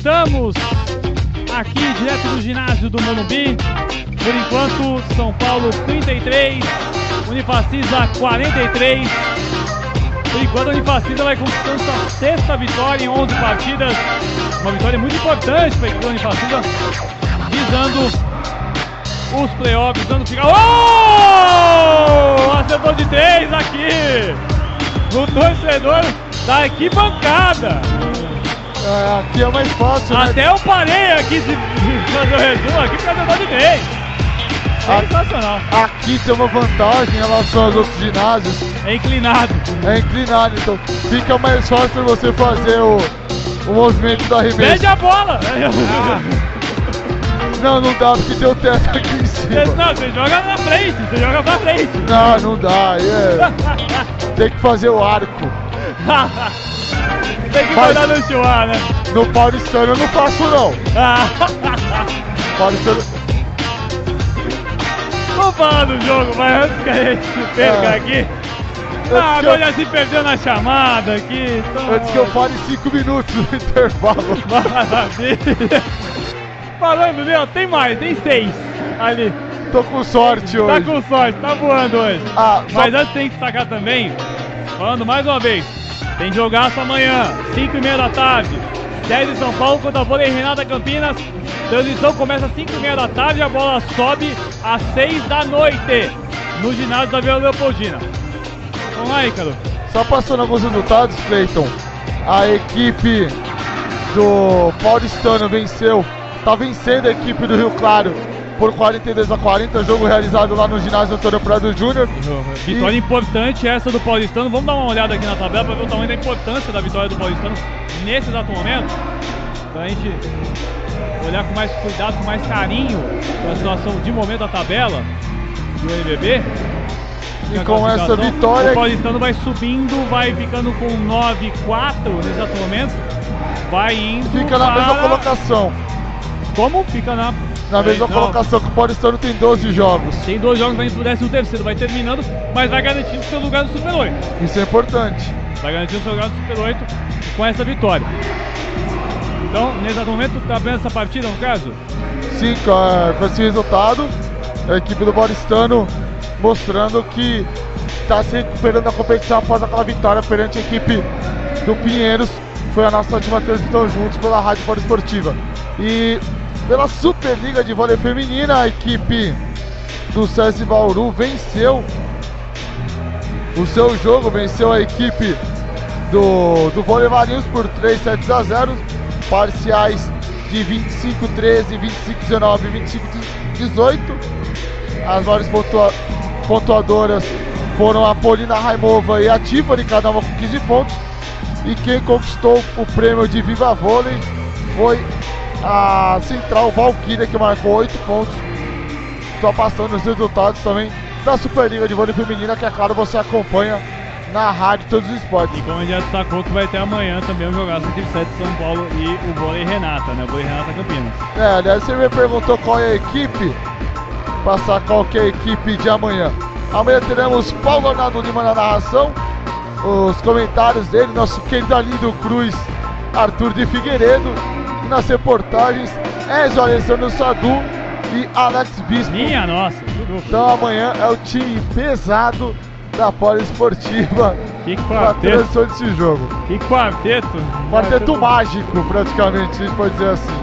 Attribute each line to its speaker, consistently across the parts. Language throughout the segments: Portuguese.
Speaker 1: voltamos aqui direto do ginásio do Morumbi. Por enquanto, São Paulo 33, Unifacisa 43. Por enquanto, a Unifacisa vai conquistando sua sexta vitória em 11 partidas. Uma vitória muito importante para a equipe da Unifacisa, visando os playoffs, dando final. Oh! Acertou de 3 aqui! No torcedor da arquibancada.
Speaker 2: É, aqui é mais fácil, né?
Speaker 1: Até eu parei aqui de fazer o resumo aqui acertou de 3. Sensacional.
Speaker 2: Aqui tem uma vantagem em relação aos outros ginásios.
Speaker 1: É inclinado.
Speaker 2: É inclinado, então fica mais fácil você fazer o, o movimento do arremesso.
Speaker 1: Pede a bola.
Speaker 2: Não, não dá porque tem o teto aqui em cima.
Speaker 1: Não, você joga na frente, você joga pra frente.
Speaker 2: Não, não dá. aí É. Tem que fazer o arco.
Speaker 1: Tem que
Speaker 2: Mas-
Speaker 1: mandar no chuá, né?
Speaker 2: No paulistano eu não faço não. Paulistano.
Speaker 1: Vamos falar do jogo, mas antes que a gente se perca
Speaker 2: É.
Speaker 1: aqui. Ah,
Speaker 2: que eu-
Speaker 1: agora já se perdeu na chamada aqui. Então...
Speaker 2: Antes que eu fale 5 minutos no intervalo.
Speaker 1: Maravilha. Falando, meu, tem mais, tem seis ali.
Speaker 2: Tô com sorte
Speaker 1: Tá
Speaker 2: hoje.
Speaker 1: com sorte, tá voando hoje.
Speaker 2: Ah, só-
Speaker 1: Mas antes tem que destacar também, falando mais uma vez, tem jogaço amanhã, 5 e meia da tarde. 10 de São Paulo contra a Vôlei Renata Campinas. Transmissão começa às 5 e meia da tarde e a bola sobe às 6 da noite no ginásio da Vila Leopoldina. Vamos lá, Ícaro.
Speaker 2: Só passando alguns resultados, Cleiton. A equipe do Paulistano venceu, tá vencendo a equipe do Rio Claro por 42 a 40, jogo realizado lá no ginásio Antônio Prado Júnior.
Speaker 1: Vitória importante essa do Paulistano. Vamos dar uma olhada aqui na tabela para ver o tamanho da importância da vitória do Paulistano nesse exato momento. Pra gente olhar com mais cuidado, com mais carinho para a situação de momento da tabela do NBB.
Speaker 2: E
Speaker 1: A
Speaker 2: com essa vitória-
Speaker 1: O Paulistano vai subindo, vai ficando com 9-4 nesse exato momento. Vai indo.
Speaker 2: Fica na mesma
Speaker 1: para-
Speaker 2: colocação.
Speaker 1: Como? Fica na.
Speaker 2: Na mesma
Speaker 1: Não,
Speaker 2: colocação que o Paulistano tem 12 jogos.
Speaker 1: Tem dois jogos, vai pro 13 terceiro, vai terminando, mas vai garantindo seu lugar no Super 8.
Speaker 2: Isso é importante.
Speaker 1: Vai garantir o seu lugar no Super 8 com essa vitória. Então, nesse momento, tá vendo essa partida, no caso?
Speaker 2: Sim, com com esse resultado, a equipe do Paulistano mostrando que está se recuperando da competição após aquela vitória perante a equipe do Pinheiros. Foi a nossa última transmissão juntos pela Rádio Fora Esportiva. E pela Superliga de Vôlei Feminina, a equipe do SESI Bauru venceu o seu jogo, venceu a equipe do, do Vôlei Marinhos por 3 sets a 0, parciais de 25-13, 25-19 e 25-18. As maiores pontua- pontuadoras foram a Polina Raimova e a Tiffany, cada uma com 15 pontos. E quem conquistou o prêmio de Viva Vôlei foi a Central Valkyria, que marcou 8 pontos. Estou passando os resultados também da Superliga de Vôlei Feminina, que é claro você acompanha na rádio todos os esportes.
Speaker 1: E como a gente já destacou que vai ter amanhã também o jogaço entre o 7 São Paulo e o Vôlei Renata, né? O Vôlei Renata Campinas.
Speaker 2: É, aliás, você me perguntou qual é a equipe, passar qual é a equipe de amanhã. Amanhã teremos Paulo Arnaldo Lima na narração, os comentários dele, nosso querido Alindo Cruz, Arthur de Figueiredo, nas reportagens, Enzo Alessandro Sadu e Alex Bispo.
Speaker 1: Minha nossa.
Speaker 2: Então amanhã é o time pesado da Poliesportiva
Speaker 1: Que quarteto,
Speaker 2: transmissão desse jogo.
Speaker 1: que quarteto.
Speaker 2: Quarteto mágico, praticamente, a gente pode dizer assim.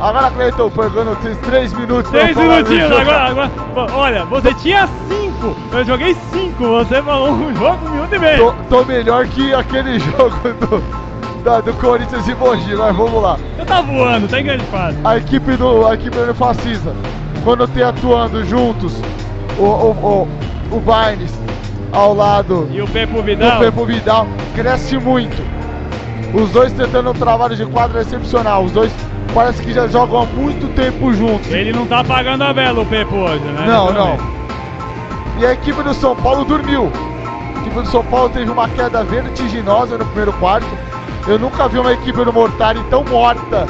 Speaker 2: Agora, Cleiton, pegando esses três minutos
Speaker 1: Três minutinhos agora, agora. Olha, você tinha cinco, eu joguei cinco, você falou um jogo, um minuto e meio.
Speaker 2: Tô, tô melhor que aquele jogo do, da- do Corinthians e Mogi, mas vamos lá.
Speaker 1: Você tá voando, tá em grande fase.
Speaker 2: A equipe do a equipe do Fascista, quando tem atuando juntos o, o, o, o Vines ao lado
Speaker 1: E o Pepo Vidal.
Speaker 2: Pepo Vidal, cresce muito. Os dois tentando um trabalho de quadra excepcional. Os dois parece que já jogam há muito tempo juntos.
Speaker 1: Ele não tá apagando a vela, o Pepo, hoje, né?
Speaker 2: Não, não. E a equipe do São Paulo dormiu. A equipe do São Paulo teve uma queda vertiginosa no primeiro quarto. Eu nunca vi uma equipe do Mortari tão morta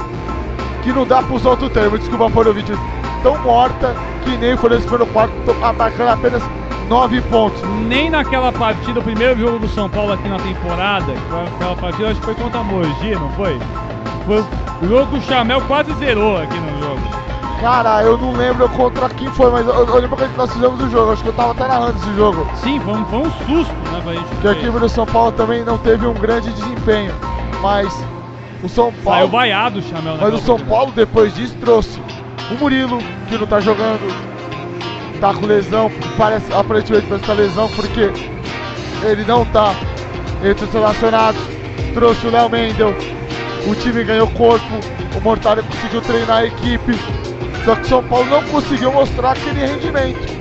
Speaker 2: que não dá para usar outro termo. Desculpa por o vídeo. Tão morta que nem foi nesse primeiro quarto, tô marcando apenas nove pontos.
Speaker 1: Nem naquela partida, o primeiro jogo do São Paulo aqui na temporada, aquela partida, acho que foi contra a Mogi, não foi? Foi o jogo que o Chamel quase zerou aqui no jogo.
Speaker 2: Cara, eu não lembro contra quem foi, mas eu, eu lembro que nós fizemos o jogo. Acho que eu tava até narrando esse jogo.
Speaker 1: Sim, foi um, foi um susto, né, pra gente.
Speaker 2: Que a equipe do São Paulo também não teve um grande desempenho. Mas o São Paulo.
Speaker 1: Saiu vaiado o Chamel
Speaker 2: Mas o São Paulo, depois disso, trouxe o Murilo, que não tá jogando. Tá com lesão, parece, aparentemente parece que tá lesão, porque ele não tá entre os relacionados. Trouxe o Léo Mendel, o time ganhou corpo, o Mortalha conseguiu treinar a equipe. Só que o São Paulo não conseguiu mostrar aquele rendimento.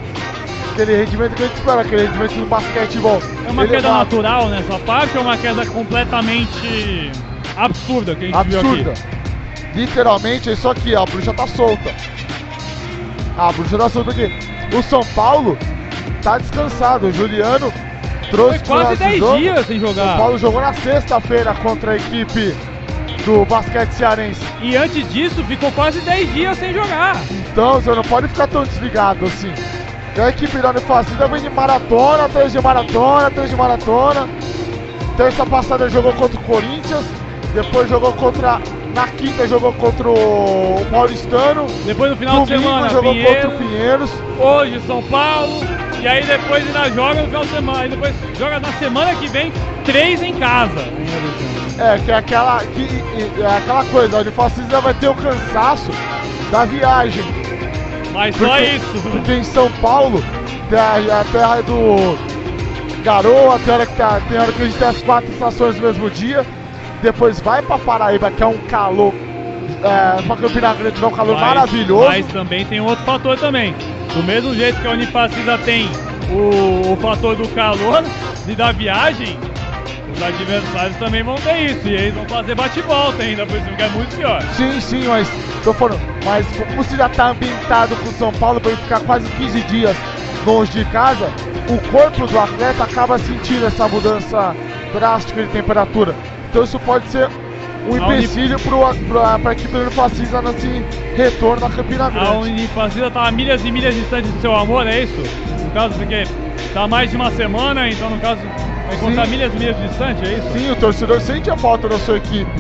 Speaker 2: Aquele rendimento que a gente espera, aquele rendimento do basquetebol.
Speaker 1: É uma queda
Speaker 2: elevado.
Speaker 1: natural nessa parte ou é uma queda completamente absurda que a gente viu
Speaker 2: absurda.
Speaker 1: aqui?
Speaker 2: Literalmente, é isso aqui, a bruxa tá solta. A bruxa tá solta aqui. O São Paulo tá descansado. O Juliano trouxe
Speaker 1: Foi quase
Speaker 2: pro nosso
Speaker 1: 10
Speaker 2: jogo.
Speaker 1: dias sem
Speaker 2: O São
Speaker 1: jogar.
Speaker 2: Paulo jogou na sexta-feira contra a equipe do basquete cearense.
Speaker 1: E antes disso, ficou quase 10 dias sem jogar.
Speaker 2: Então você não pode ficar tão desligado assim. E a equipe da Unifacida vem de maratona, três de maratona, três de maratona. Terça passada jogou contra o Corinthians, depois jogou contra. Na quinta jogou contra o Paulistano.
Speaker 1: Depois no final de
Speaker 2: Domingo
Speaker 1: semana,
Speaker 2: jogou
Speaker 1: Pinheiro,
Speaker 2: contra o Pinheiros.
Speaker 1: hoje São Paulo, e aí depois ainda joga no final de semana. E depois joga na semana que vem, três em casa.
Speaker 2: É, que é aquela, que, é aquela coisa, a Unifacida vai ter o cansaço da viagem.
Speaker 1: Mas só
Speaker 2: Porque-
Speaker 1: isso.
Speaker 2: Porque em São Paulo, a, a terra do garoa, tem hora, que tá, tem hora que a gente tem as quatro estações no mesmo dia. Depois vai pra Paraíba, que é um calor. É, pra Campina Grande, é um calor
Speaker 1: Mas-
Speaker 2: maravilhoso.
Speaker 1: Mas também tem outro fator também. Do mesmo jeito que a Unifacisa tem o, o fator do calor e da viagem, os adversários também vão ter isso. E eles vão fazer bate-volta ainda, por isso que é muito pior.
Speaker 2: Sim, sim, mas tô falando, mas como você já tá ambientado com São Paulo ele ficar quase 15 dias longe de casa, o corpo do atleta acaba sentindo essa mudança drástica de temperatura. Então isso pode ser um
Speaker 1: A
Speaker 2: empecilho pra, pra equipe do Unifacisa nesse retorno da Campina
Speaker 1: A
Speaker 2: Grande.
Speaker 1: Unifacisa tá a milhas e milhas distante do seu amor, é isso? No caso, porque tá mais de uma semana, então no caso vai contar
Speaker 2: Sim.
Speaker 1: milhas e milhas distante, é isso?
Speaker 2: Sim, o torcedor sente a falta da sua equipe.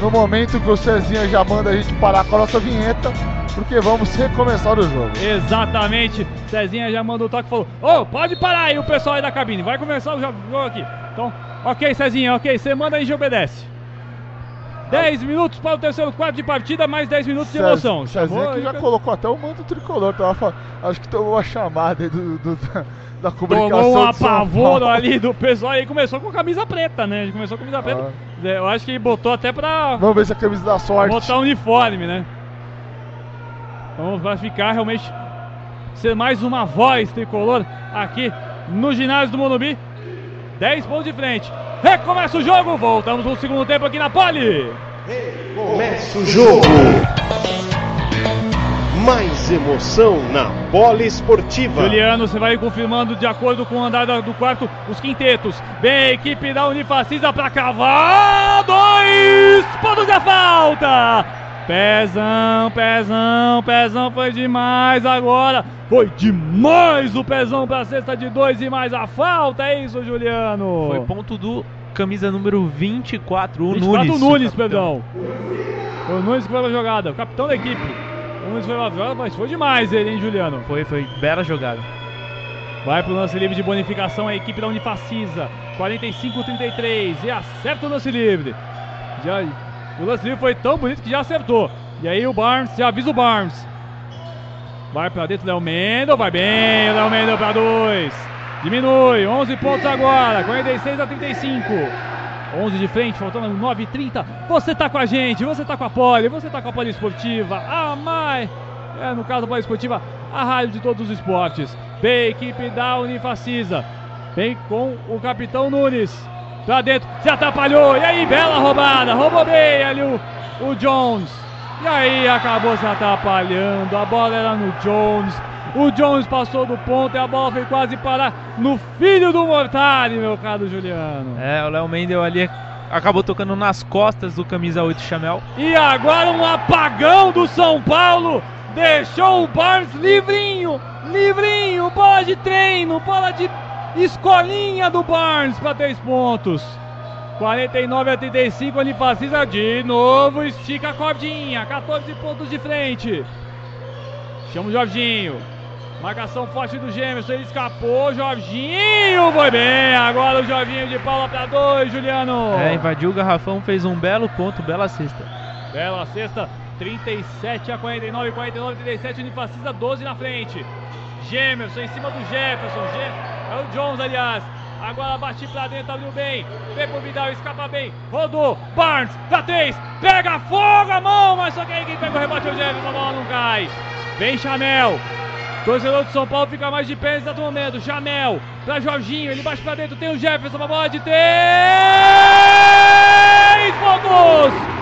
Speaker 2: No momento que o Cezinha já manda a gente parar com a nossa vinheta, porque vamos recomeçar o jogo.
Speaker 1: Exatamente. Cezinha já mandou o toque e falou: Ô, pode parar aí o pessoal aí da cabine, vai começar o jo- jogo aqui. Então, ok, Cezinha, ok, você manda aí e obedece. 10 minutos para o terceiro quarto de partida, mais 10 minutos de emoção.
Speaker 2: Cezinha que já
Speaker 1: pe-
Speaker 2: colocou até o manto tricolor. Tava, acho que tomou uma chamada aí do, do- da, da comunicação.
Speaker 1: Tomou um apavoro ali do pessoal e começou com camisa preta, né? Ele começou com camisa preta. É, Eu acho que botou até pra
Speaker 2: Vamos ver se a camisa da sorte.
Speaker 1: botar uniforme, né? Então vai ficar realmente ser mais uma voz tricolor aqui no ginásio do Morumbi. 10 pontos de frente. Recomeça o jogo. Voltamos no segundo tempo aqui na Poli.
Speaker 3: Começa o jogo. Mais emoção na bola esportiva.
Speaker 1: Juliano, você vai confirmando de acordo com o andar da- do quarto os quintetos. Vem a equipe da Unifacisa para cavar. Dois pontos da falta. Pezão, pezão, pezão foi demais agora. Foi demais o pezão para cesta de dois e mais a falta. É isso, Juliano.
Speaker 4: Foi ponto do camisa número 24, o
Speaker 1: 24
Speaker 4: Nunes.
Speaker 1: Nunes, perdão. Foi o Nunes que foi pra jogada, o capitão da equipe. O Nunes foi pra jogada, mas foi demais ele, hein, Juliano.
Speaker 4: Foi, foi bela jogada.
Speaker 1: Vai pro lance livre de bonificação a equipe da Unifacisa. 45-33. E acerta o lance livre. Já, o lance livre foi tão bonito que já acertou. E aí o Barnes, já avisa o Barnes. Vai pra dentro Léo Mendel. Vai bem Léo Mendel pra dois. Diminui. 11 pontos agora. 46 a 35. 11 de frente, faltando 9 e 30. Você tá com a gente, você tá com a Poli, você tá com a Poli Esportiva, a mais, é, no caso a Poli Esportiva, a rádio de todos os esportes. Vem a equipe da Unifacisa, vem com o capitão Nunes, pra dentro, se atrapalhou, e aí, bela roubada, roubou bem ali o, o Jones. E aí acabou se atrapalhando, a bola era no Jones. O Jones passou do ponto e a bola foi quase parar no filho do Mortari, meu caro Juliano.
Speaker 4: É, o Léo Mendel ali acabou tocando nas costas do camisa 8 Chamel.
Speaker 1: E agora um apagão do São Paulo. Deixou o Barnes livrinho, livrinho, bola de treino, bola de escolinha do Barnes para três pontos. 49 a 35, Unifacisa de novo, estica a cordinha, 14 pontos de frente. Chama o Jorginho. Marcação forte do Gêmeos, ele escapou, Jorginho foi bem. Agora o Jorginho de Paula para dois, Juliano.
Speaker 4: É, invadiu o garrafão, fez um belo ponto, bela cesta.
Speaker 1: Bela cesta, 37 a 49, 49 a 37, Unifacisa 12 na frente. Gemerson em cima do Jefferson, Je é o Jones, aliás. Agora bate pra dentro, abriu bem. Vem pro Vidal, escapa bem. Rodou. Barnes, dá três. Pega fogo a mão, mas só que aí quem pega o rebote é o Jefferson, a bola não cai. Vem Chamel. Torcedor de São Paulo fica mais de pé nesse momento. Chamel pra Jorginho, ele bate pra dentro, tem o Jefferson, uma bola de três pontos.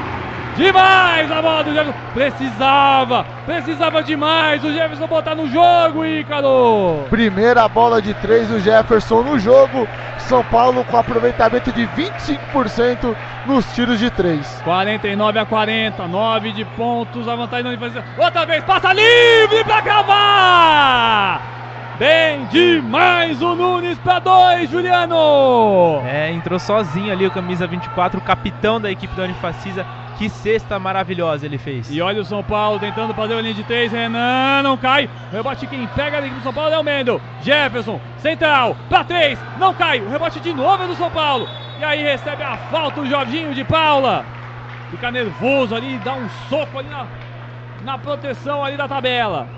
Speaker 1: Demais a bola do Jefferson. Precisava, precisava demais o Jefferson botar no jogo, Ícaro.
Speaker 2: Primeira bola de três do Jefferson no jogo. São Paulo com aproveitamento de 25% nos tiros de três.
Speaker 1: 49 a 40, 9 de pontos, a vantagem não fazer. Outra vez, passa livre para gravar. Bem demais o Nunes para dois, Juliano!
Speaker 4: É, entrou sozinho ali o camisa 24, o capitão da equipe da Unifacisa que cesta maravilhosa ele fez.
Speaker 1: E olha o São Paulo tentando fazer a linha de três. Renan não cai. O rebote quem pega ali do São Paulo é o Mendel. Jefferson, central, para três. Não cai. O rebote de novo é do São Paulo. E aí recebe a falta o Jorginho de Paula. Fica nervoso ali, dá um soco ali na, na proteção ali da tabela.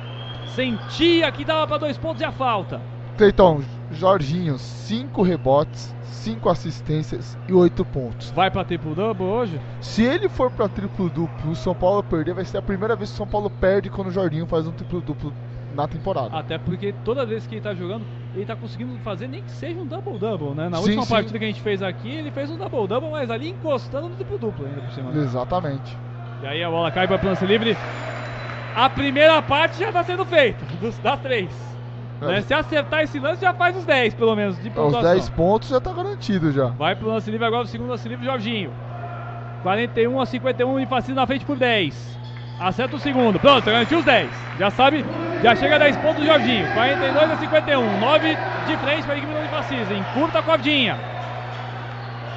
Speaker 1: Sentia que dava para dois pontos e a falta.
Speaker 2: Cleiton, Jorginho, cinco rebotes, 5 assistências e 8 pontos.
Speaker 1: Vai para triplo duplo hoje?
Speaker 2: Se ele for para triplo duplo e o São Paulo perder, vai ser a primeira vez que o São Paulo perde quando o Jorginho faz um triplo duplo na temporada.
Speaker 1: Até porque toda vez que ele tá jogando, ele tá conseguindo fazer nem que seja um double-double, né? Na sim, última sim. partida que a gente fez aqui, ele fez um double-double, mas ali encostando no triplo-duplo ainda por cima.
Speaker 2: Né? Exatamente.
Speaker 1: E aí a bola cai para lance livre. A primeira parte já tá sendo feita, dos, das três. Né? Se acertar esse lance, já faz os 10, pelo menos, de
Speaker 2: pontuação. Os 10 pontos já tá garantido já.
Speaker 1: Vai pro lance livre agora, o segundo lance livre, Jorginho. 41 a 51, Unifacina na frente por 10. Acerta o segundo. Pronto, garantiu os 10. Já sabe, já chega a 10 pontos o Jorginho. 42 a 51. 9 de frente para a equipe do Unifacisa. Encurta a cordinha.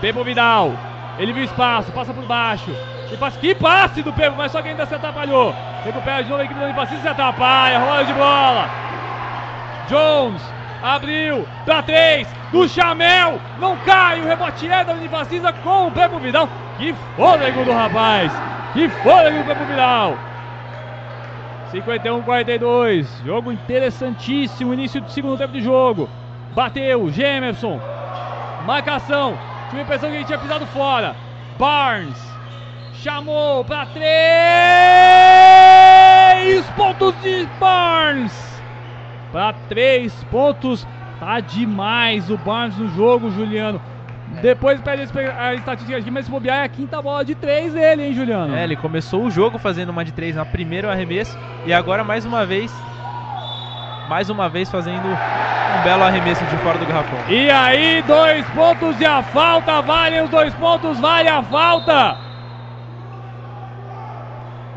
Speaker 1: Pepo Vidal. Ele viu espaço, passa por baixo. E passa, que passe do Pepo, mas só que ainda se atrapalhou. Recupera de novo a equipe do Unifacisa, se atrapalha. Rola de bola. Jones abriu para três do Chamel, não cai, o rebote é da Unifacisa com o Pepo Vidal. Que fôlego do rapaz, que fôlego do Pepo Vidal. 51-42, jogo interessantíssimo, início do segundo tempo de jogo. Bateu, Gemerson, marcação, tive a impressão que ele tinha pisado fora. Barnes chamou para três pontos de Barnes para três pontos. Tá demais o Barnes no jogo, Juliano. Depois pede a estatística aqui, mas se bobear é a quinta bola de três dele, hein, Juliano?
Speaker 4: É, ele começou o jogo fazendo uma de três na primeira arremesso e agora mais uma vez, mais uma vez fazendo um belo arremesso de fora do garrafão.
Speaker 1: E aí, dois pontos e a falta, vale os dois pontos, vale a falta.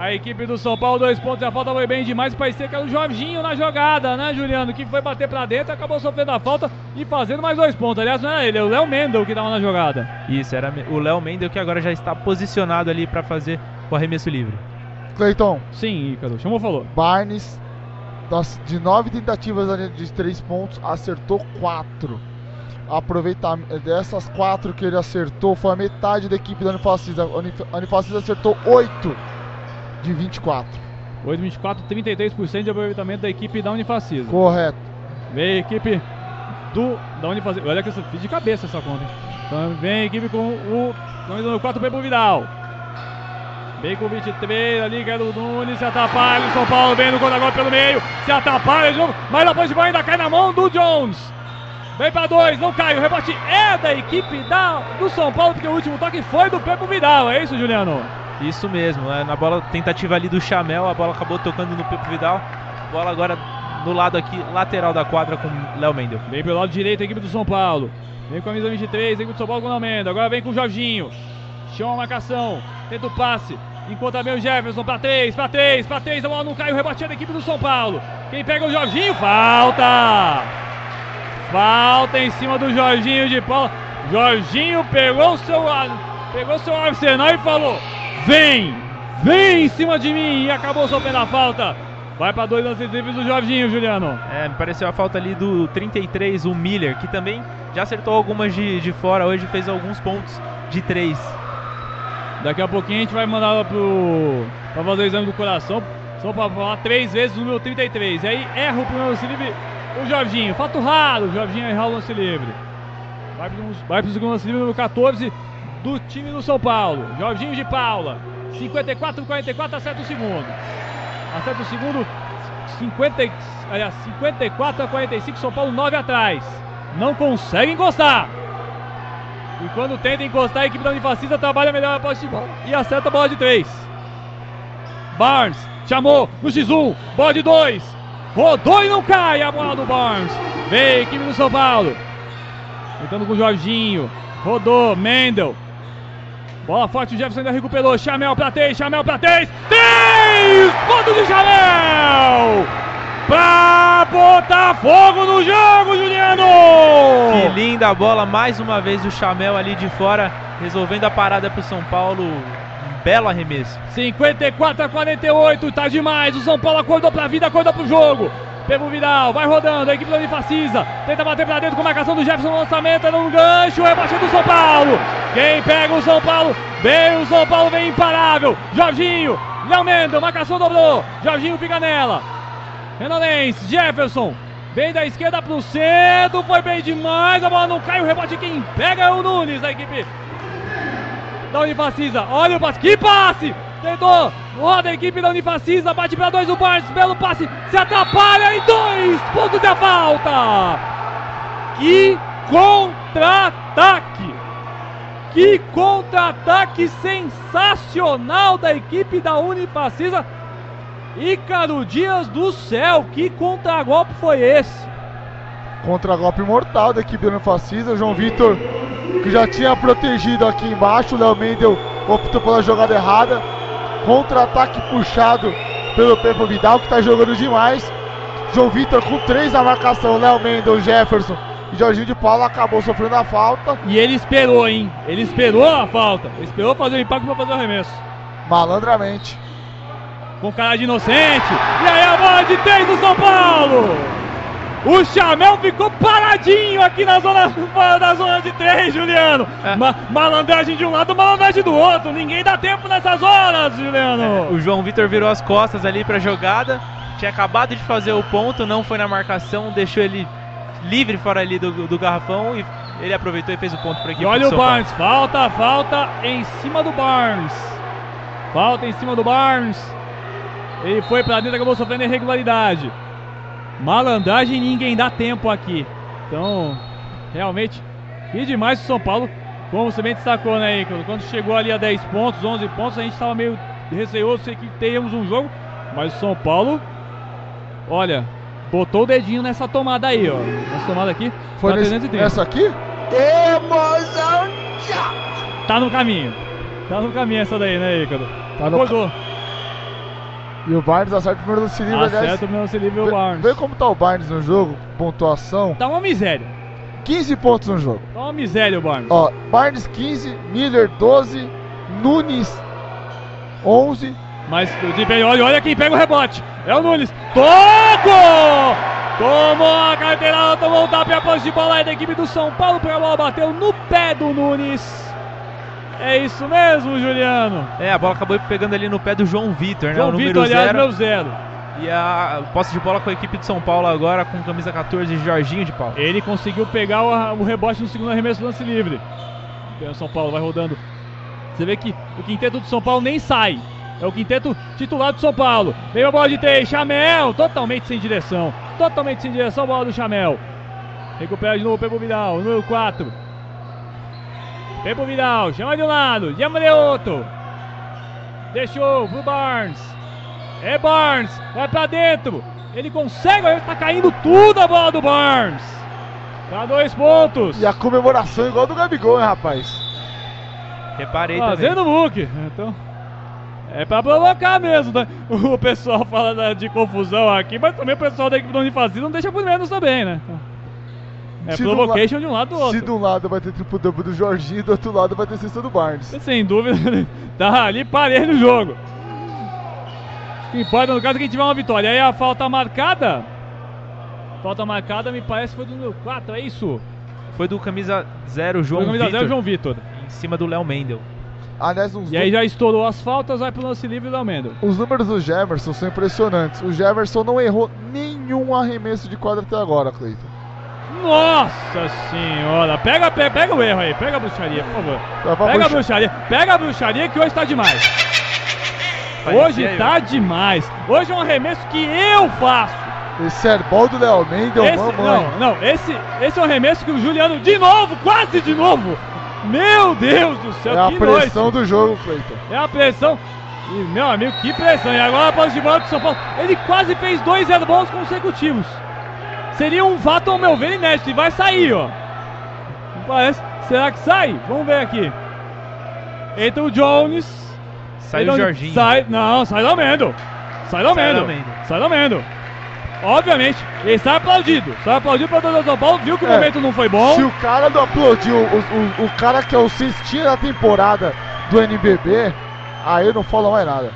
Speaker 1: A equipe do São Paulo, dois pontos, a falta foi bem demais. Parecia que era o Jorginho na jogada, né, Juliano? Que foi bater pra dentro, acabou sofrendo a falta e fazendo mais dois pontos. Aliás, não era ele, é o Léo Mendel que tava na jogada.
Speaker 4: Isso, era o Léo Mendel que agora já está posicionado ali para fazer o arremesso livre.
Speaker 2: Cleiton.
Speaker 1: Sim, Ícaro, chamou, falou.
Speaker 2: Barnes, de nove tentativas de três pontos, acertou quatro. Aproveitamento dessas quatro que ele acertou, foi a metade da equipe da Unifacisa. A Unifacisa acertou oito de 24.
Speaker 1: 8 de 24, 33% de aproveitamento da equipe da Unifacisa.
Speaker 2: Correto.
Speaker 1: Vem a equipe do da Unifacisa. Olha que eu fiz de cabeça essa conta. Então vem a equipe com o número 4 Pepo Vidal. Vem com 23 ali, é do Nunes, se atrapalha, o São Paulo vem no contra-golpe pelo meio, se atrapalha de novo, mas a de bola ainda cai na mão do Jones. Vem para dois, não cai, o rebote é da equipe da, do São Paulo, porque o último toque foi do Pepo Vidal, é isso, Juliano?
Speaker 4: Isso mesmo, né? na bola tentativa ali do Chamel, a bola acabou tocando no Pepe Vidal. Bola agora no lado aqui, lateral da quadra com Léo Mendel.
Speaker 1: Vem pelo lado direito a equipe do São Paulo. Vem com a camisa 23, a equipe do São Paulo com o Léo Mendel. Agora vem com o Jorginho. Chama a marcação, tenta o passe. Encontra bem o Jefferson para três, para três, para três. A bola não cai, o rebate é da equipe do São Paulo. Quem pega é o Jorginho, falta! Falta em cima do Jorginho de Paula. Jorginho pegou o seu, pegou seu arsenal e falou: Vem, vem em cima de mim. E acabou sofrendo a falta. Vai para dois lances livres do Jorginho, Juliano.
Speaker 4: É, me pareceu a falta ali do 33, o Miller, que também já acertou algumas de, de fora hoje, fez alguns pontos de três.
Speaker 1: Daqui a pouquinho a gente vai mandar ela pro, pra fazer o exame do coração. Só pra falar três vezes o número 33. E aí erra o primeiro lance livre o Jorginho. Fato raro, o Jorginho errar o lance livre. Vai pro, vai pro segundo lance livre número 14 do time do São Paulo. Jorginho de Paula. 54 44 acerta o segundo. Acerta o segundo. 50, aliás, 54 a 45, São Paulo 9 atrás. Não consegue encostar. E quando tenta encostar, a equipe da Unifacista trabalha melhor a posse de bola. E acerta a bola de 3. Barnes chamou no X1, bola de 2. Rodou e não cai a bola do Barnes. Vem equipe do São Paulo. Tentando com o Jorginho. Rodou, Mendel. Bola forte, o Jefferson ainda recuperou. Chamel pra 3, Chamel pra 3. 3! Ponto de Chamel! Pra botar fogo no jogo, Juliano!
Speaker 4: Que linda bola, mais uma vez o Chamel ali de fora, resolvendo a parada pro São Paulo. Um belo arremesso.
Speaker 1: 54 a 48, tá demais. O São Paulo acordou pra vida, acordou pro jogo. Pega o Vidal, vai rodando, a equipe do Unifacisa. Tenta bater pra dentro com a marcação do Jefferson no lançamento, no gancho, rebate do São Paulo. Quem pega o São Paulo? Bem, o São Paulo vem imparável. Jorginho, Léo Mendel, marcação dobrou. Jorginho fica nela. Renanense, Jefferson. Vem da esquerda pro centro, foi bem demais. A bola não cai, o rebote quem pega é o Nunes, da equipe da Unifacisa. Olha o passe, que passe! Tentou, roda a equipe da Unifacisa, bate para dois o Barnes, belo passe, se atrapalha em dois pontos da falta. Que contra-ataque! Que contra-ataque sensacional da equipe da Unifacisa. Ícaro Dias do céu, que contra-golpe foi esse?
Speaker 2: Contra-golpe mortal da equipe do Unifacisa. João Vitor, que já tinha protegido aqui embaixo. Léo Mendel optou pela jogada errada. Contra-ataque puxado pelo Pepo Vidal, que está jogando demais. João Vitor com três na marcação. Léo Mendel, Jefferson e Jorginho de Paula acabou sofrendo a falta.
Speaker 1: E ele esperou, hein? Ele esperou a falta. Ele esperou fazer o impacto para fazer o arremesso.
Speaker 2: Malandramente.
Speaker 1: Com cara de inocente. E aí a bola de três do São Paulo. O Chamel ficou paradinho aqui na zona, na zona de três, Juliano. É. Ma malandragem de um lado, malandragem do outro. Ninguém dá tempo nessas horas, Juliano.
Speaker 4: É, o João Vitor virou as costas ali para a jogada. Tinha acabado de fazer o ponto, não foi na marcação, deixou ele livre fora ali do, do garrafão e ele aproveitou e fez o ponto para equipe.
Speaker 1: E olha o Barnes, falta, falta em cima do Barnes. Falta em cima do Barnes. Ele foi para dentro, acabou sofrendo irregularidade. Malandragem ninguém dá tempo aqui. Então, realmente, e demais o São Paulo, como você bem destacou, né, Icaro? Quando chegou ali a 10 pontos, 11 pontos, a gente estava meio receoso que teríamos um jogo. Mas o São Paulo, olha, botou o dedinho nessa tomada aí, ó. Essa tomada aqui,
Speaker 2: foi tá nesse, essa aqui?
Speaker 5: Emoção
Speaker 1: Tá no caminho. Tá no caminho essa daí, né, Icaro? Tá no Acordou.
Speaker 2: E o Barnes acerta o primeiro lance livre.
Speaker 1: Acerta o primeiro lance livre o Barnes.
Speaker 2: Vê como tá o Barnes no jogo, pontuação.
Speaker 1: Tá uma miséria.
Speaker 2: 15 pontos no jogo.
Speaker 1: Tá uma miséria o Barnes.
Speaker 2: Ó, Barnes 15, Miller 12, Nunes 11.
Speaker 1: Mas o desempenho, olha, olha quem pega o rebote. É o Nunes. Toco! Tomou a carteirada, tomou o tapa e a posse de bola aí da equipe do São Paulo. A bola bateu no pé do Nunes. É isso mesmo, Juliano.
Speaker 4: É, a bola acabou pegando ali no pé do João Vitor, né?
Speaker 1: João
Speaker 4: o
Speaker 1: Vitor, aliás, zero. meu zero.
Speaker 4: E a posse de bola com a equipe de São Paulo agora com camisa 14, Jorginho de Paulo.
Speaker 1: Ele conseguiu pegar o, o rebote no segundo arremesso do lance livre. O São Paulo vai rodando. Você vê que o quinteto do São Paulo nem sai. É o quinteto titular do São Paulo. Veio a bola de três. Chamel, totalmente sem direção. Totalmente sem direção, bola do Chamel. Recupera de novo, pegou o Vidal, número 4. Vem pro Vidal, chama de um lado, chama de outro. Deixou pro Barnes. É Barnes, vai pra dentro. Ele consegue, ele tá caindo tudo a bola do Barnes. Tá dois pontos.
Speaker 2: E a comemoração igual do Gabigol, hein, rapaz?
Speaker 4: Reparei
Speaker 1: Fazendo book. Então, é pra provocar mesmo, né? O pessoal fala de confusão aqui, mas também o pessoal da equipe do Unifazil não deixa por menos também, né? É
Speaker 2: Se
Speaker 1: provocation de um lado do
Speaker 2: Se
Speaker 1: outro.
Speaker 2: de um lado vai ter triplo double do Jorginho e do outro lado vai ter cesta do Barnes.
Speaker 1: Sem dúvida, tá ali parei no jogo. O que importa no caso é quem tiver uma vitória. Aí a falta marcada. Falta marcada me parece que foi do número 4, é isso?
Speaker 4: Foi do camisa 0, João
Speaker 1: Foi camisa
Speaker 4: Vitor,
Speaker 1: zero, João Vitor.
Speaker 4: em cima do Léo Mendel.
Speaker 2: Aliás, uns
Speaker 1: E aí já estourou as faltas, vai pro lance livre do Mendo.
Speaker 2: Os números do Jefferson são impressionantes. O Jefferson não errou nenhum arremesso de quadra até agora, Cleiton.
Speaker 1: Nossa senhora, pega, pega, pega o erro aí, pega a bruxaria, por favor.
Speaker 2: Tá
Speaker 1: Pega a bruxaria, pega a bruxaria que hoje tá demais.
Speaker 4: Parecia
Speaker 1: Hoje
Speaker 4: eu.
Speaker 1: tá demais. Hoje é um arremesso que eu faço.
Speaker 2: Esse airball do Léo Mendel,
Speaker 1: Esse,
Speaker 2: mamãe.
Speaker 1: não, não, esse, esse é um arremesso que o Juliano, de novo, quase de novo. Meu Deus do céu,
Speaker 2: É a pressão
Speaker 1: noite.
Speaker 2: do jogo, Cleiton.
Speaker 1: É a pressão. E, meu amigo, que pressão. E agora a posse de bola do São Paulo. Ele quase fez dois airball's consecutivos. Seria um fato, ao meu ver, inédito. E vai sair, ó. Parece. Será que sai? Vamos ver aqui. Entra o Jones. Entra
Speaker 4: o Jorginho.
Speaker 1: Sai, não, sai Lamendo. Sai Lamendo. Sai Lamendo. Obviamente, ele sai aplaudido. Sai aplaudido para o São Paulo. Viu que o
Speaker 2: É.
Speaker 1: momento não foi bom.
Speaker 2: Se o cara não aplaudiu, o, o, o cara que é o cestinha da temporada do NBB, aí eu não falo mais nada.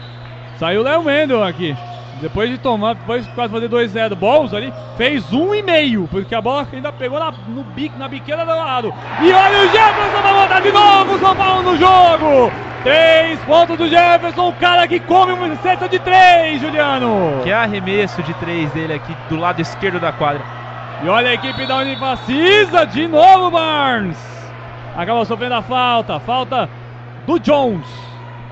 Speaker 1: Saiu o Léo Mendel aqui. Depois de tomar, depois de quase fazer 2-0 balls ali, fez um e meio, porque a bola ainda pegou na, no bico, na biqueira do lado. E olha o Jefferson vai botar de novo o São Paulo no jogo! Três pontos do Jefferson, o cara que come uma cesta de três, Juliano!
Speaker 4: Que arremesso de 3 dele aqui do lado esquerdo da quadra.
Speaker 1: E olha a equipe da Unifacisa, de novo Barnes. Acaba sofrendo a falta, falta do Jones.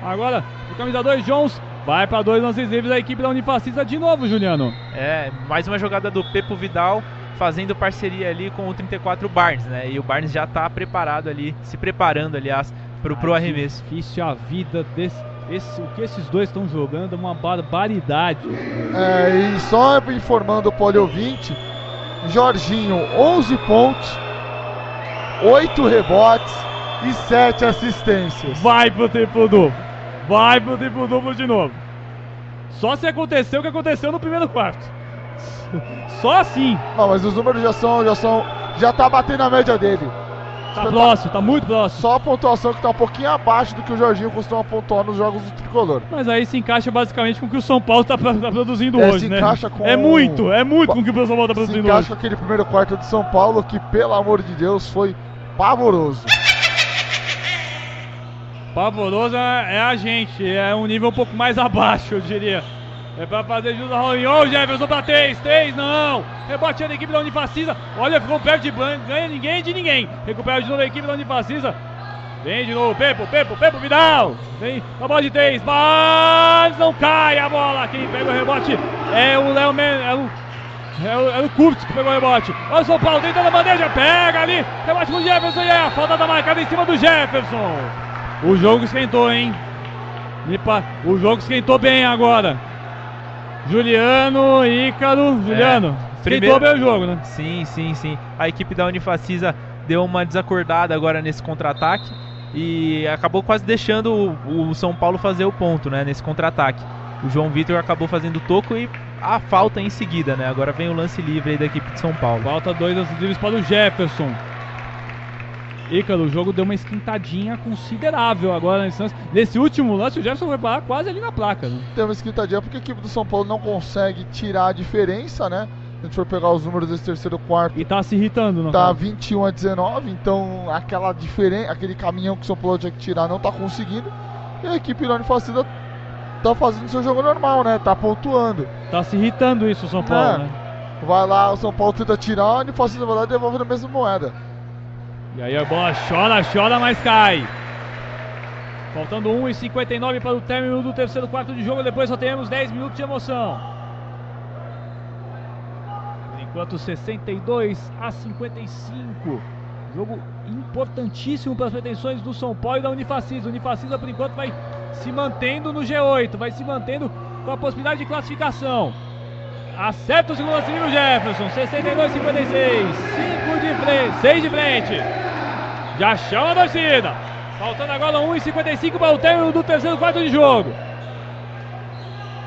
Speaker 1: Agora, o camisa 2 Jones vai para dois lances livres da equipe da Unifacisa de novo, Juliano.
Speaker 4: É, mais uma jogada do Pepo Vidal fazendo parceria ali com o 34 Barnes, né? E o Barnes já tá preparado ali, se preparando, aliás, pro, pro
Speaker 1: Ai, que
Speaker 4: arremesso.
Speaker 1: Difícil a vida desse. Esse, o que esses dois estão jogando é uma barbaridade.
Speaker 2: É, e só informando o Poliovinte, Jorginho, 11 pontos, 8 rebotes e 7 assistências.
Speaker 1: Vai pro triplo duplo. Vai pro triplo duplo de novo. Só se aconteceu o que aconteceu no primeiro quarto. Só assim.
Speaker 2: Não, mas os números já são, já são, já tá batendo a média dele.
Speaker 1: Tá próximo, tá muito próximo.
Speaker 2: Só a pontuação que tá um pouquinho abaixo do que o Jorginho costuma pontuar nos jogos do Tricolor.
Speaker 1: Mas aí se encaixa basicamente com o que o São Paulo tá, pro- tá produzindo
Speaker 2: É,
Speaker 1: hoje,
Speaker 2: se
Speaker 1: né?
Speaker 2: encaixa com-
Speaker 1: É muito, é muito com o que o São Paulo tá
Speaker 2: Se
Speaker 1: produzindo
Speaker 2: encaixa
Speaker 1: hoje.
Speaker 2: com aquele primeiro quarto de São Paulo que, pelo amor de Deus, foi pavoroso.
Speaker 1: Pavoroso é a gente, é um nível um pouco mais abaixo, eu diria. É pra fazer jus a Rolinho. Ô, Jefferson pra três, três não. Rebote da equipe da Unifacisa. Olha, ficou perto de ban- ganha ninguém de ninguém. Recupera de novo a equipe da Unifacisa. Vem de novo, Pepo, Pepo, Pepo Vidal. Vem a bola de três, mas não cai a bola. Quem pega o rebote é o Léo Men, é o é o, é o Kurtz que pegou o rebote. Olha o São Paulo tentando a bandeja. Pega ali. Rebote pro Jefferson. E é a falta da marcada em cima do Jefferson. O jogo esquentou, hein? O jogo esquentou bem agora. Juliano, Ícaro. Juliano, esquentou
Speaker 4: primeiro-
Speaker 1: bem o jogo, né?
Speaker 4: Sim, sim, sim. A equipe da Unifacisa deu uma desacordada agora nesse contra-ataque e acabou quase deixando o, São Paulo fazer o ponto, né? Nesse contra-ataque. O João Vitor acabou fazendo o toco e a falta em seguida, né? Agora vem o lance livre aí da equipe de São Paulo.
Speaker 1: Falta dois lances livres para o Jefferson. Ícaro, o jogo deu uma esquentadinha considerável agora nesse lance. Nesse último lance, o Jefferson vai parar quase ali na placa. Né?
Speaker 2: Tem uma esquentadinha porque a equipe do São Paulo não consegue tirar a diferença, né? Se a gente for pegar os números desse terceiro quarto,
Speaker 1: E tá se irritando, não
Speaker 2: tá 21 a 19, então aquela diferença, aquele caminhão que o São Paulo tinha que tirar não tá conseguindo. E a equipe da Unifacida tá fazendo seu jogo normal, né? Tá pontuando.
Speaker 1: Tá se irritando isso, o São Paulo,
Speaker 2: É.
Speaker 1: né?
Speaker 2: Vai lá, o São Paulo tenta tirar, a Unifacida vai lá e devolve na mesma moeda.
Speaker 1: E aí a bola chora, chora, mas cai. Faltando 1,59 para o término do terceiro quarto de jogo. Depois só teremos 10 minutos de emoção. Por enquanto, 62 a 55. Jogo importantíssimo para as pretensões do São Paulo e da Unifacisa. Unifacisa, por enquanto, vai se mantendo no G8. Vai se mantendo com a possibilidade de classificação. Acerta o segundo lance livre o Jefferson. 62 56. 5 de frente. 6 de frente. Já chama a torcida. Faltando agora 1,55 para o término do terceiro quarto de jogo.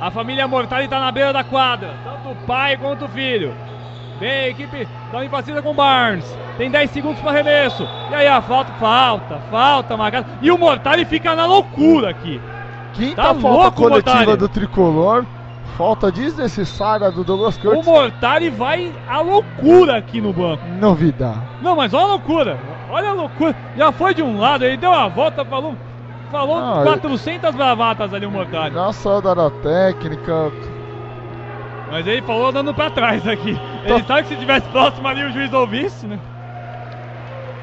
Speaker 1: A família Mortari está na beira da quadra. Tanto o pai quanto o filho. Vem a equipe da Unifacisa com Barnes. Tem 10 segundos para arremesso. E aí a falta, falta, falta marcada. E o Mortari fica na loucura aqui.
Speaker 2: Quinta
Speaker 1: Tá
Speaker 2: falta
Speaker 1: louco,
Speaker 2: coletiva
Speaker 1: Mortari.
Speaker 2: do tricolor. Falta desnecessária do Douglas
Speaker 1: O
Speaker 2: Curtis.
Speaker 1: Mortari vai à loucura aqui no banco.
Speaker 2: Novidade.
Speaker 1: Não, mas olha a loucura. Olha a loucura. Já foi de um lado, ele deu a volta, falou, falou
Speaker 2: Ah,
Speaker 1: 400 bravatas ali o Mortari.
Speaker 2: Saiu da técnica.
Speaker 1: Mas ele falou andando pra trás aqui. Ele sabe que se tivesse próximo ali o juiz ouvisse, né?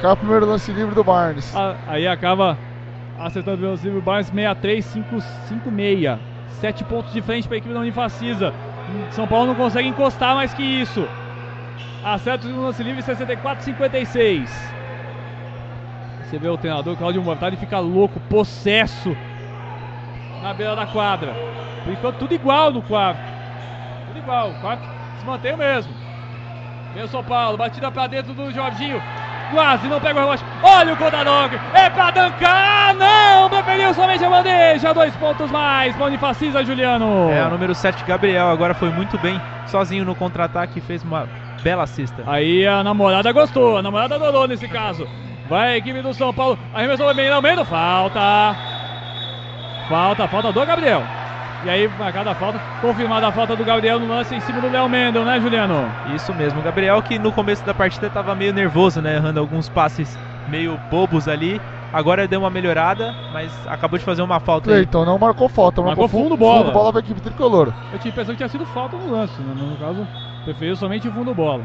Speaker 2: Cá o primeiro lance livre do Barnes.
Speaker 1: A- Aí acaba acertando o velocidade Barnes 63-556. 7 pontos de frente para a equipe da Unifacisa. São Paulo não consegue encostar mais que isso. Acerta o lance livre 64-56. Você vê o treinador Claudio Mortari fica louco, possesso na beira da quadra. Por enquanto tudo igual no quarto. Tudo igual, o quarto se mantém o mesmo. Vem o São Paulo, batida pra dentro do Jorginho. Quase não pega o rebote. Olha o Kodadog. É pra dancar. Não, preferiu somente a bandeja. Dois pontos mais. Bonifacisa, Juliano.
Speaker 4: É, o número 7, Gabriel, agora foi muito bem, sozinho no contra-ataque fez uma bela cesta.
Speaker 1: Aí a namorada gostou. A namorada adorou nesse caso. Vai a equipe do São Paulo. Arremessou bem no meio. Falta. Falta, falta do Gabriel. E aí, marcada a falta. Confirmada a falta do Gabriel no lance em cima do Léo Mendel, né, Juliano?
Speaker 4: Isso mesmo, Gabriel que no começo da partida estava meio nervoso, né, errando alguns passes meio bobos ali. Agora deu uma melhorada, mas acabou de fazer uma falta aí.
Speaker 2: Cleiton não marcou falta, marcou,
Speaker 1: Marcou fundo bola.
Speaker 2: Fundo bola pra equipe tricolor.
Speaker 1: Eu tinha a impressão que tinha sido falta no lance, né? No caso, preferiu somente o fundo bola.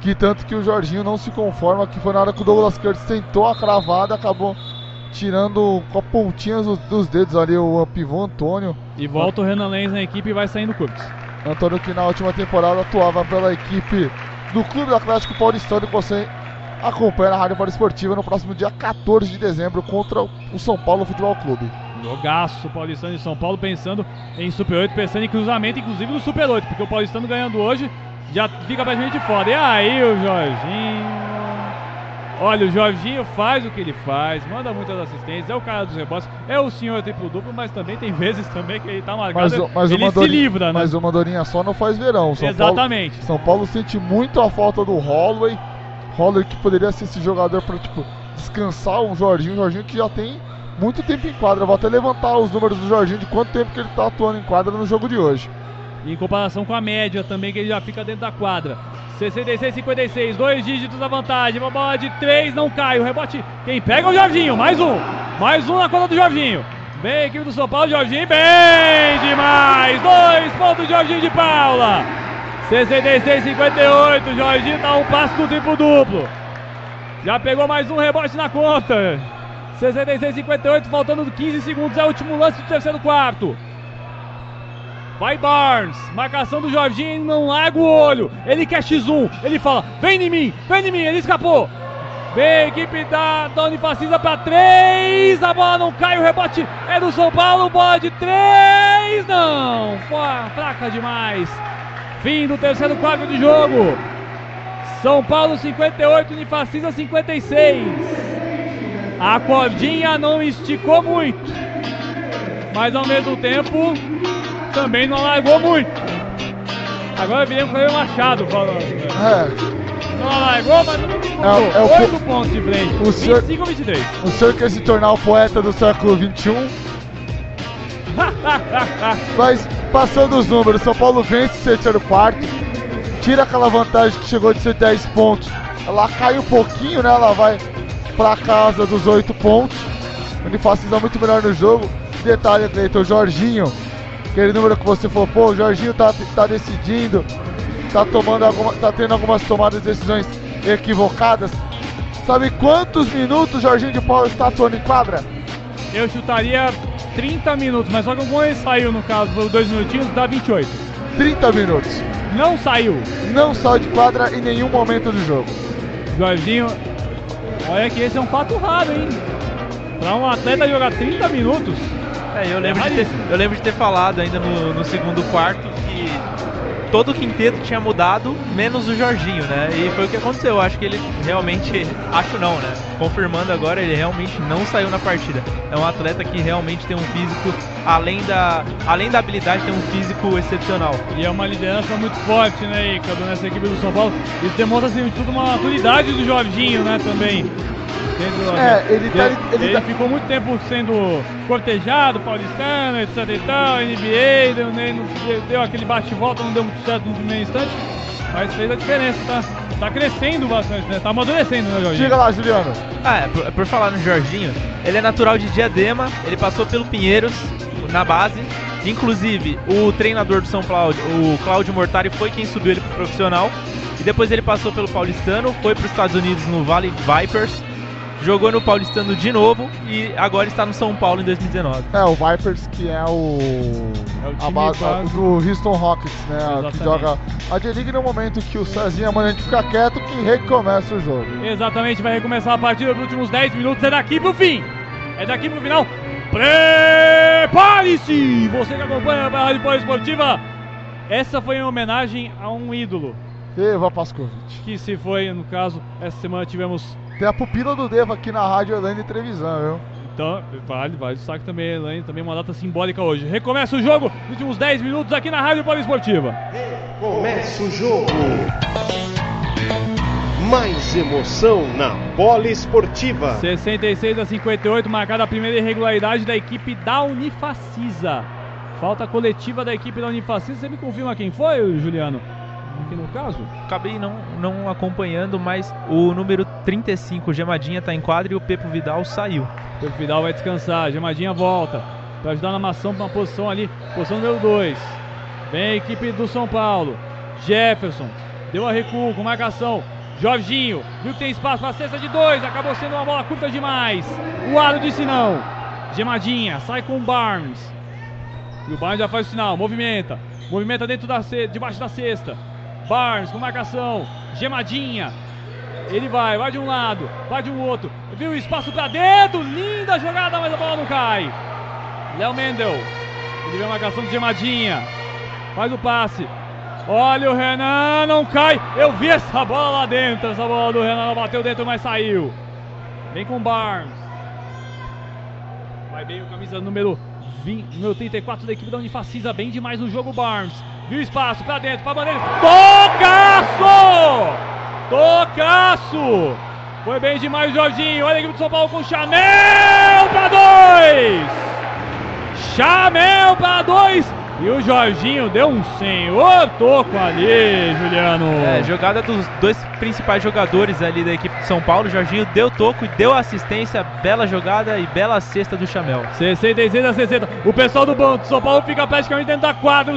Speaker 2: Que tanto que o Jorginho não se conforma, que foi na hora que o Douglas Curtis tentou a cravada, acabou tirando com a pontinha dos, dos dedos ali o pivô Antônio.
Speaker 1: E volta o Renan Lenz na equipe e vai saindo Curtis.
Speaker 2: Antônio que na última temporada atuava pela equipe do Clube Atlético Paulistano que você acompanha na Rádio Polo Esportiva no próximo dia 14 de dezembro contra o São Paulo Futebol Clube.
Speaker 1: Jogaço Paulistano de São Paulo pensando em Super 8, pensando em cruzamento, inclusive no Super 8, porque o Paulistano ganhando hoje já fica praticamente de fora. E aí o Jorginho. Olha, o Jorginho faz o que ele faz, manda muitas assistências, é o cara dos rebotes, é o senhor triplo duplo, mas também tem vezes também que ele tá marcado,
Speaker 2: Mas, mas
Speaker 1: ele se livra, né?
Speaker 2: Mas uma Dorinha só não faz verão. São Paulo,
Speaker 1: Exatamente.
Speaker 2: São Paulo sente muito a falta do Holloway. Holloway que poderia ser esse jogador para tipo, descansar o Jorginho. O Jorginho que já tem muito tempo em quadra. Vou até levantar os números do Jorginho de quanto tempo que ele está atuando em quadra no jogo de hoje.
Speaker 1: Em comparação com a média também, que ele já fica dentro da quadra. 66, 56, dois dígitos da vantagem. Uma bola de três, não cai. O rebote, quem pega é o Jorginho. Mais um. Mais um na conta do Jorginho. Bem, equipe do São Paulo, Jorginho, bem demais. Dois pontos, Jorginho de Paula. 66, 58. Jorginho tá um passo do triplo duplo. Já pegou mais um rebote na conta. 66, 58, faltando 15 segundos. É o último lance do terceiro quarto. Vai Barnes, marcação do Jorginho, não larga o olho. Ele quer X1, ele fala: vem em mim, vem em mim, ele escapou. Vem equipe da, da Unifacisa para três, a bola não cai, o rebote é do São Paulo, bola de três, não, fraca demais. Fim do terceiro quarto de jogo. São Paulo 58, Unifacisa 56. A cordinha não esticou muito, mas ao mesmo tempo também não largou muito. Agora viremos com o Machado falando. né?
Speaker 2: É,
Speaker 1: Não largou, mas não disputou.
Speaker 2: É, é o
Speaker 1: 8
Speaker 2: po-
Speaker 1: pontos de frente.
Speaker 2: o senhor-
Speaker 1: 25 ou 23.
Speaker 2: o senhor quer se tornar o poeta do século XXI, mas passando os números, São Paulo vence o terceiro quarto, tira aquela vantagem que chegou de ser 10 pontos. Ela cai um pouquinho, né? Ela vai pra casa dos 8 pontos. O Unifacisa muito melhor no jogo. Detalhe, Cleiton, o Jorginho, aquele número que você falou, pô, o Jorginho tá, tá decidindo, tá tomando alguma, tá tendo algumas tomadas de decisões equivocadas. Sabe quantos minutos o Jorginho de Paula está atuando em quadra?
Speaker 1: Eu chutaria 30 minutos, mas só que como ele saiu, no caso, por 2 minutinhos, dá 28.
Speaker 2: 30 minutos.
Speaker 1: Não saiu.
Speaker 2: Não saiu de quadra em nenhum momento do jogo.
Speaker 1: Jorginho, olha que esse é um fato raro, hein? Pra um atleta jogar 30 minutos,
Speaker 4: É, eu lembro, de ter, eu lembro de ter falado ainda no, no segundo quarto que todo o quinteto tinha mudado, menos o Jorginho, né? E foi o que aconteceu. Eu acho que ele realmente, acho não, né? Confirmando agora, ele realmente não saiu na partida. É um atleta que realmente tem um físico, além da, além da habilidade, tem um físico excepcional.
Speaker 1: E é uma liderança muito forte, né, Icaro, nessa equipe do São Paulo. Isso demonstra, assim, de tudo uma maturidade do Jorginho, né, também.
Speaker 2: É, ele tá- ele
Speaker 1: ele
Speaker 2: tá-
Speaker 1: ficou muito tempo sendo cortejado, paulistano, etc e tal, NBA, deu, nem- deu aquele bate-volta, não deu muito certo no primeiro instante, mas fez a diferença, tá, tá crescendo bastante, né, tá amadurecendo, né, Jorginho?
Speaker 2: Diga lá, Juliano.
Speaker 4: Ah, é, por, por falar no Jorginho, ele é natural de Diadema, ele passou pelo Pinheiros na base. Inclusive, o treinador do São Paulo, o Cláudio Mortari, foi quem subiu ele pro profissional. E depois ele passou pelo Paulistano, foi para os Estados Unidos no Valley Vipers, jogou no Paulistano de novo e agora está no São Paulo em 2019.
Speaker 2: É, o Vipers, que é o.
Speaker 1: É o
Speaker 2: a
Speaker 1: time
Speaker 2: base
Speaker 1: quase-
Speaker 2: do Houston Rockets, né?
Speaker 1: Exatamente.
Speaker 2: Que joga a D-League no momento que o Cezinha manda a gente ficar quieto que recomeça o jogo.
Speaker 1: Exatamente, vai recomeçar a partida nos últimos 10 minutos. É daqui pro fim. É daqui pro final. Prepare-se! Você que acompanha a Rádio Poliesportiva. Essa foi em homenagem a um ídolo.
Speaker 2: Eva Pascovitch.
Speaker 1: Que se foi, no caso, essa semana tivemos.
Speaker 2: Tem a pupila do Deva aqui na Rádio Orlando e Trevisan, viu?
Speaker 1: Então, vale, vale destaque também, Elaine, também uma data simbólica hoje. Recomeça o jogo, nos últimos 10 minutos aqui na Rádio Poliesportiva.
Speaker 3: Começa o jogo. Mais emoção na bola esportiva.
Speaker 1: 66 a 58, marcada a primeira irregularidade da equipe da Unifacisa. Falta coletiva da equipe da Unifacisa. Você me confirma quem foi, Juliano? Aqui no caso?
Speaker 4: Acabei não, não acompanhando, mas o número 35, Gemadinha, tá em quadra e o Pepo Vidal saiu.
Speaker 1: O Vidal vai descansar. Gemadinha volta para ajudar na mação para uma posição ali, posição número 2. Vem a equipe do São Paulo. Jefferson deu a recuo com marcação. Jorginho viu que tem espaço para cesta de dois. Acabou sendo uma bola curta demais. O Aro disse não. Gemadinha sai com o Barnes. E o Barnes já faz o sinal. Movimenta. Movimenta dentro da ce- debaixo da cesta. Barnes com marcação. Gemadinha. Ele vai, vai de um lado, vai de um outro. Viu o espaço pra dentro. Linda jogada, mas a bola não cai. Léo Mendel. Ele vê a marcação de Gemadinha. Faz o passe. Olha o Renan, não cai. Eu vi essa bola lá dentro. Essa bola do Renan bateu dentro, mas saiu. Vem com Barnes. Vai bem o camisa número 20, número 34 da equipe da Unifacisa. Bem demais no jogo, Barnes. Viu o espaço pra dentro, pra bandeira. Tocaço! Tocaço! Foi bem demais Jorginho. Olha a equipe do São Paulo com Chamel pra dois! Chamel pra dois! E o Jorginho deu um senhor toco ali, Juliano.
Speaker 4: É, jogada dos dois principais jogadores ali da equipe de São Paulo. Jorginho deu toco e deu assistência. Bela jogada e bela cesta do Chamel.
Speaker 1: 66 a 60. O pessoal do banco do São Paulo fica praticamente dentro da quadra,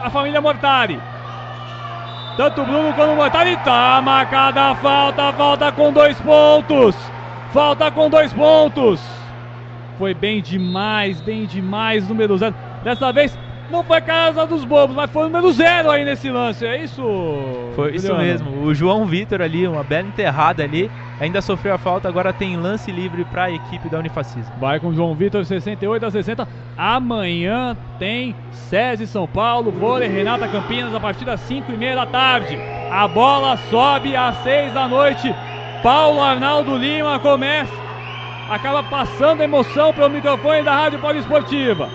Speaker 1: a família Mortari. Tanto o Bruno quanto o Mortari. Tá marcada a falta, falta com dois pontos. Falta com dois pontos. Foi bem demais, bem demais, número zero. Dessa vez não foi casa dos bobos, mas foi o número zero aí nesse lance. É isso?
Speaker 4: Foi isso
Speaker 1: Juliano?
Speaker 4: mesmo. O João Vitor ali, uma bela enterrada ali. Ainda sofreu a falta, agora tem lance livre para a equipe da Unifacisa.
Speaker 1: Vai com o João Vitor, 68 a 60. Amanhã tem SESI São Paulo, vôlei Renata Campinas, a partir das 5 e meia da tarde. A bola sobe às 6 da noite. Paulo Arnaldo Lima começa, acaba passando emoção pelo microfone da Rádio Poliesportiva.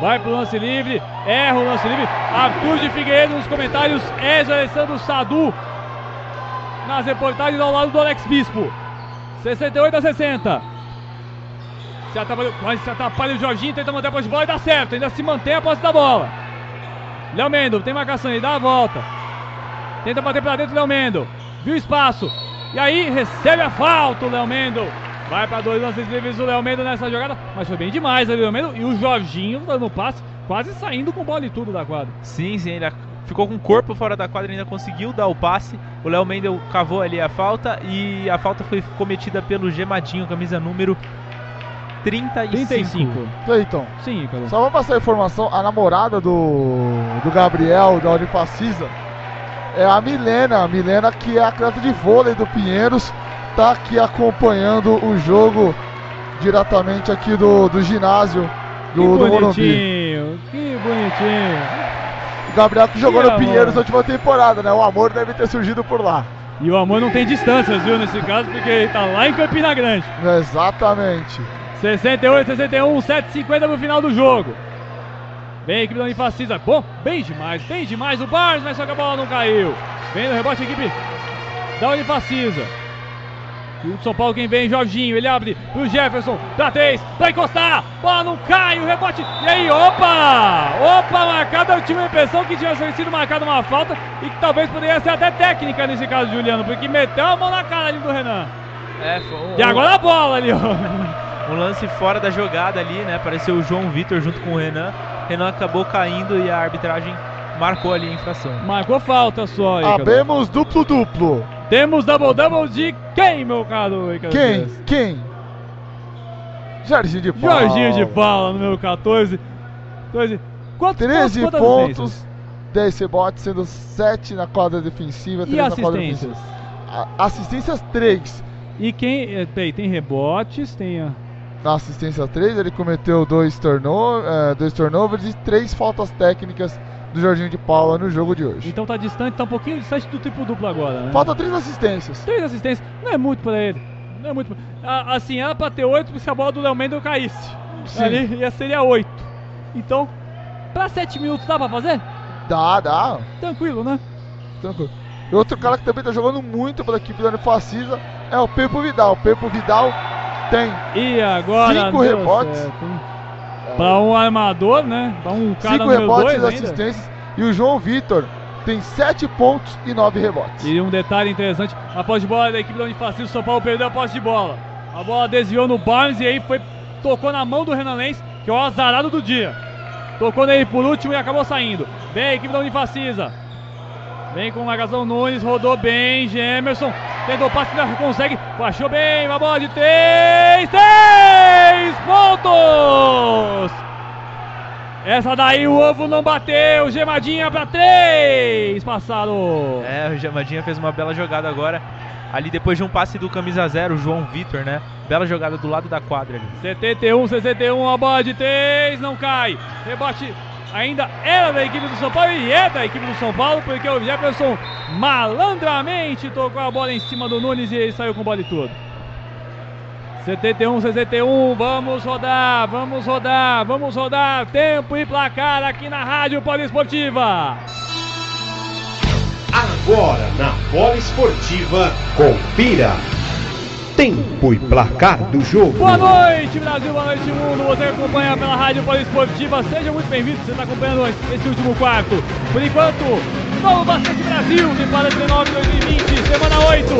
Speaker 1: Vai pro lance livre, erra o lance livre. Arthur de Figueiredo nos comentários, Ezra Alessandro Sadu nas reportagens ao lado do Alex Bispo. 68 a 60. Se atrapalha, quase se atrapalha o Jorginho, tenta manter a posse de bola e dá certo. Ainda se mantém a posse da bola. Léo Mendo tem marcação, ele dá a volta. Tenta bater pra dentro Léo Mendo. Viu o espaço. E aí recebe a falta o Léo Mendo. Vai pra dois lances livres o Léo Mendo nessa jogada. Mas foi bem demais ali o Léo Mendo. E o Jorginho dando passe, quase saindo com bola e tudo da quadra.
Speaker 4: Sim, sim, ele ficou com o corpo fora da quadra, ainda conseguiu dar o passe. O Léo Mendel cavou ali a falta e a falta foi cometida pelo Gemadinho, camisa número 35.
Speaker 1: 35.
Speaker 2: Cleiton,
Speaker 1: Sim, Carlos.
Speaker 2: só vou passar a informação, a namorada do, do Gabriel, da Unifacisa, é a Milena, a Milena que é atleta de vôlei do Pinheiros, tá aqui acompanhando o jogo diretamente aqui do, do ginásio
Speaker 1: Que
Speaker 2: do, do Morumbi.
Speaker 1: bonitinho, que bonitinho.
Speaker 2: Gabriel que jogou no. Pinheiros na última temporada, né? O amor deve ter surgido por lá.
Speaker 1: E o amor não tem distâncias, viu, nesse caso, porque ele tá lá em Campina Grande.
Speaker 2: Exatamente.
Speaker 1: 68, 61, 7,50 no final do jogo. Vem a equipe da Unifacisa. Bom, bem demais, bem demais o Barnes, mas só que a bola não caiu. Vem no rebote a equipe da Unifacisa. E o São Paulo quem vem, Jorginho, ele abre pro Jefferson, pra três, pra encostar, bola não cai, o rebote, e aí, opa! Opa, marcada, eu tive a impressão que tinha sido marcada uma falta e que talvez poderia ser até técnica nesse caso, Juliano, porque meteu a mão na cara ali do Renan.
Speaker 4: É, foi um,
Speaker 1: E agora a bola ali, ó.
Speaker 4: um lance fora da jogada ali, né? Apareceu o João Vitor junto com o Renan. Renan acabou caindo e a arbitragem marcou ali a infração.
Speaker 1: Marcou falta só, Ícaro.
Speaker 2: Abemos duplo-duplo.
Speaker 1: Temos double-double de quem, meu caro Ícaro
Speaker 2: Quem?
Speaker 1: Dias?
Speaker 2: Quem? Jorginho de Paula.
Speaker 1: Jorginho de Paula, número 14. 14. Quantos
Speaker 2: 13
Speaker 1: quantas
Speaker 2: pontos,
Speaker 1: assistências?
Speaker 2: 10 rebotes, sendo 7 na quadra defensiva, 3
Speaker 1: E
Speaker 2: na quadra
Speaker 1: assistências?
Speaker 2: ofensiva. Assistências 3.
Speaker 1: E quem. eh, Tem, tem rebotes, tem. a-
Speaker 2: Na assistência 3, ele cometeu dois, turno, dois turnovers e 3 faltas técnicas do Jorginho de Paula no jogo de hoje.
Speaker 1: Então tá distante, tá um pouquinho distante do triplo duplo agora, né?
Speaker 2: Falta 3 assistências.
Speaker 1: Três assistências, não é muito pra ele. Não é muito. Assim, era pra ter oito se a bola do Léo Mendel caísse.
Speaker 2: Sim.
Speaker 1: Ali ia seria oito. Então, pra sete minutos dá pra fazer?
Speaker 2: Dá, dá.
Speaker 1: Tranquilo, né?
Speaker 2: Tranquilo. E outro cara que também tá jogando muito pela equipe da Unifacisa é o Pepo Vidal. O Pepo Vidal tem
Speaker 1: E agora.
Speaker 2: Cinco rebotes.
Speaker 1: certo, Pra um armador, né? Pra um cara
Speaker 2: 5
Speaker 1: número
Speaker 2: rebotes
Speaker 1: dois
Speaker 2: assistências. E o João Vitor tem 7 pontos e 9 rebotes.
Speaker 1: E um detalhe interessante, a posse de bola da equipe da Unifacil, São Paulo perdeu a posse de bola. A bola desviou no Barnes e aí foi, tocou na mão do Renan Lenz, que é o azarado do dia. Tocou nele por último e acabou saindo. Vem a equipe da Unifacisa. Vem com o marcação Nunes, rodou bem, Gemerson. Tentou passe, não consegue. Baixou bem, uma bola de três. Três pontos! Essa daí o ovo não bateu. Gemadinha pra três. Passaram.
Speaker 4: É, o Jamadinha fez uma bela jogada agora. Ali depois de um passe do camisa zero, João Vitor, né? Bela jogada do lado da quadra ali.
Speaker 1: 71, 61, a bola de 3, não cai. Rebote ainda era da equipe do São Paulo e é da equipe do São Paulo, porque o Jefferson malandramente tocou a bola em cima do Nunes e ele saiu com bola e tudo. 71, 61, vamos rodar, vamos rodar, vamos rodar. Tempo e placar aqui na Rádio Poliesportiva.
Speaker 3: Agora na Bola Esportiva, confira. Tempo e placar do jogo.
Speaker 1: Boa noite, Brasil, boa noite, mundo. Você acompanha pela Rádio Poliesportiva. Seja muito bem-vindo. Você está acompanhando esse último quarto. Por enquanto, Novo Basquete Brasil, temporada 19 2020, semana 8.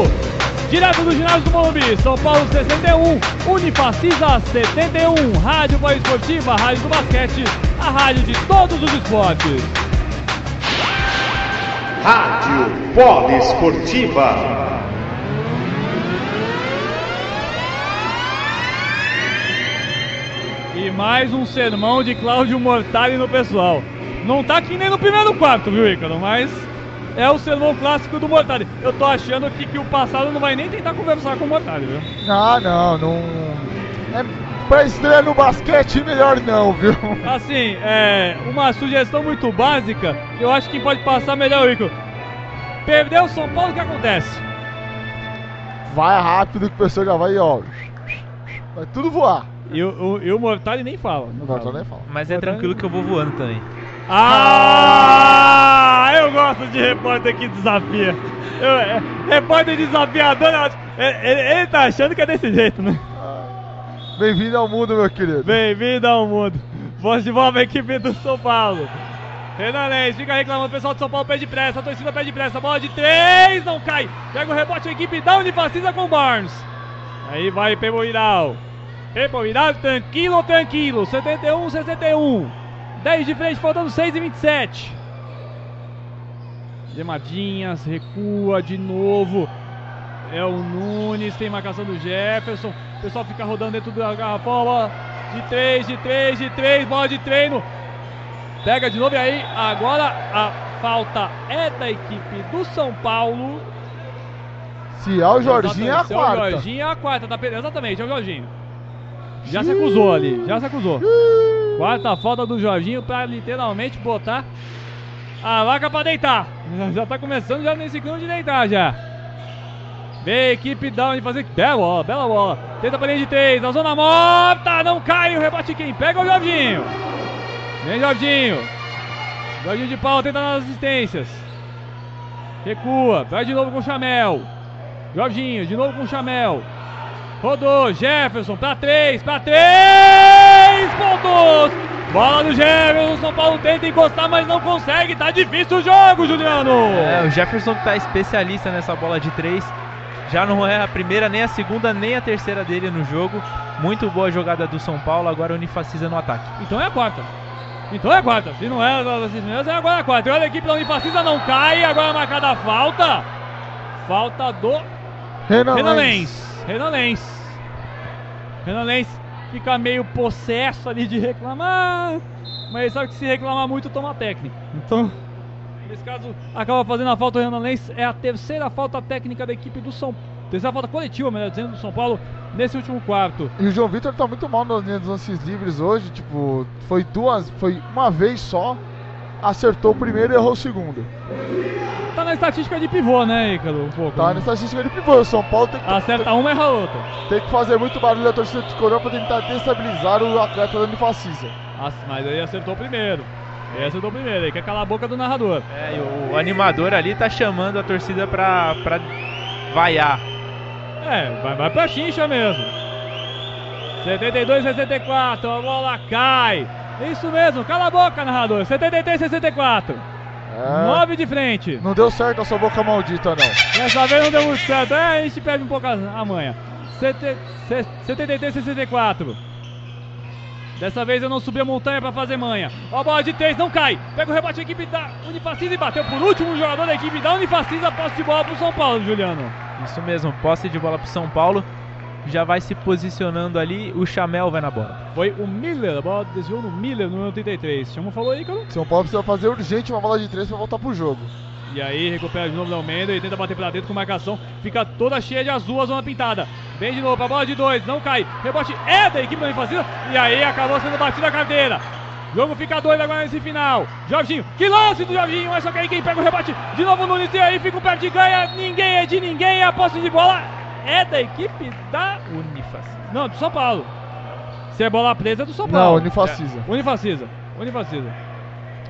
Speaker 1: Direto do ginásio do Morumbi, São Paulo 61, Unifacisa 71, Rádio Poliesportiva, Rádio do Basquete, a rádio de todos os esportes.
Speaker 3: Rádio Bola
Speaker 1: mais um sermão de Cláudio Mortari no pessoal. Não tá aqui nem no primeiro quarto, viu, Ícaro? Mas é o sermão clássico do Mortari. Eu tô achando que, que o passado não vai nem tentar conversar com o Mortari, viu?
Speaker 2: Ah, não, não. É, pra estreia no basquete, melhor não, viu?
Speaker 1: Assim, é uma sugestão muito básica. Eu acho que pode passar melhor, Ícaro. Perdeu o São Paulo, o que acontece?
Speaker 2: Vai rápido que o pessoal já vai, ó. Vai tudo voar.
Speaker 1: E o, o, e o Mortari nem fala. Não fala.
Speaker 2: nem fala.
Speaker 4: Mas é tranquilo que eu vou voando também.
Speaker 1: Ah, eu gosto de repórter que desafia. Eu, é, repórter desafiador, ele, ele- ele tá achando que é desse jeito, né?
Speaker 2: Bem-vindo ao mundo, meu querido.
Speaker 1: Bem-vindo ao mundo. Voz de volta a equipe do São Paulo. Renan Lenz fica reclamando, o pessoal do São Paulo pede pressa, a torcida pede pressa, bola de três, não cai. Pega o rebote a equipe da Unifacisa com o Barnes. Aí vai Pebo Viral. Pebo Viral, tranquilo, tranquilo. 71, 61. 10 de frente, faltando 6 e 27. Gemadinhas, recua de novo. É o Nunes, tem marcação do Jefferson. O pessoal fica rodando dentro da garrafão. Bola de 3, de 3, de 3, bola de treino. Pega de novo e aí, agora a falta é da equipe do São Paulo.
Speaker 2: Se é o Jorginho, é a
Speaker 1: Exatamente, se o
Speaker 2: quarta.
Speaker 1: Jorginho é a quarta, tá exatamente, é o Jorginho. Já se acusou ali, já se acusou. Quarta falta do Jorginho pra literalmente botar A vaca pra deitar. Já tá começando já nesse clima de deitar já. Vem a equipe da fazer Bela bola, bela bola. Tenta pra linha de três. A zona morta. Não cai. O rebote quem pega é o Jorginho. Vem Jorginho. Jorginho de pau tenta nas assistências. Recua. Vai de novo com o Chamel. Jorginho de novo com o Chamel. Rodou. Jefferson pra três. Pra três pontos. Bola do Jefferson, São Paulo tenta encostar, mas não consegue. Tá difícil o jogo, Juliano.
Speaker 4: É, o Jefferson que tá especialista nessa bola de três. Já não é a primeira, nem a segunda, nem a terceira dele no jogo. Muito boa jogada do São Paulo. Agora Unifacisa no ataque.
Speaker 1: Então é a quarta. Então é a quarta. Se não é das primeiras, é agora a quarta. E olha a equipe da Unifacisa não cai. Agora é marcada a falta. Falta do Renanense. Renanense. Renanense fica meio possesso ali de reclamar. Mas sabe que se reclamar muito, toma técnica. Então, nesse caso, acaba fazendo a falta o Renan Lenz. É a terceira falta técnica da equipe do São Paulo. Terceira falta coletiva, melhor dizendo, do São Paulo nesse último quarto.
Speaker 2: E o João Vitor tá muito mal nas linhas dos lances livres hoje. Tipo, foi duas, foi uma vez só. Acertou o primeiro e errou o segundo.
Speaker 1: Tá na estatística de pivô, né, Ícaro? Um pouco.
Speaker 2: Tá
Speaker 1: né?
Speaker 2: na estatística de pivô. O São Paulo tem que,
Speaker 1: Acerta uma, erra outra.
Speaker 2: tem que fazer muito barulho da torcida de Corão pra tentar destabilizar o atleta da Unifacisa.
Speaker 1: Mas aí acertou o primeiro. Aí acertou o primeiro. Aí quer calar a boca do narrador.
Speaker 4: É, e o animador ali tá chamando a torcida pra, pra vaiar.
Speaker 1: É, vai, vai pra chincha mesmo. 72 64, a bola cai. Isso mesmo, cala a boca, narrador. 73 64.
Speaker 2: É,
Speaker 1: 9 de frente.
Speaker 2: Não deu certo a sua boca maldita, não.
Speaker 1: Dessa vez não deu muito certo. É, a gente perde um pouco a, manha. Sete- se- 73 64. Dessa vez eu não subi a montanha pra fazer manha. Ó, a bola de 3 não cai. Pega o rebote a equipe da Unifacisa e bateu por último jogador da equipe da Unifacisa. Posse de bola pro São Paulo, Juliano.
Speaker 4: Isso mesmo, posse de bola pro São Paulo. Já vai se posicionando ali, o Chamel vai na bola.
Speaker 1: Foi o Miller, a bola desviou no Miller no número 33. Chamou, falou aí, Caro.
Speaker 2: São Paulo precisa fazer urgente uma bola de três pra voltar pro jogo.
Speaker 1: E aí recupera de novo o Almeida e tenta bater pra dentro com marcação. Fica toda cheia de azul a zona pintada. Vem de novo pra bola de dois, não cai. Rebote é da equipe da Unifacisa. E aí acabou sendo batida a carteira. Jogo fica doido agora nesse final. Jorginho, que lance do Jorginho. Mas só que aí quem pega o rebote de novo no Nunes. E aí fica um pé de ganha. Ninguém é de ninguém. A posse de bola é da equipe da.
Speaker 4: Unifacisa.
Speaker 1: Não, do São Paulo. Se é bola presa é do São
Speaker 2: Não,
Speaker 1: Paulo.
Speaker 2: Unifacisa.
Speaker 1: Unifacisa. Unifacisa.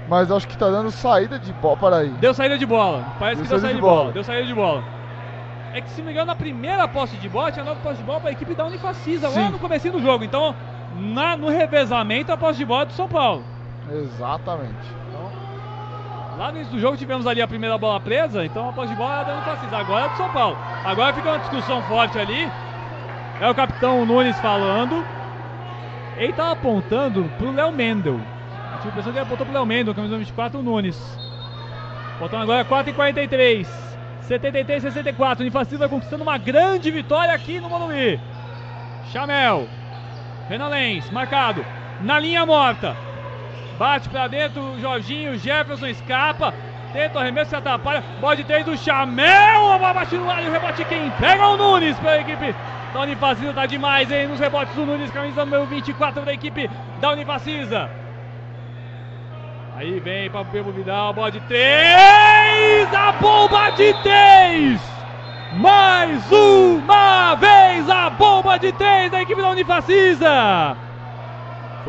Speaker 2: Mas acho que tá dando saída de bola para aí.
Speaker 1: Deu saída de bola. Parece
Speaker 2: Deu
Speaker 1: que deu
Speaker 2: saída de
Speaker 1: bola.
Speaker 2: bola.
Speaker 1: Deu saída de bola. É que se não me engano, na primeira posse de bola, tinha dado posse de bola pra equipe da Unifacisa, lá
Speaker 2: Sim.
Speaker 1: no comecinho do jogo. Então, na- no revezamento, a posse de bola é do São Paulo.
Speaker 2: Exatamente.
Speaker 1: Lá no início do jogo tivemos ali a primeira bola presa, então a posse de bola é da Unifacisa. Agora é do São Paulo. Agora fica uma discussão forte ali. É o capitão Nunes falando. Ele tá apontando pro Léo Mendel. Eu tive a impressão que ele apontou pro Léo Mendel, camisa 24, o Nunes. Faltando agora 4 e 43 73 64. Unifacisa vai conquistando uma grande vitória aqui no Morumbi. Chamel. Renan Lenz, marcado. Na linha morta. Bate pra dentro o Jorginho. Jefferson escapa. Tenta o arremesso, se atrapalha. Bola de três do Chamel. A bola bate no ar e o rebote quem pega é o Nunes pela equipe da Unifacisa. Tá demais, hein? Nos rebotes do Nunes, camisa número 24 da equipe da Unifacisa. Aí vem para o Vidal, bola de três, a bomba de três! Mais uma vez a bomba de três da equipe da Unifacisa!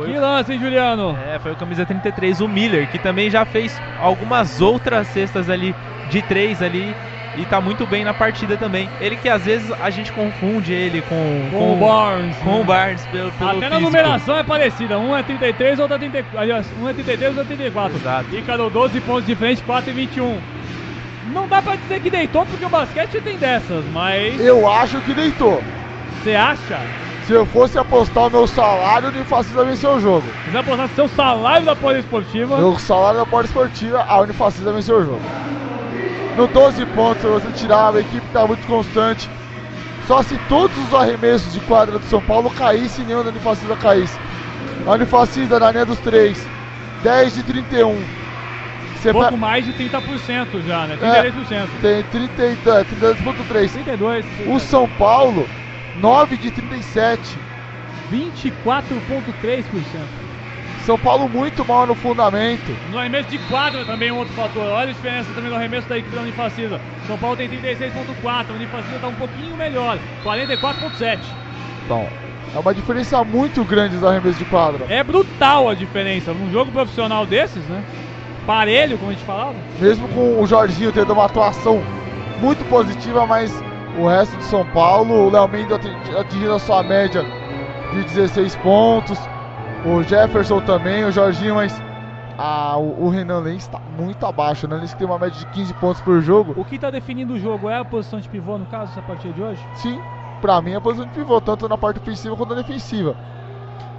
Speaker 4: Foi
Speaker 1: que
Speaker 4: o-
Speaker 1: lance, hein, Juliano?
Speaker 4: É, foi o camisa 33, o Miller, que também já fez algumas outras cestas ali de três ali e tá muito bem na partida também. Ele que às vezes a gente confunde ele com,
Speaker 1: Com o Barnes.
Speaker 4: com o Barnes pelo, pelo
Speaker 1: Até na numeração é parecida, um é 33, outro é 34. Aliás, um é 33, outro é 34.
Speaker 4: Exato.
Speaker 1: Ícaro 12 pontos de frente, 4 e 21. Não dá pra dizer que deitou porque o basquete tem dessas, mas
Speaker 2: eu acho que deitou.
Speaker 1: você acha?
Speaker 2: Se eu fosse apostar o meu salário, o Unifacisa venceu o jogo.
Speaker 1: Se quiser apostar seu salário da Poliesportiva,
Speaker 2: Meu salário da Porta Esportiva, a Unifacisa venceu o jogo. No 12 pontos, se você tirar, a equipe está muito constante. Só se todos os arremessos de quadra do São Paulo caíssem e nenhum da Unifacisa caísse. A Unifacisa na linha dos 3, 10 de 31. Você
Speaker 1: pouco mais de 30% já, né?
Speaker 2: É.
Speaker 1: 33%.
Speaker 2: tem 30, e- é, 32,3.
Speaker 1: 32.
Speaker 2: O São Paulo, 9 de 37.
Speaker 1: 24,3%.
Speaker 2: São Paulo muito mal no fundamento.
Speaker 1: No arremesso de quadra também um outro fator. Olha a diferença também no arremesso da equipe da Unifacisa. São Paulo tem 36.4, a Unifacisa está um pouquinho melhor, 44.7.
Speaker 2: Então, é uma diferença muito grande dos arremessos de quadra.
Speaker 1: É brutal a diferença. Num jogo profissional desses, né? Parelho, como a gente falava.
Speaker 2: Mesmo com o Jorginho tendo uma atuação muito positiva, mas o resto de São Paulo, o Léo Mendes atingindo a sua média de 16 pontos, o Jefferson também, o Jorginho, mas ah, o, Renan Lenz está muito abaixo. O Renan Lenz tem uma média de 15 pontos por jogo.
Speaker 1: O que está definindo o jogo é a posição de pivô, no caso, essa partida de hoje?
Speaker 2: Sim, para mim é a posição de pivô, tanto na parte ofensiva quanto na defensiva.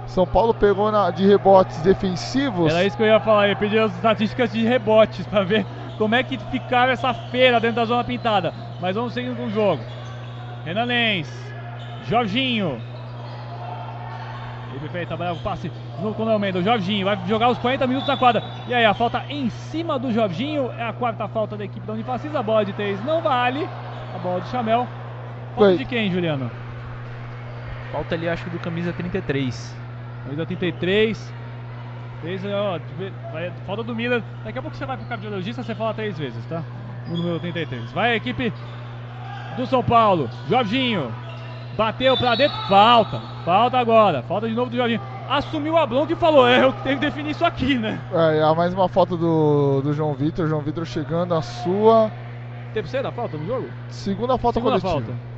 Speaker 2: São Paulo pegou na, de rebotes defensivos.
Speaker 1: Era isso que eu ia falar, eu ia pedir as estatísticas de rebotes para ver como é que ficaram essa feira dentro da zona pintada. Mas vamos seguindo com o jogo. Renan Lenz, Jorginho. Ele fez trabalhar o passe no com o O Jorginho vai jogar os 40 minutos na quadra. E aí, a falta em cima do Jorginho. É a quarta falta da equipe da Unifacisa. A bola de 3 não vale. A bola de Chamel. Falta de quem, Juliano?
Speaker 4: Falta ali, acho que do camisa 33.
Speaker 1: Camisa 33. Fez, ó, falta do Miller. Daqui a pouco você vai pro cardiologista, você fala três vezes, tá? No número 33. Vai a equipe do São Paulo. Jorginho. Bateu pra dentro. Falta. Falta agora. Falta de novo do Jorginho. Assumiu a bronca e falou: É, eu tenho que definir isso aqui, né?
Speaker 2: É, há mais uma falta do, do João Vitor. João Vitor chegando a sua.
Speaker 1: Terceira falta no jogo?
Speaker 2: Segunda falta
Speaker 1: Segunda
Speaker 2: coletiva.
Speaker 1: falta.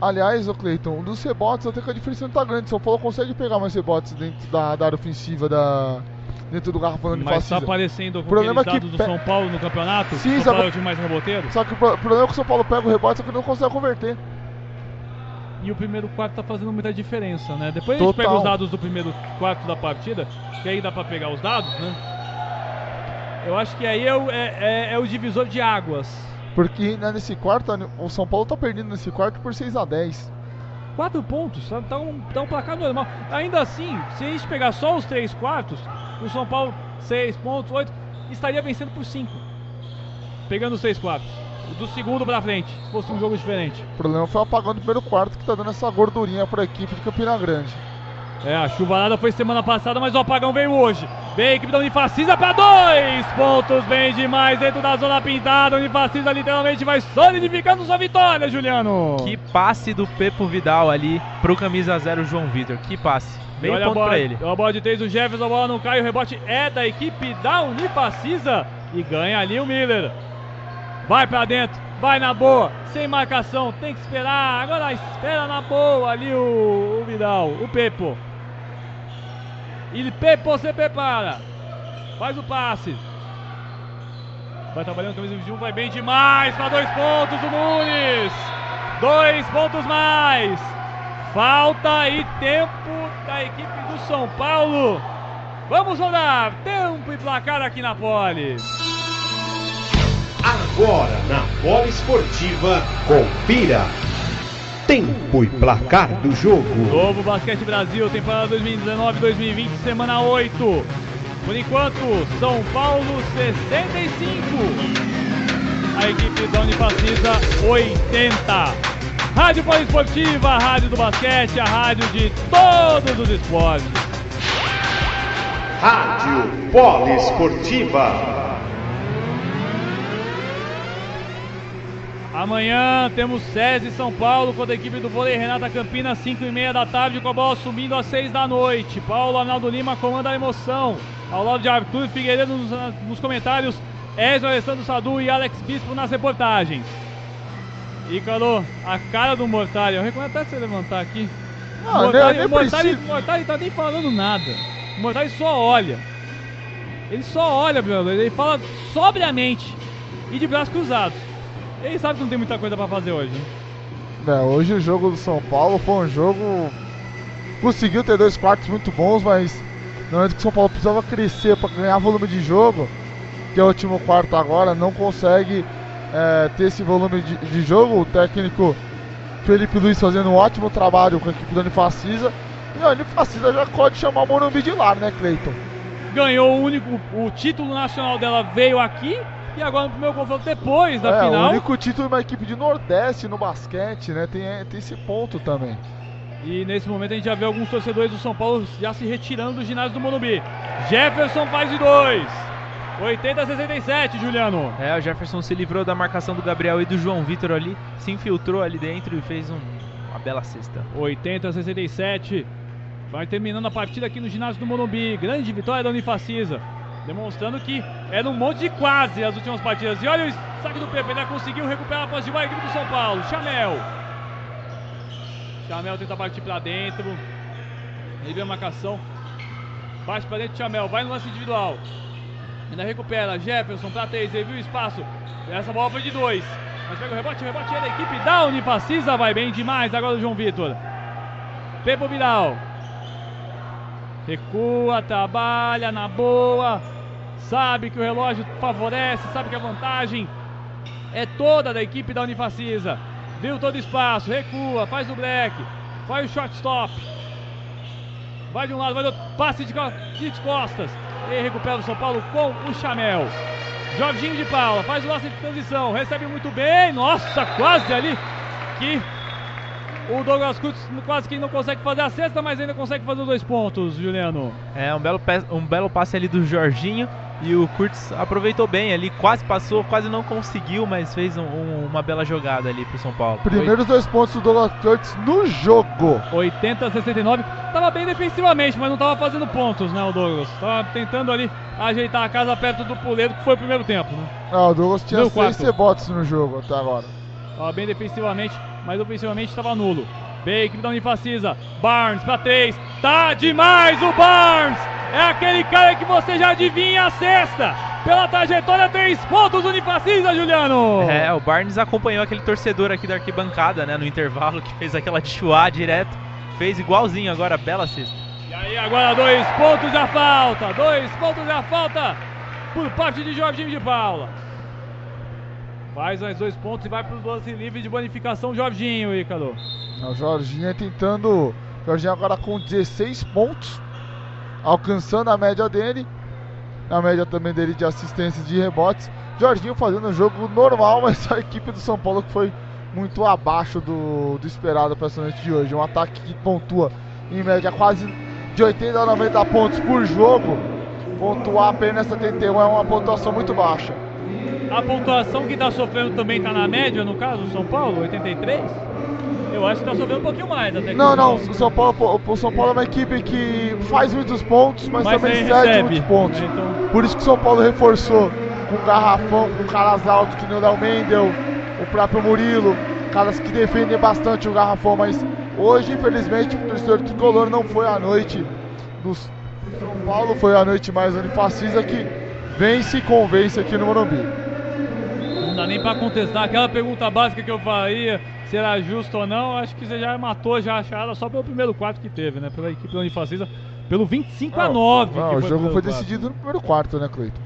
Speaker 2: Aliás, o Cleiton, um dos rebotes até que a diferença não tá grande. São Paulo consegue pegar mais rebotes dentro da, da área ofensiva da. Dentro do garrafão de
Speaker 1: Mas tá aparecendo com
Speaker 2: problema é que
Speaker 1: do
Speaker 2: pe-
Speaker 1: São Paulo no campeonato?
Speaker 2: Sim,
Speaker 1: São Paulo é o time mais reboteiro?
Speaker 2: Só que o pro- problema é que o São Paulo pega o rebote, só que não consegue converter.
Speaker 1: E o primeiro quarto tá fazendo muita diferença, né? Depois a
Speaker 2: Total.
Speaker 1: gente pega os dados do primeiro quarto da partida, que aí dá pra pegar os dados, né? Eu acho que aí é o, é, é- é o divisor de águas.
Speaker 2: Porque né, nesse quarto, o São Paulo tá perdendo nesse quarto por 6 a 10
Speaker 1: Quatro pontos, tá tá um, tá um placar normal. Ainda assim, se a gente pegar só os três quartos, o São Paulo, seis pontos, oito, estaria vencendo por cinco. Pegando os seis quartos. Do segundo pra frente, se fosse um jogo diferente.
Speaker 2: O problema foi o apagão do primeiro quarto que tá dando essa gordurinha pra equipe de Campina Grande.
Speaker 1: É, a chuvarada foi semana passada, mas o apagão veio hoje. Vem a equipe da Unifacisa para dois pontos, bem demais dentro da zona pintada. A Unifacisa literalmente vai solidificando sua vitória, Juliano.
Speaker 4: Que passe do Pepo Vidal ali pro camisa 0 João Vitor. Que passe. Meio
Speaker 1: olha a
Speaker 4: ponto
Speaker 1: bola,
Speaker 4: pra ele.
Speaker 1: olha A bola de três do Jefferson, a bola não cai, o rebote é da equipe da Unifacisa. E ganha ali o Miller. Vai pra dentro, vai na boa, sem marcação, tem que esperar. Agora espera na boa ali o, o Vidal, o Pepo. E Pepo se prepara. Faz o passe. Vai trabalhando camisa 21, vai bem demais para dois pontos o Nunes. Dois pontos mais. Falta e tempo da equipe do São Paulo. Vamos rodar. Tempo e placar aqui na Pole.
Speaker 3: Agora na Bola Esportiva, confira. Tempo e placar do jogo.
Speaker 1: Novo Basquete Brasil, temporada 2019-2020, semana 8. Por enquanto, São Paulo 65. A equipe da Unifacisa 80. Rádio Poliesportiva, a rádio do basquete, a rádio de todos os esportes.
Speaker 3: Rádio Bola Esportiva.
Speaker 1: Amanhã temos SESI São Paulo contra a equipe do vôlei Renata Campinas, 5 e meia da tarde, com a bola subindo às 6 da noite. Paulo Arnaldo Lima comanda a emoção. Ao lado de Arthur Figueiredo nos, nos comentários, Ezio Alessandro Sadu e Alex Bispo nas reportagens. Ícaro, a cara do Mortari, eu recomendo até você levantar aqui.
Speaker 2: Ah,
Speaker 1: o Mortari,
Speaker 2: nem-
Speaker 1: o Mortari, Mortari tá nem falando nada. O Mortari só olha. Ele só olha, meu, ele fala sobriamente e de braços cruzados. Ele sabe que não tem muita coisa pra fazer hoje. né?
Speaker 2: É, hoje o jogo do São Paulo foi um jogo. Conseguiu ter dois quartos muito bons, mas no momento que o São Paulo precisava crescer para ganhar volume de jogo, que é o último quarto agora, não consegue é, ter esse volume de, de jogo. O técnico Felipe Luiz fazendo um ótimo trabalho com a equipe da Unifacisa. E a Unifacisa já pode chamar o Morumbi de lar, né, Cleiton?
Speaker 1: Ganhou o único, o título nacional dela veio aqui e agora no primeiro confronto depois da
Speaker 2: é,
Speaker 1: final.
Speaker 2: o único título de uma equipe de Nordeste no basquete, né? Tem, tem esse ponto também.
Speaker 1: E nesse momento a gente já vê alguns torcedores do São Paulo já se retirando do ginásio do Morumbi. Jefferson faz de dois. 80 a 67, Juliano.
Speaker 4: É, o Jefferson se livrou da marcação do Gabriel e do João Vitor ali, se infiltrou ali dentro e fez um, uma bela cesta.
Speaker 1: 80 a 67. Vai terminando a partida aqui no ginásio do Morumbi. Grande vitória da Unifacisa. Demonstrando que era um monte de quase as últimas partidas. E olha o saque do Pepe, ainda conseguiu recuperar a posse de bola equipe do São Paulo. Chamel. Chamel tenta partir pra dentro. Ele vê a marcação. Bate pra dentro, Chamel. Vai no lance individual. Ainda recupera. Jefferson pra três. Ele viu o espaço. Essa bola foi de dois. Mas pega o rebote, rebote da equipe da Unifacisa. Vai bem demais agora o João Vitor. Pepo Viral. Recua, trabalha na boa. Sabe que o relógio favorece, sabe que a vantagem é toda da equipe da Unifacisa. Viu todo espaço, recua, faz o black, faz o shortstop. Vai de um lado, vai do outro, passe de, de costas. E recupera o São Paulo com o Chamel. Jorginho de Paula faz o lance de transição, recebe muito bem. Nossa, quase ali que o Douglas Kurtz quase que não consegue fazer a cesta, mas ainda consegue fazer os dois pontos, Juliano.
Speaker 4: É, um belo, um belo passe ali do Jorginho. E o Kurtz aproveitou bem ali, quase passou, quase não conseguiu, mas fez um, um, uma bela jogada ali pro São Paulo.
Speaker 2: Primeiros dois pontos do Douglas Kurtz no jogo.
Speaker 1: 80 a 69. Tava bem defensivamente, mas não tava fazendo pontos, né, o Douglas? Tava tentando ali ajeitar a casa perto do puleiro, que foi o primeiro tempo, né?
Speaker 2: Ah, o Douglas tinha Deu seis rebotes no jogo até agora.
Speaker 1: Tava bem defensivamente, mas ofensivamente estava nulo. Bem, equipe da Unifacisa. Barnes para três. Tá demais o Barnes! É aquele cara que você já adivinha a cesta. Pela trajetória, três pontos Unifacisa, Juliano!
Speaker 4: É, o Barnes acompanhou aquele torcedor aqui da arquibancada, né, no intervalo, que fez aquela de chuá direto. Fez igualzinho agora, bela cesta.
Speaker 1: E aí, agora dois pontos a falta. Dois pontos a falta por parte de Jorginho de Paula. Faz mais dois pontos e vai para os lance livre de bonificação, Jorginho, Ícaro.
Speaker 2: O Jorginho tentando. Jorginho agora com 16 pontos, alcançando a média dele. A média também dele de assistências de rebotes. Jorginho fazendo um jogo normal, mas a equipe do São Paulo que foi muito abaixo do, do esperado para essa noite de hoje. Um ataque que pontua em média quase de 80 a 90 pontos por jogo. Pontuar apenas 71 é uma pontuação muito baixa.
Speaker 1: A pontuação que está sofrendo também está na média, no caso, o São Paulo, 83? Eu acho que está sofrendo um pouquinho mais até
Speaker 2: Não, não, o São, Paulo, o São Paulo é uma equipe que faz muitos pontos, mas, mas também cede muitos pontos. Então... Por isso que o São Paulo reforçou com garrafão, com caras altos que nem o Mendel, o próprio Murilo, caras que defendem bastante o garrafão, mas hoje, infelizmente, o torcedor tricolor não foi a noite do São Paulo, foi a noite mais unifacisa que vence e convence aqui no Morumbi.
Speaker 1: Não dá nem para contestar aquela pergunta básica que eu faria, se era justo ou não. Acho que você já matou já a charada só pelo primeiro quarto que teve, né? Pela equipe da Unifacisa, pelo 25 não, a 9.
Speaker 2: Não, o jogo foi decidido no primeiro quarto, né, Cleiton?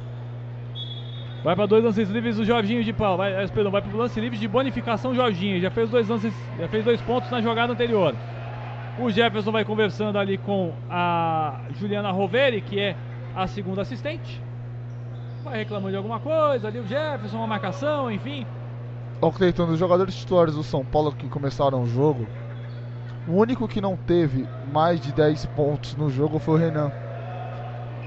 Speaker 1: Vai para dois lances livres do Jorginho de Pau. Vai, eh, perdão, vai para lance livre de bonificação Jorginho. Já fez dois lances, já fez dois pontos na jogada anterior. O Jefferson vai conversando ali com a Juliana Roveri, que é a segunda assistente vai reclamando de alguma coisa, ali o Jefferson, uma marcação, enfim.
Speaker 2: Ó, Cleiton, dos jogadores titulares do São Paulo que começaram o jogo, o único que não teve mais de 10 pontos no jogo foi o Renan.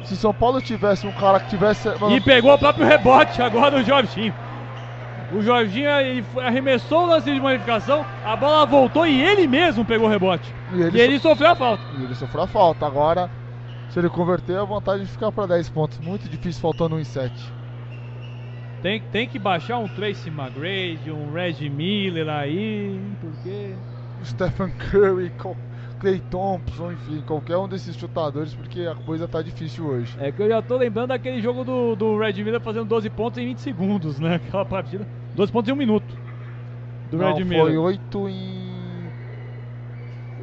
Speaker 2: Se São Paulo tivesse um cara que tivesse.
Speaker 1: E pegou o próprio rebote agora do Jorginho. O Jorginho arremessou o lance de modificação, a bola voltou e ele mesmo pegou o rebote. E ele, e ele so... sofreu a falta.
Speaker 2: E ele sofreu a falta. Agora se ele converter, a vantagem de ficar para 10 pontos. Muito difícil, faltando 1 em 7.
Speaker 1: Tem, tem que baixar um Tracy McGrady, um Reggie Miller aí, porque...
Speaker 2: Stephen Curry, Clay Thompson, enfim, qualquer um desses chutadores, porque a coisa tá difícil hoje.
Speaker 1: É que eu já tô lembrando daquele jogo do, do Red Miller fazendo 12 pontos em 20 segundos, né? Aquela partida. 12 pontos em 1 minuto.
Speaker 2: Do Não, Red Miller. Foi 8 em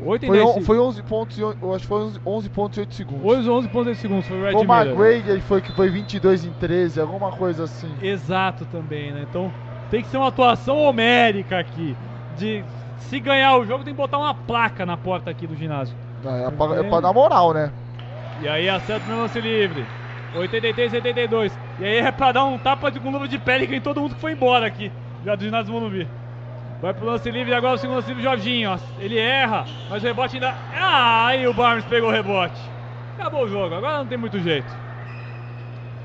Speaker 2: 8 foi, on, foi 11 pontos, eu acho que foi 11, 11 pontos e 8 segundos.
Speaker 1: Foi 11 pontos e 8 segundos, foi o Red
Speaker 2: O McGrady foi que foi 22 em 13, alguma coisa assim.
Speaker 1: Exato também, né? Então tem que ser uma atuação homérica aqui. De se ganhar o jogo tem que botar uma placa na porta aqui do ginásio.
Speaker 2: É, é, pra, é pra dar moral, né?
Speaker 1: E aí acerta no lance livre. 83, 82. E aí é pra dar um tapa de, com luva de pele em todo mundo que foi embora aqui. Já do ginásio Morumbi. Vai pro lance livre agora o segundo lance livre, Jorginho. Ele erra, mas o rebote ainda. Ah, aí o Barnes pegou o rebote. Acabou o jogo, agora não tem muito jeito.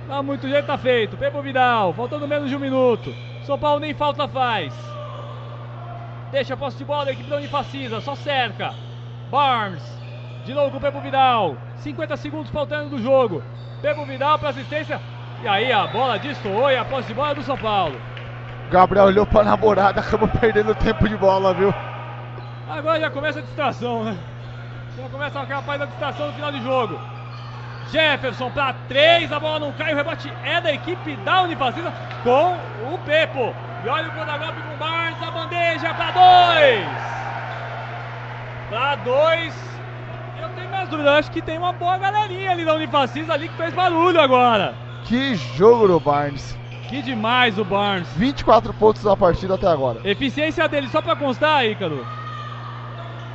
Speaker 1: Não muito jeito, tá feito. Pepo Vidal, faltando menos de um minuto. São Paulo nem falta faz. Deixa a posse de bola da equipe da Unifacisa, só cerca. Barnes, de novo com o Pepo Vidal. 50 segundos faltando do jogo. Pepo Vidal para assistência. E aí a bola destoou e a posse de bola é do São Paulo.
Speaker 2: Gabriel olhou pra namorada, acabou perdendo tempo de bola, viu?
Speaker 1: Agora já começa a distração, né? Já começa aquela parte da distração no final de jogo. Jefferson para três, a bola não cai, o rebote é da equipe da Unifacisa com o Pepo. E olha o contragolpe com o Barnes, a bandeja para dois. Para dois. Eu tenho minhas dúvidas, acho que tem uma boa galerinha ali da Unifacisa ali que fez barulho agora.
Speaker 2: Que jogo do Barnes.
Speaker 1: Que demais o Barnes.
Speaker 2: 24 pontos na partida até agora.
Speaker 1: Eficiência dele, só para constar, Ícaro.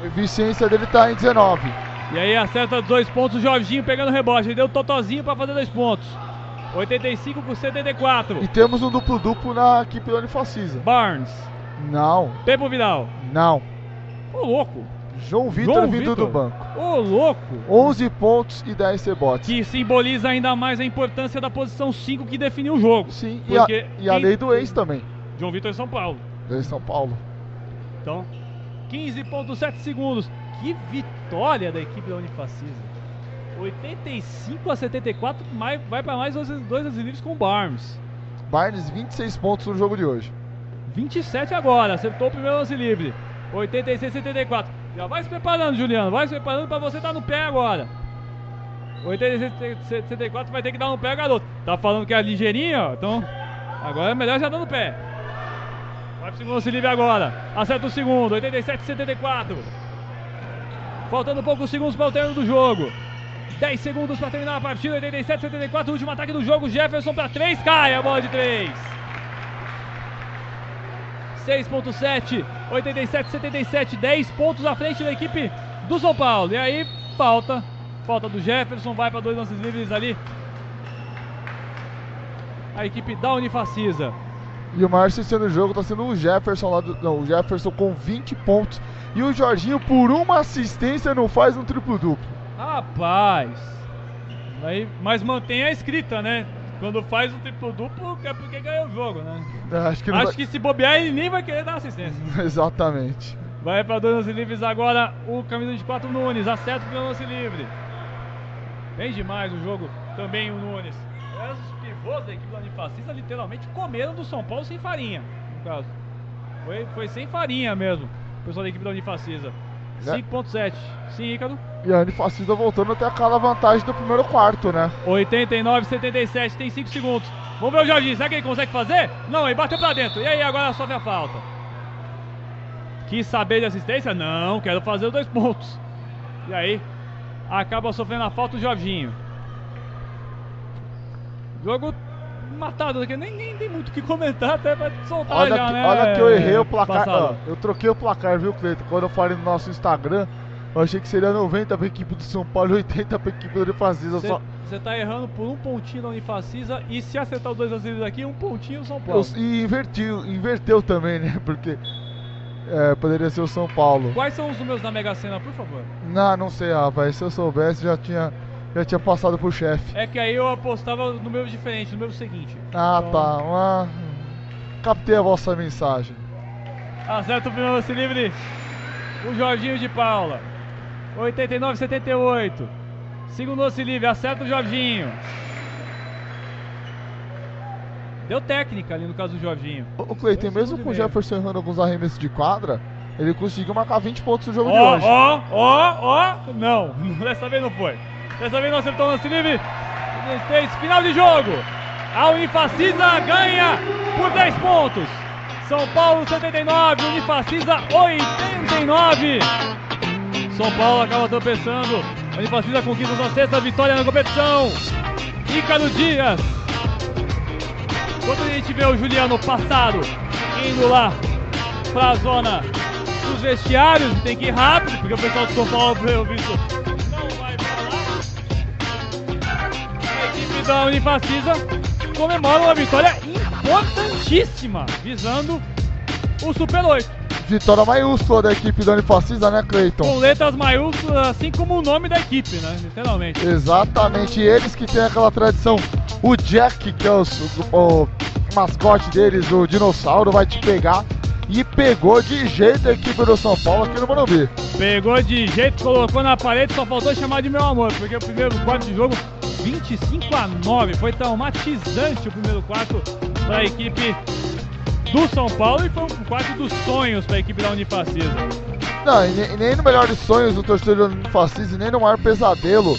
Speaker 2: A eficiência dele tá em 19.
Speaker 1: E aí acerta dois pontos o Jorginho pegando rebote. Ele deu totozinho para fazer dois pontos. 85 por 74.
Speaker 2: E temos um duplo-duplo na equipe da Unifacisa.
Speaker 1: Barnes.
Speaker 2: Não.
Speaker 1: Pepo Vidal.
Speaker 2: Não.
Speaker 1: Ô louco.
Speaker 2: João Vitor vindo do banco.
Speaker 1: Ô louco.
Speaker 2: 11 pontos e 10 rebotes.
Speaker 1: Que simboliza ainda mais a importância da posição 5 que definiu o jogo.
Speaker 2: Sim, e a, e a lei do ex também.
Speaker 1: João Vitor em São Paulo.
Speaker 2: Em São Paulo.
Speaker 1: Então, 15.7 segundos. Que vitória da equipe da Unifacisa. 85 a 74, mais, vai para mais dois, dois livres com o Barnes.
Speaker 2: Barnes, 26 pontos no jogo de hoje.
Speaker 1: 27 agora, acertou o primeiro lance livre. 86 a 74. Já vai se preparando, Juliano. Vai se preparando para você estar tá no pé agora. 86 a 74 vai ter que dar no pé, garoto. Tá falando que é ligeirinho, ó. Então, agora é melhor já dar no pé. Vai pro segundo lance livre agora. Acerta o segundo. 87 a 74. Faltando poucos segundos para o término do jogo. 10 segundos para terminar a partida. 87 74. Último ataque do jogo. Jefferson para 3. Cai a bola de 3. 6.7. 87 77. 10 pontos à frente da equipe do São Paulo. E aí, falta. Falta do Jefferson. Vai para dois lances livres ali. A equipe da Unifacisa.
Speaker 2: E o maior assistente do jogo está sendo o Jefferson lá do, Não, o Jefferson com 20 pontos. E o Jorginho, por uma assistência, não faz um triplo-duplo.
Speaker 1: Rapaz. Aí, mas mantém a escrita, né? Quando faz um triplo-duplo, é porque ganhou o jogo, né?
Speaker 2: Acho, que,
Speaker 1: Acho
Speaker 2: vai...
Speaker 1: que se bobear, ele nem vai querer dar assistência.
Speaker 2: Exatamente.
Speaker 1: Vai para dois lance livres agora o camisa 24 Nunes. Acerta o lance livre. Bem demais o jogo também o Nunes. Os pivôs da equipe do Unifacista literalmente comeram do São Paulo sem farinha, no caso. Foi, foi sem farinha mesmo pessoal da equipe da Unifacisa. 5.7. Sim, Ícaro.
Speaker 2: E a Unifacisa voltando até aquela vantagem do primeiro quarto, né?
Speaker 1: 89, 77, tem 5 segundos. Vamos ver o Jorginho, será que ele consegue fazer? Não, ele bateu pra dentro. E aí, agora sofre a falta. Quis saber de assistência? Não, quero fazer os dois pontos. E aí, acaba sofrendo a falta o Jorginho. Jogo matado aqui, nem, nem tem muito o que comentar até pra soltar
Speaker 2: olha
Speaker 1: já,
Speaker 2: que,
Speaker 1: né?
Speaker 2: Olha que eu errei o placar. Ó, eu troquei o placar, viu, Cleiton? Quando eu falei no nosso Instagram, eu achei que seria 90 pra equipe do São Paulo e 80 pra equipe do Unifacisa.
Speaker 1: Você
Speaker 2: só...
Speaker 1: tá errando por um pontinho na Unifacisa e se acertar os dois azilos aqui, um pontinho São Paulo.
Speaker 2: Eu, e invertiu, inverteu também, né? Porque é, poderia ser o São Paulo.
Speaker 1: Quais são os números da Mega Sena, por favor?
Speaker 2: Não, não sei, rapaz. Se eu soubesse, já tinha já tinha passado pro chefe.
Speaker 1: É que aí eu apostava no número diferente, no número seguinte.
Speaker 2: Ah, então... tá. Uma... Captei a vossa mensagem.
Speaker 1: Acerta o primeiro lance livre. O Jorginho de Paula. 89 78. Segundo lance livre, acerta o Jorginho. Deu técnica ali no caso do Jorginho.
Speaker 2: O Cleiton, mesmo com o Jefferson errando alguns arremessos de quadra, ele conseguiu marcar 20 pontos no jogo
Speaker 1: oh,
Speaker 2: de hoje.
Speaker 1: Ó, ó, ó, não, dessa vez não foi. Dessa vez não acertou o lance livre. 16, final de jogo. A Unifacisa ganha por 10 pontos. São Paulo 79, Unifacisa 89. São Paulo acaba tropeçando. Unifacisa conquista sua sexta vitória na competição. Ícaro Dias. Quando a gente vê o Juliano passado, indo lá para a zona dos vestiários, tem que ir rápido, porque o pessoal do São Paulo, pelo visto, da Unifacisa comemora uma vitória importantíssima, visando o Super 8.
Speaker 2: Vitória maiúscula da equipe da Unifacisa, né, Cleiton?
Speaker 1: Com letras maiúsculas, assim como o nome da equipe, né? Literalmente.
Speaker 2: Exatamente, eles que têm aquela tradição. O Jack, que é o, o mascote deles, o dinossauro, vai te pegar. E pegou de jeito a equipe do São Paulo aqui no Morumbi.
Speaker 1: Pegou de jeito, colocou na parede, só faltou chamar de meu amor, porque o primeiro quarto de jogo 25 a 9. Foi traumatizante o primeiro quarto para a equipe do São Paulo e foi um quarto dos sonhos para a equipe da Unifacisa.
Speaker 2: Não, e nem no melhor dos sonhos do torcedor e nem no maior pesadelo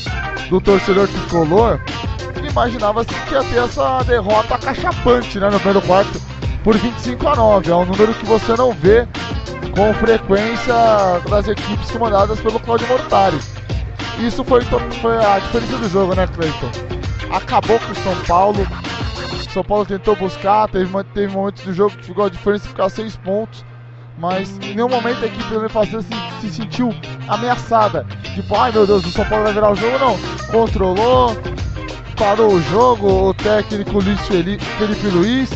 Speaker 2: do torcedor tricolor, imaginava-se que ia ter essa derrota cachapante né, no primeiro quarto por 25 a 9. É um número que você não vê com frequência das equipes comandadas pelo Claudio Mortari. Isso foi, foi a diferença do jogo, né, Cleiton? Acabou com o São Paulo. São Paulo tentou buscar, teve, teve momentos do jogo que ficou a diferença ficar 6 pontos. Mas em nenhum momento a equipe do Unifacisa se, se sentiu ameaçada. Tipo, ai meu Deus, o São Paulo vai virar o jogo, não. Controlou, parou o jogo, o técnico Luiz Felipe, Luiz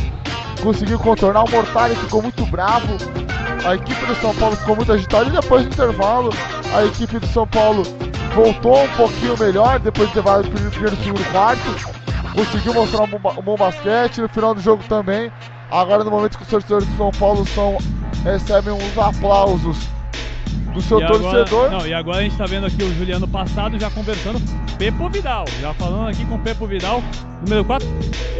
Speaker 2: conseguiu contornar, o Mortari ficou muito bravo, a equipe do São Paulo ficou muito agitada e depois do intervalo a equipe do São Paulo voltou um pouquinho melhor depois de ter vários primeiro e segundo quarto. Conseguiu mostrar um bom, basquete no final do jogo também. Agora no momento que os torcedores do São Paulo são, recebem uns aplausos do seu
Speaker 1: e
Speaker 2: torcedor.
Speaker 1: Agora, não, e agora a gente está vendo aqui o Juliano passado já conversando Pepo Vidal, já falando aqui com o Pepo Vidal, número 4.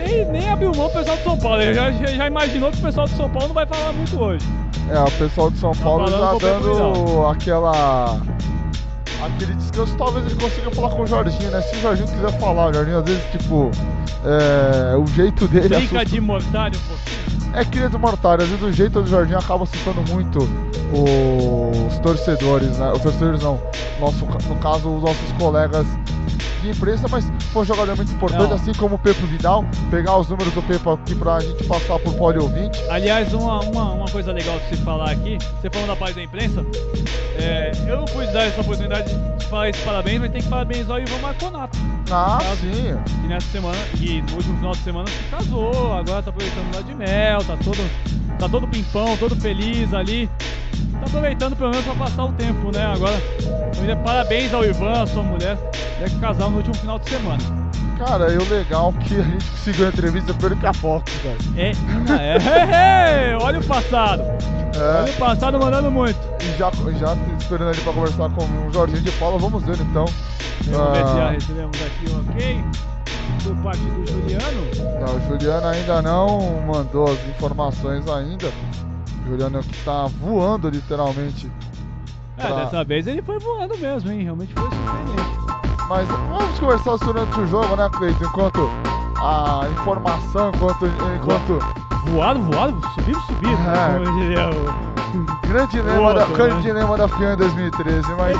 Speaker 1: E nem abriu mão o pessoal do São Paulo. Ele já, já imaginou que o pessoal do São Paulo não vai falar muito hoje.
Speaker 2: É, o pessoal do São tá Paulo já dando aquela aquele descanso, talvez ele consiga falar com o Jorginho, né? Se o Jorginho quiser falar, o Jorginho às vezes, tipo, é, o jeito dele.
Speaker 1: Brinca assusta... de mortalha um pouquinho.
Speaker 2: É querido mortalha, às vezes o jeito do Jorginho acaba assustando muito os torcedores, né? Os torcedores não, nosso, no caso, os nossos colegas de imprensa, mas foi um jogador muito importante, Não. assim como o Pepo Vidal. Pegar os números do Pepo aqui pra gente passar por pole ouvinte.
Speaker 1: Aliás, uma, uma, uma coisa legal de se falar aqui, você falando da parte da imprensa, é, eu não pude dar essa oportunidade esse parabéns, mas tem que parabenizar o Ivan Marconato.
Speaker 2: Ah, sim.
Speaker 1: E nessa semana, e no último final de semana se casou, agora tá aproveitando lá de mel, tá todo, tá todo pimpão, todo feliz ali tá aproveitando pelo menos para passar o tempo, né? Agora, parabéns ao Ivan, a sua mulher, que casal no último final de semana.
Speaker 2: Cara, e o legal é que a gente conseguiu a entrevista pelo que a Fox,
Speaker 1: velho. É, é, é, olha o passado. É. Olha o passado mandando muito.
Speaker 2: E já, já esperando ali pra conversar com o Jorginho de Paula, vamos ver então.
Speaker 1: Vamos ah. ver se já recebemos aqui um ok por parte do Juliano.
Speaker 2: Não, o Juliano ainda não mandou as informações ainda. Juliano que tá voando literalmente.
Speaker 1: É, pra... dessa vez ele foi voando mesmo, hein? Realmente foi surpreendente.
Speaker 2: Mas vamos conversar durante o jogo, né, Cleiton? Enquanto a informação, enquanto. enquanto...
Speaker 1: Voado, voado, subiu, subiu.
Speaker 2: É. Grande dilema, da, grande dilema da FIA em 2013, mas.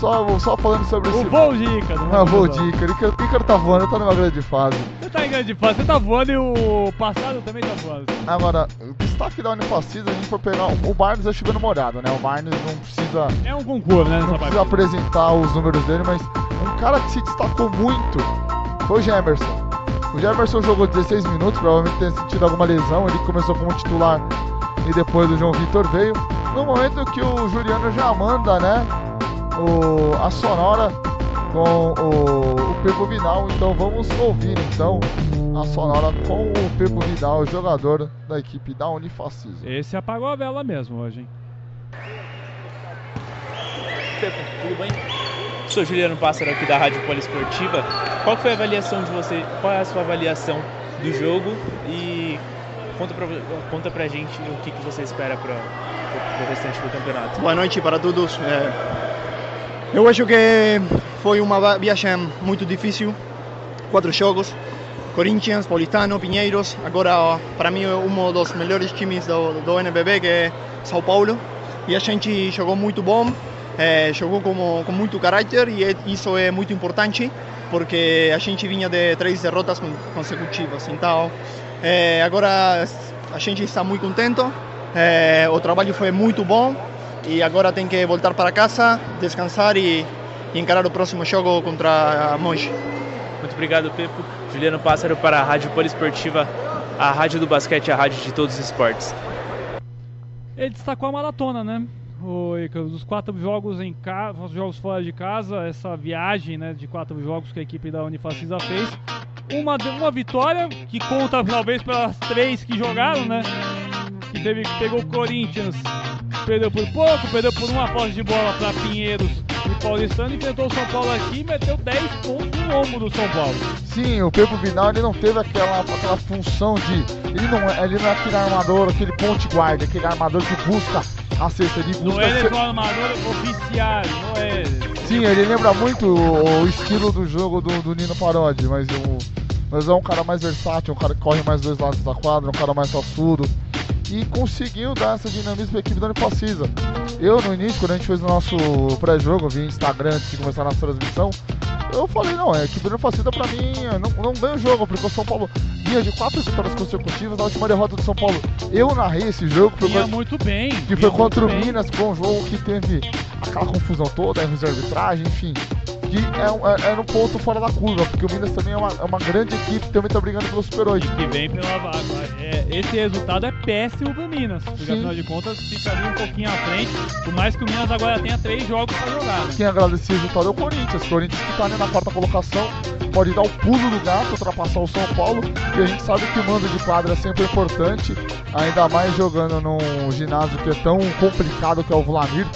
Speaker 2: Só, só falando sobre
Speaker 1: o
Speaker 2: esse.
Speaker 1: Voo de Ícaro.
Speaker 2: Não, voo de Ícaro. O Ícaro tá voando, ele tá numa grande fase.
Speaker 1: Você tá em grande fase, você tá voando e o passado também tá voando.
Speaker 2: Agora, o destaque da Unifacisa, a gente for pegar. O Barnes já chegou no morado, né? O Barnes não precisa.
Speaker 1: É um concurso, né?
Speaker 2: Não precisa apresentar os números dele, mas um cara que se destacou muito foi o Gemerson. O Jefferson jogou 16 minutos, provavelmente tem sentido alguma lesão. Ele começou como titular e depois o João Vitor veio. No momento que o Juliano já manda, né? O, a sonora com o, o Pepo Vidal. Então vamos ouvir então a sonora com o Pepo Vidal, jogador da equipe da Unifacisa.
Speaker 1: Esse apagou a vela mesmo hoje, hein?
Speaker 4: Pepo, tudo bem? Sou Juliano Pássaro aqui da Rádio Poliesportiva. Qual foi a avaliação de você? Qual é a sua avaliação do jogo e conta pra, conta pra gente o que, que você espera para o restante do campeonato.
Speaker 6: Boa noite para todos. É, eu acho que foi uma viagem muito difícil. Quatro jogos. Corinthians, Paulistano, Pinheiros. Agora, para mim, um dos melhores times do, do NBB, que é São Paulo. E a gente jogou muito bom é, jogou com, com muito caráter e é, isso é muito importante porque a gente vinha de três derrotas consecutivas. Então, é, agora a gente está muito contente, é, o trabalho foi muito bom e agora tem que voltar para casa, descansar e, e encarar o próximo jogo contra a Monge.
Speaker 4: Muito obrigado, Pepo. Juliano Pássaro para a Rádio Poliesportiva, a rádio do basquete, a rádio de todos os esportes.
Speaker 1: Ele destacou a maratona, né? O Ícaro, dos quatro jogos em casa, jogos fora de casa, essa viagem né, de quatro jogos que a equipe da Unifacisa fez. Uma, uma vitória que conta talvez pelas três que jogaram, né? Que teve, pegou o Corinthians, perdeu por pouco, perdeu por uma posse de bola para Pinheiros e Paulistano, enfrentou o São Paulo aqui e meteu 10 pontos no ombro do São Paulo.
Speaker 2: Sim, o Pedro Vinal ele não teve aquela, aquela função de. Ele não, é, ele não é aquele armador, aquele ponte guarda, aquele armador que busca a cesta, ele busca.
Speaker 1: Não é ele um armador oficial, não é.
Speaker 2: Sim, ele lembra muito o, o estilo do jogo do, do Nino Parodi, mas, o, mas é um cara mais versátil, um cara que corre mais dois lados da quadra, um cara mais raçudo. E conseguiu dar essa dinamismo para a equipe da Unifacisa. Eu, no início, quando a gente fez o nosso pré-jogo, via Instagram antes de começar a nossa transmissão, eu falei, não, a equipe da Unifacisa pra mim não, não ganha o jogo, porque o São Paulo vinha de quatro vitórias consecutivas, a última derrota do São Paulo. Eu narrei esse jogo, foi
Speaker 1: Vinha
Speaker 2: quando-
Speaker 1: muito bem.
Speaker 2: que foi contra o
Speaker 1: bem.
Speaker 2: Minas, foi um jogo que teve aquela confusão toda, erros de arbitragem, enfim. Que é, é, era um ponto fora da curva, porque o Minas também é uma, é uma grande equipe, também tá brigando pelo Super 8.
Speaker 1: que vem pela vaga. É, esse resultado é péssimo pro Minas, porque
Speaker 2: Sim.
Speaker 1: afinal de contas fica ali um pouquinho à frente, por mais que o Minas agora tenha três jogos pra jogar. Né?
Speaker 2: Quem agradece o resultado é o Corinthians. O Corinthians que tá ali na quarta colocação, pode dar o pulo do gato, ultrapassar o São Paulo. E a gente sabe que o mando de quadra é sempre importante, ainda mais jogando num ginásio que é tão complicado que é o Vlamir.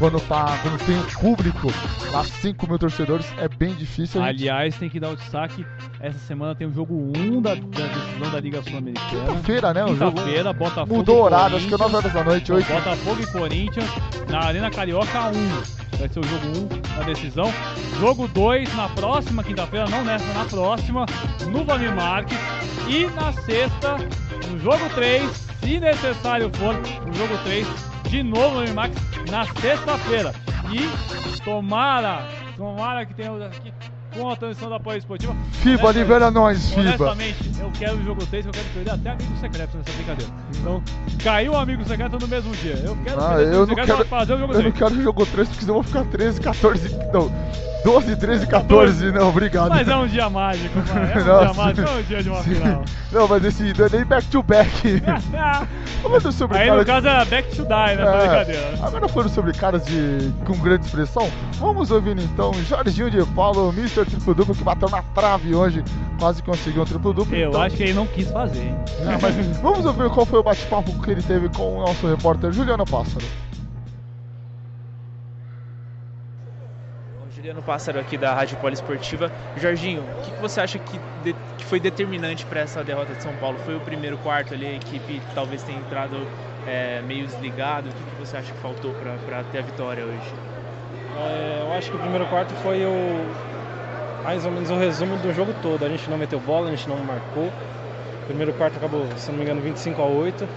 Speaker 2: Quando, tá, quando tem um público, lá 5 mil torcedores, é bem difícil. Gente
Speaker 1: Aliás, tem que dar o destaque, essa semana tem o jogo 1 da, da decisão da Liga Sul-Americana.
Speaker 2: Quinta-feira, né? O jogo
Speaker 1: Quinta-feira, Botafogo
Speaker 2: mudou o horário, acho que é
Speaker 1: Corinthians.
Speaker 2: 9 horas da noite, 8.
Speaker 1: Botafogo e Corinthians na Arena Carioca 1. Vai ser o jogo 1 na decisão. Jogo 2 na próxima quinta-feira, não nessa, na próxima, no Vlamir Marques. E na sexta, no jogo 3, se necessário for, no jogo 3, de novo no Marques, na sexta-feira. E tomara, tomara que tenha aqui com a transmissão da Apoio Esportiva.
Speaker 2: FIBA, libera nós, FIBA.
Speaker 1: Honestamente, eu quero o jogo 3, eu quero perder até amigo secreto nessa brincadeira. Então, caiu o amigo secreto no mesmo dia. Eu quero
Speaker 2: Ah,
Speaker 1: o
Speaker 2: eu não quero,
Speaker 1: fazer o jogo
Speaker 2: eu não
Speaker 1: 3.
Speaker 2: quero jogo 3, porque senão eu vou ficar 13, 14, não, 12, 13, 14, não, obrigado.
Speaker 1: Mas é um dia mágico, mano. É um
Speaker 2: Nossa.
Speaker 1: dia mágico, é um dia de uma
Speaker 2: Sim.
Speaker 1: final.
Speaker 2: Não, mas esse não é nem back to back. Falando sobre
Speaker 1: Aí no
Speaker 2: de-
Speaker 1: caso era back to die, né?
Speaker 2: É,
Speaker 1: Brincadeira.
Speaker 2: Agora falando sobre caras de, com grande expressão, vamos ouvir então Jorginho de Paulo, Mr. Triplo Duplo, que bateu na trave hoje, quase conseguiu um triplo duplo.
Speaker 1: Eu
Speaker 2: então,
Speaker 1: acho que ele não quis fazer, hein?
Speaker 2: Ah, mas vamos ouvir qual foi o bate-papo que ele teve com o nosso repórter Juliano Pássaro.
Speaker 4: Juliano Pássaro aqui da Rádio Poliesportiva. Jorginho, o que, que você acha que, de- que foi determinante para essa derrota de São Paulo? Foi o primeiro quarto ali, a equipe talvez tenha entrado é, meio desligado. O que, que você acha que faltou para ter a vitória hoje?
Speaker 7: É, eu acho que o primeiro quarto foi o mais ou menos o resumo do jogo todo. A gente não meteu bola, a gente não marcou. O primeiro quarto acabou, se não me engano, 25 a 8.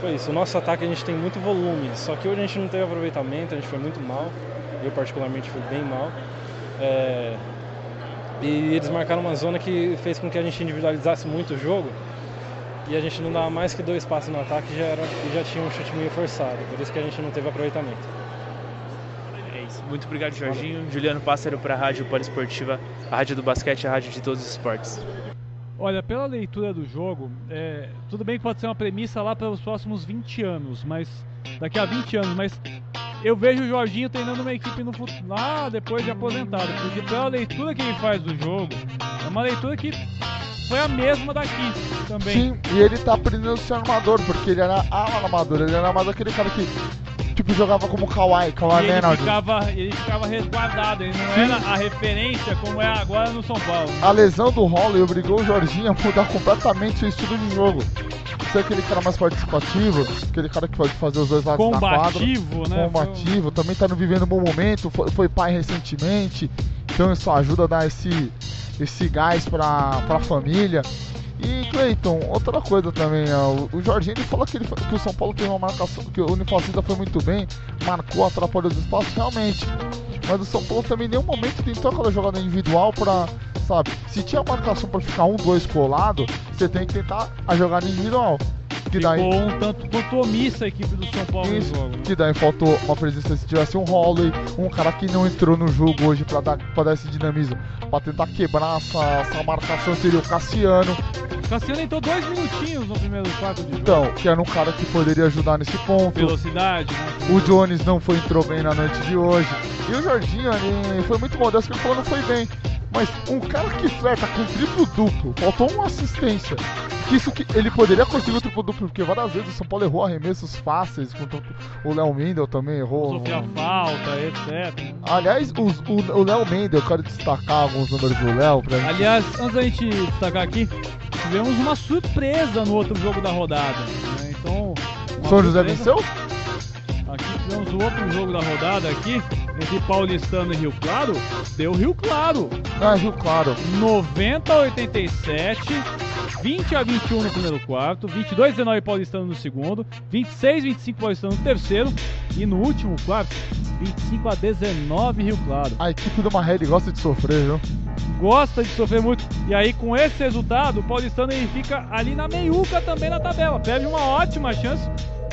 Speaker 7: Foi isso. O nosso ataque a gente tem muito volume, só que hoje a gente não teve aproveitamento, a gente foi muito mal. Eu particularmente fui bem mal. É, E eles marcaram uma zona que fez com que a gente individualizasse muito o jogo. E a gente não dava mais que dois passos no ataque e já, era, e já tinha um chute meio forçado. Por isso que a gente não teve aproveitamento.
Speaker 4: Muito obrigado, Jorginho. Juliano Pássaro para a Rádio Poliesportiva, a rádio do basquete, a rádio de todos os esportes.
Speaker 1: Olha, pela leitura do jogo, é, tudo bem que pode ser uma premissa lá para os próximos 20 anos, mas daqui a 20 anos, mas eu vejo o Jorginho treinando uma equipe no futuro, lá depois de aposentado, porque pela leitura que ele faz do jogo, é uma leitura que foi a mesma daqui também.
Speaker 2: Sim, e ele tá aprendendo a ser armador, porque ele era armador, ele era mais aquele cara que, tipo, jogava como Kawhi,
Speaker 1: E
Speaker 2: Kawhi
Speaker 1: ele
Speaker 2: Leonard.
Speaker 1: ficava, ele ficava resguardado, ele não era a referência como é agora no São Paulo.
Speaker 2: A lesão do Holloway obrigou o Jorginho a mudar completamente seu estilo de jogo. Ser aquele cara mais participativo, aquele cara que pode fazer os dois lados da quadra.
Speaker 1: Combativo, né?
Speaker 2: Combativo, também tá no vivendo um bom momento, foi, foi pai recentemente, então isso ajuda a dar esse, esse gás pra, pra família. E Cleiton, outra coisa também, ó, o, Jorginho ele falou que, ele, que o São Paulo teve uma marcação, que o Unifacista foi muito bem, marcou, atrapalhou os espaços, realmente. Mas o São Paulo também em nenhum momento tentou aquela jogada individual pra, sabe, se tinha marcação pra ficar um, dois colado, você tem que tentar a jogada individual. Que daí,
Speaker 1: Ficou um tanto quanto omissa a equipe do São Paulo
Speaker 2: isso,
Speaker 1: no jogo. né?
Speaker 2: que daí faltou uma presença se tivesse um Holloway, um cara que não entrou no jogo hoje pra dar, pra dar esse dinamismo, pra tentar quebrar essa, essa marcação seria o Cassiano.
Speaker 1: Cassiano entrou dois minutinhos no primeiro quarto de jogo.
Speaker 2: Então, que era um cara que poderia ajudar nesse ponto.
Speaker 1: Velocidade, né?
Speaker 2: O Jones não foi entrou bem na noite de hoje. E o Jorginho ele foi muito modesto, que ele falou não foi bem. Mas um cara que flerta com triplo duplo, faltou uma assistência. Que isso que ele poderia conseguir o triplo duplo, porque várias vezes o São Paulo errou arremessos fáceis, contra o Léo Mendel também errou.
Speaker 1: Sofia falta, etc.
Speaker 2: Aliás, os- o o Léo Mendel, eu quero destacar alguns números do Léo pra gente.
Speaker 1: Aliás, antes da gente destacar aqui, tivemos uma surpresa no outro jogo da rodada. né? Então.
Speaker 2: São José
Speaker 1: surpresa.
Speaker 2: venceu?
Speaker 1: Tivemos o outro jogo da rodada aqui, entre Paulistano e Rio Claro. Deu Rio Claro.
Speaker 2: Ah, Rio Claro.
Speaker 1: 90 a 87, 20 a 21 no primeiro quarto, 22 a 19 Paulistano no segundo, 26 a 25 Paulistano no terceiro e no último quarto, 25 a 19 Rio Claro.
Speaker 2: A equipe do Marrelli gosta de sofrer, viu?
Speaker 1: Gosta de sofrer muito. E aí com esse resultado, o Paulistano ele fica ali na meiuca também na tabela. Perde uma ótima chance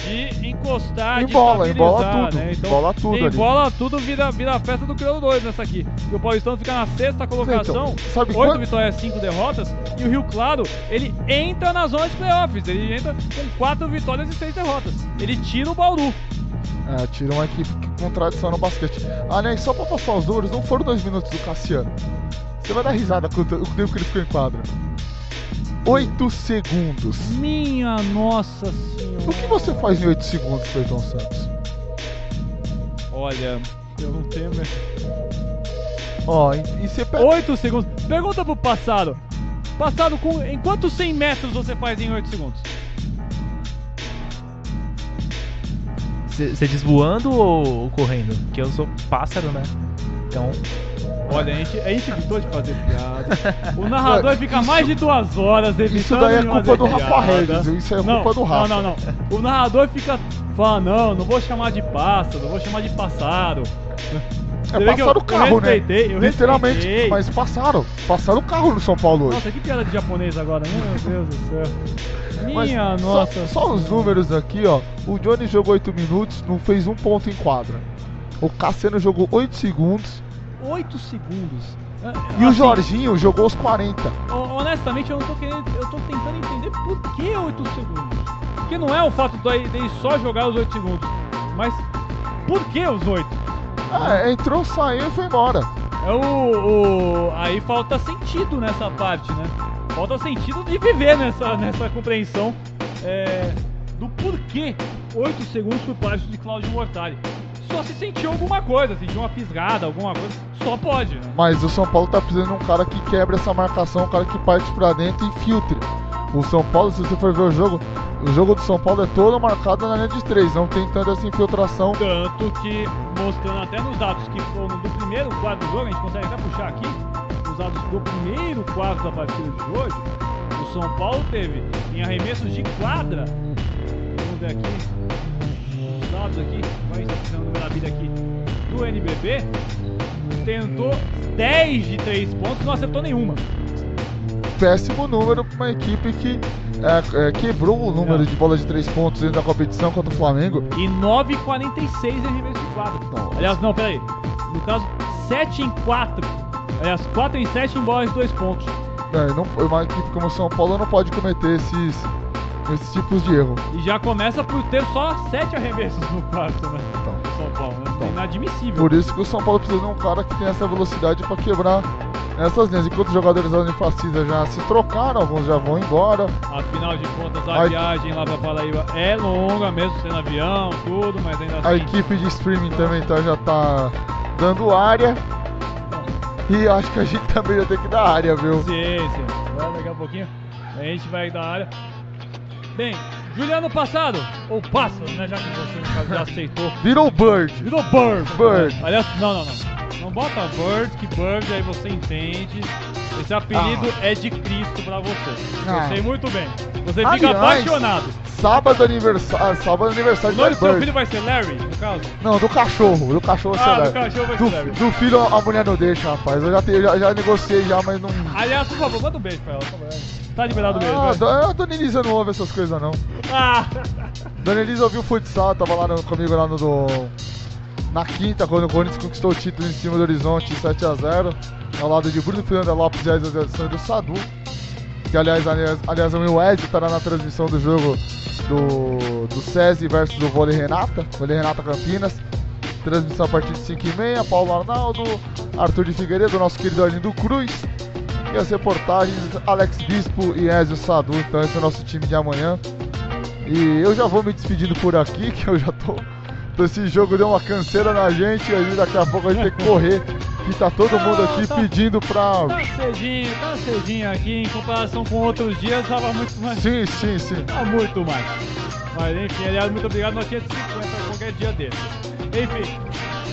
Speaker 1: de encostar,
Speaker 2: Embola,
Speaker 1: de
Speaker 2: embola
Speaker 1: estabilizar,
Speaker 2: tudo,
Speaker 1: né? Então,
Speaker 2: embola tudo ali.
Speaker 1: Embola tudo, vira, vira a festa do Crioulo 2 nessa aqui. E o Paulistano fica na sexta colocação,
Speaker 2: Então, sabe
Speaker 1: 8
Speaker 2: quando-
Speaker 1: vitórias, 5 derrotas. E o Rio Claro, ele entra na zona de playoffs. Ele entra com 4 vitórias e 6 derrotas. Ele tira o Bauru.
Speaker 2: É, tira uma equipe com tradição no basquete. Ah, né? Só pra passar os números, não foram dois minutos do Cassiano. Você vai dar risada com o tempo que ele ficou em quadra. Oito segundos.
Speaker 1: Minha nossa senhora.
Speaker 2: O que você faz em oito segundos, Cleiton Santos?
Speaker 1: Olha, eu não tenho. né?
Speaker 2: Ó, e, e você pega.
Speaker 1: 8 segundos. Pergunta pro passado. Passado, com, em quantos 100 metros você faz em 8 segundos?
Speaker 4: Você diz voando ou correndo? Porque eu sou pássaro, né? Então,
Speaker 1: Olha, a gente, a gente evitou de fazer piada. O narrador fica
Speaker 2: Isso-
Speaker 1: mais de duas horas evitando
Speaker 2: Isso daí é culpa do Rafa
Speaker 1: piada.
Speaker 2: Regis? Isso é
Speaker 1: não,
Speaker 2: culpa do Rafa.
Speaker 1: Não, não, não. O narrador fica falando, não, não vou chamar de pássaro, vou chamar de passado. Você
Speaker 2: É
Speaker 1: eu-
Speaker 2: passaram o
Speaker 1: eu
Speaker 2: carro, né?
Speaker 1: respeitei, eu
Speaker 2: Literalmente.
Speaker 1: respeitei.
Speaker 2: Mas passaram. Passaram o carro no São Paulo hoje.
Speaker 1: Nossa, que piada de japonês agora, meu Deus do céu.
Speaker 2: Mas
Speaker 1: Minha
Speaker 2: só-
Speaker 1: nossa.
Speaker 2: Só, os números aqui, ó. O Johnny jogou 8 minutos, não fez um ponto em quadra. O Cassiano jogou 8 segundos.
Speaker 1: 8 segundos.
Speaker 2: E o
Speaker 1: Assim,
Speaker 2: Jorginho jogou os 40.
Speaker 1: Ho- Honestamente, eu não tô querendo. Eu tô tentando entender por que 8 segundos. Porque não é o fato de de só jogar os 8 segundos. Mas por que os 8?
Speaker 2: Ah, entrou, saiu e foi embora.
Speaker 1: É o, o- Aí falta sentido nessa parte, né? Falta sentido de viver nessa, nessa compreensão é, do porquê 8 segundos por parte de Claudio Mortari. Só se sentiu alguma coisa, sentiu uma fisgada, alguma coisa. Só pode, né?
Speaker 2: Mas o São Paulo tá precisando de um cara que quebre essa marcação, um cara que parte pra dentro e filtre. O São Paulo, se você for ver o jogo, o jogo do São Paulo é todo marcado na linha de três, não tem tanta essa infiltração.
Speaker 1: Tanto que, mostrando até nos dados que foram do primeiro quadro do jogo, a gente consegue até puxar aqui, os dados do primeiro quadro da partida de hoje, o São Paulo teve em arremessos de quadra, vamos ver aqui, dados aqui, vai estar o número da vida aqui, do NBB, tentou 10 de 3 pontos, não acertou nenhuma.
Speaker 2: Péssimo número pra uma equipe que é, é, quebrou o número de bola de três pontos dentro da competição contra o Flamengo.
Speaker 1: E 9,46 em arremesso de quadra.
Speaker 2: Nossa.
Speaker 1: Aliás, não, peraí. No caso, 7 em 4. Aliás, 4 em 7 em bola de 2 pontos.
Speaker 2: É, não, uma equipe como o São Paulo não pode cometer esses, esses tipos de erro.
Speaker 1: E já começa por ter só 7 arremessos no quarto, né?
Speaker 2: Então.
Speaker 1: São Paulo, né?
Speaker 2: Então.
Speaker 1: Inadmissível.
Speaker 2: Por isso que o São Paulo precisa de um cara que tem essa velocidade para quebrar essas linhas. Enquanto os jogadores da Unifacisa já se trocaram, alguns já vão embora.
Speaker 1: Afinal de contas, a
Speaker 2: Ai.
Speaker 1: viagem lá pra Paraíba é longa, mesmo sendo avião, tudo, mas ainda
Speaker 2: A
Speaker 1: assim.
Speaker 2: equipe de streaming também tá, já tá dando área. E acho que a gente também já tem que dar área, viu?
Speaker 1: Sim, sim. Vai daqui a pouquinho. A gente vai da área. Bem, Juliano Passado, ou Pássaro, né? Já que você no caso, já aceitou.
Speaker 2: Virou Bird.
Speaker 1: Virou Bird.
Speaker 2: Bird.
Speaker 1: Aliás, não, não, não. Não bota Bird, que Bird aí você entende. Esse apelido é de Cristo pra você.
Speaker 2: Ah.
Speaker 1: Eu sei muito bem. Você fica
Speaker 2: Aliás,
Speaker 1: apaixonado.
Speaker 2: Sábado aniversário, sábado
Speaker 1: O
Speaker 2: aniversário
Speaker 1: nome
Speaker 2: do
Speaker 1: do seu
Speaker 2: Bird.
Speaker 1: filho vai ser Larry, no caso?
Speaker 2: Não, do cachorro, do cachorro
Speaker 1: Ah,
Speaker 2: será.
Speaker 1: do cachorro vai ser Larry.
Speaker 2: do filho a mulher não deixa, rapaz. Eu já, te- já, já negociei já, mas não.
Speaker 1: Aliás, por favor, manda um beijo pra ela. por favor. Tá liberado o beijo.
Speaker 2: Ah, do- a Dona Elisa não ouve essas coisas não.
Speaker 1: Ah,
Speaker 2: Dona Elisa ouviu futsal, tava lá no- comigo lá no do, na quinta, quando o Corinthians conquistou o título em cima do Horizonte 7x0, ao lado de Bruno Fernando Lopes e as adições do Sadu. que aliás, aliás, aliás o Wesley estará na transmissão do jogo do, do SESI versus o Vôlei Renata, Vôlei Renata Campinas. Transmissão a partir de 5h30, Paulo Arnaldo, Arthur de Figueiredo, nosso querido Arlindo Cruz. E as reportagens, Alex Bispo e Ezio Sadu. Então esse é o nosso time de amanhã. E eu já vou me despedindo por aqui, que eu já tô. Esse jogo deu uma canseira na gente, e daqui a pouco a gente tem que correr. Que tá todo mundo aqui
Speaker 1: tá-
Speaker 2: pedindo pra.
Speaker 1: Tá cedinho, tá cedinho aqui em comparação com outros dias, tava muito mais.
Speaker 2: Sim, sim, sim.
Speaker 1: Tá muito mais. Mas enfim, aliás, muito obrigado. Nós tínhamos 50 qualquer dia desse. Enfim.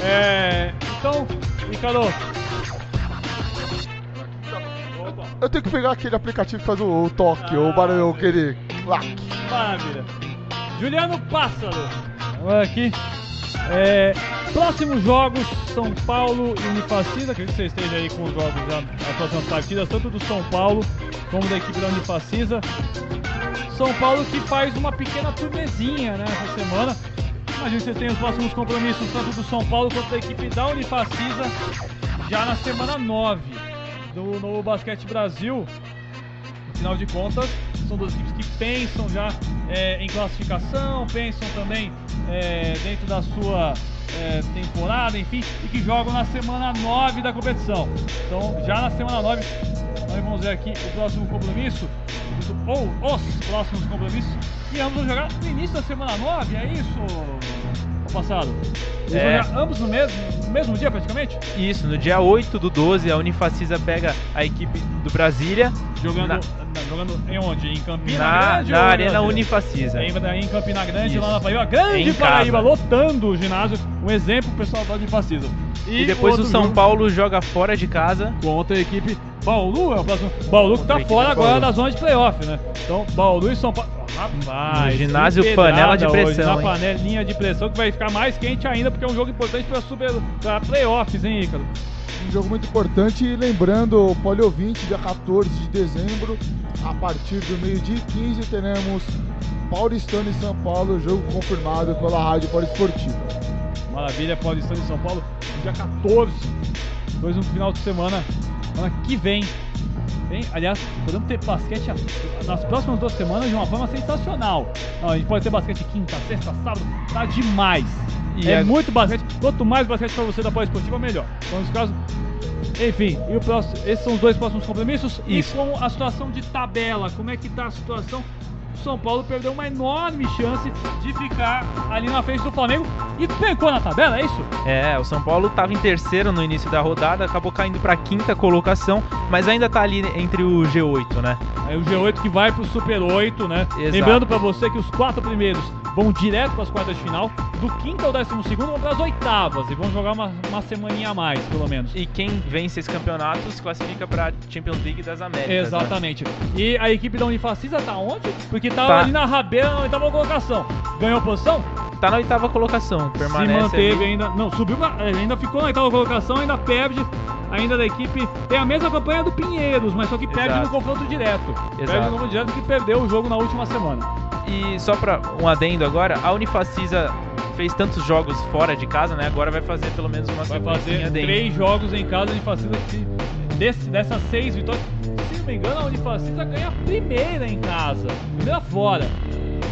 Speaker 1: É. Então, Ricardo.
Speaker 2: Eu tenho que pegar aquele aplicativo que faz o, o toque, o barulho, aquele. clac.
Speaker 1: maravilha. Juliano Pássaro. Agora aqui. É, próximos jogos, São Paulo e Unifacisa. Acredito que você esteja aí com os jogos já, as próximas partidas, tanto do São Paulo como da equipe da Unifacisa. São Paulo que faz uma pequena turnezinha né, essa semana. Imagino que vocês tenham os próximos compromissos tanto do São Paulo quanto da equipe da Unifacisa já na semana 9 do Novo Basquete Brasil. Afinal de contas, são duas equipes que pensam já é, em classificação, pensam também é, dentro da sua é, temporada, enfim, e que jogam na semana 9 da competição. Então, já na semana 9, nós vamos ver aqui o próximo compromisso, ou os próximos compromissos, e vão jogar no início da semana 9, é isso, passado? Eles
Speaker 4: É.
Speaker 1: vão ambos no mesmo, no mesmo dia praticamente?
Speaker 4: Isso, no dia 8 do 12, a Unifacisa pega a equipe do Brasília
Speaker 1: Jogando,
Speaker 4: Na-
Speaker 1: na- jogando em onde? Em Campina
Speaker 4: na,
Speaker 1: Grande?
Speaker 4: na Arena? Unifacisa.
Speaker 1: Em, em Campina Grande,
Speaker 4: Isso.
Speaker 1: lá na Paraíba. Grande
Speaker 4: Em
Speaker 1: Paraíba,
Speaker 4: casa.
Speaker 1: lotando o ginásio. Um exemplo pessoal da Unifacisa.
Speaker 4: E depois o
Speaker 1: outro
Speaker 4: São
Speaker 1: jogo
Speaker 4: Paulo joga fora de casa.
Speaker 1: Contra a equipe Bauru, é o próximo. Bauru que tá fora agora
Speaker 4: Bauru.
Speaker 1: da zona de playoff, né? Então, Bauru e São Paulo. Rapaz,
Speaker 4: No ginásio panela de
Speaker 1: pedrada hoje,
Speaker 4: pressão,
Speaker 1: Na panelinha de pressão que vai ficar mais quente ainda, porque é um jogo importante para super pra playoffs, hein, Ícaro?
Speaker 2: Um jogo muito importante e lembrando, Poliovinte, dia 14 de dezembro, a partir do meio-dia e 15 teremos Paulistano e São Paulo, jogo confirmado pela Rádio Poliesportiva.
Speaker 1: Maravilha, Paulistano em São Paulo, dia 14. Depois no final de semana, semana que vem. Bem, aliás, podemos ter basquete nas próximas duas semanas de uma forma sensacional. Não, a gente pode ter basquete quinta, sexta, sábado, tá demais.
Speaker 4: E
Speaker 1: é
Speaker 4: a-
Speaker 1: muito basquete. Quanto mais basquete pra você da pós-esportiva, melhor. Então, nesse caso, enfim, e o próximo, esses são os dois próximos compromissos.
Speaker 4: Isso.
Speaker 1: E com a situação de tabela, como é que tá a situação? O São Paulo perdeu uma enorme chance de ficar ali na frente do Flamengo e pecou na tabela, é isso?
Speaker 4: É, o São Paulo estava em terceiro no início da rodada, acabou caindo para quinta colocação, mas ainda tá ali entre o G8, né?
Speaker 1: É o G8 que vai pro Super 8, né?
Speaker 4: Exato.
Speaker 1: Lembrando pra você que os quatro primeiros vão direto pras quartas de final, do quinto ao décimo segundo vão pras oitavas e vão jogar uma, uma semaninha a mais, pelo menos.
Speaker 4: E quem vence esse campeonato se classifica para Champions League das Américas. né?
Speaker 1: Exatamente. E a equipe da Unifacisa tá onde? Porque tava
Speaker 4: Tá.
Speaker 1: ali na rabeira na oitava colocação. Ganhou posição?
Speaker 4: Tá na oitava colocação, permanece
Speaker 1: Se manteve
Speaker 4: ali.
Speaker 1: ainda. Não, subiu, é, ainda ficou na oitava colocação, ainda perde. Ainda da equipe. Tem a mesma campanha do Pinheiros, mas só que perde
Speaker 4: Exato.
Speaker 1: no confronto direto. Perde
Speaker 4: Exato.
Speaker 1: no confronto direto que perdeu o jogo na última semana.
Speaker 4: E só para um adendo agora, a Unifacisa fez tantos jogos fora de casa, né? Agora vai fazer pelo menos uma
Speaker 1: Vai fazer
Speaker 4: dentro.
Speaker 1: três jogos em casa, a Unifacisa que desse, dessas seis vitórias. Se não me engano, a Unifacisa ganha a primeira em casa, primeira fora.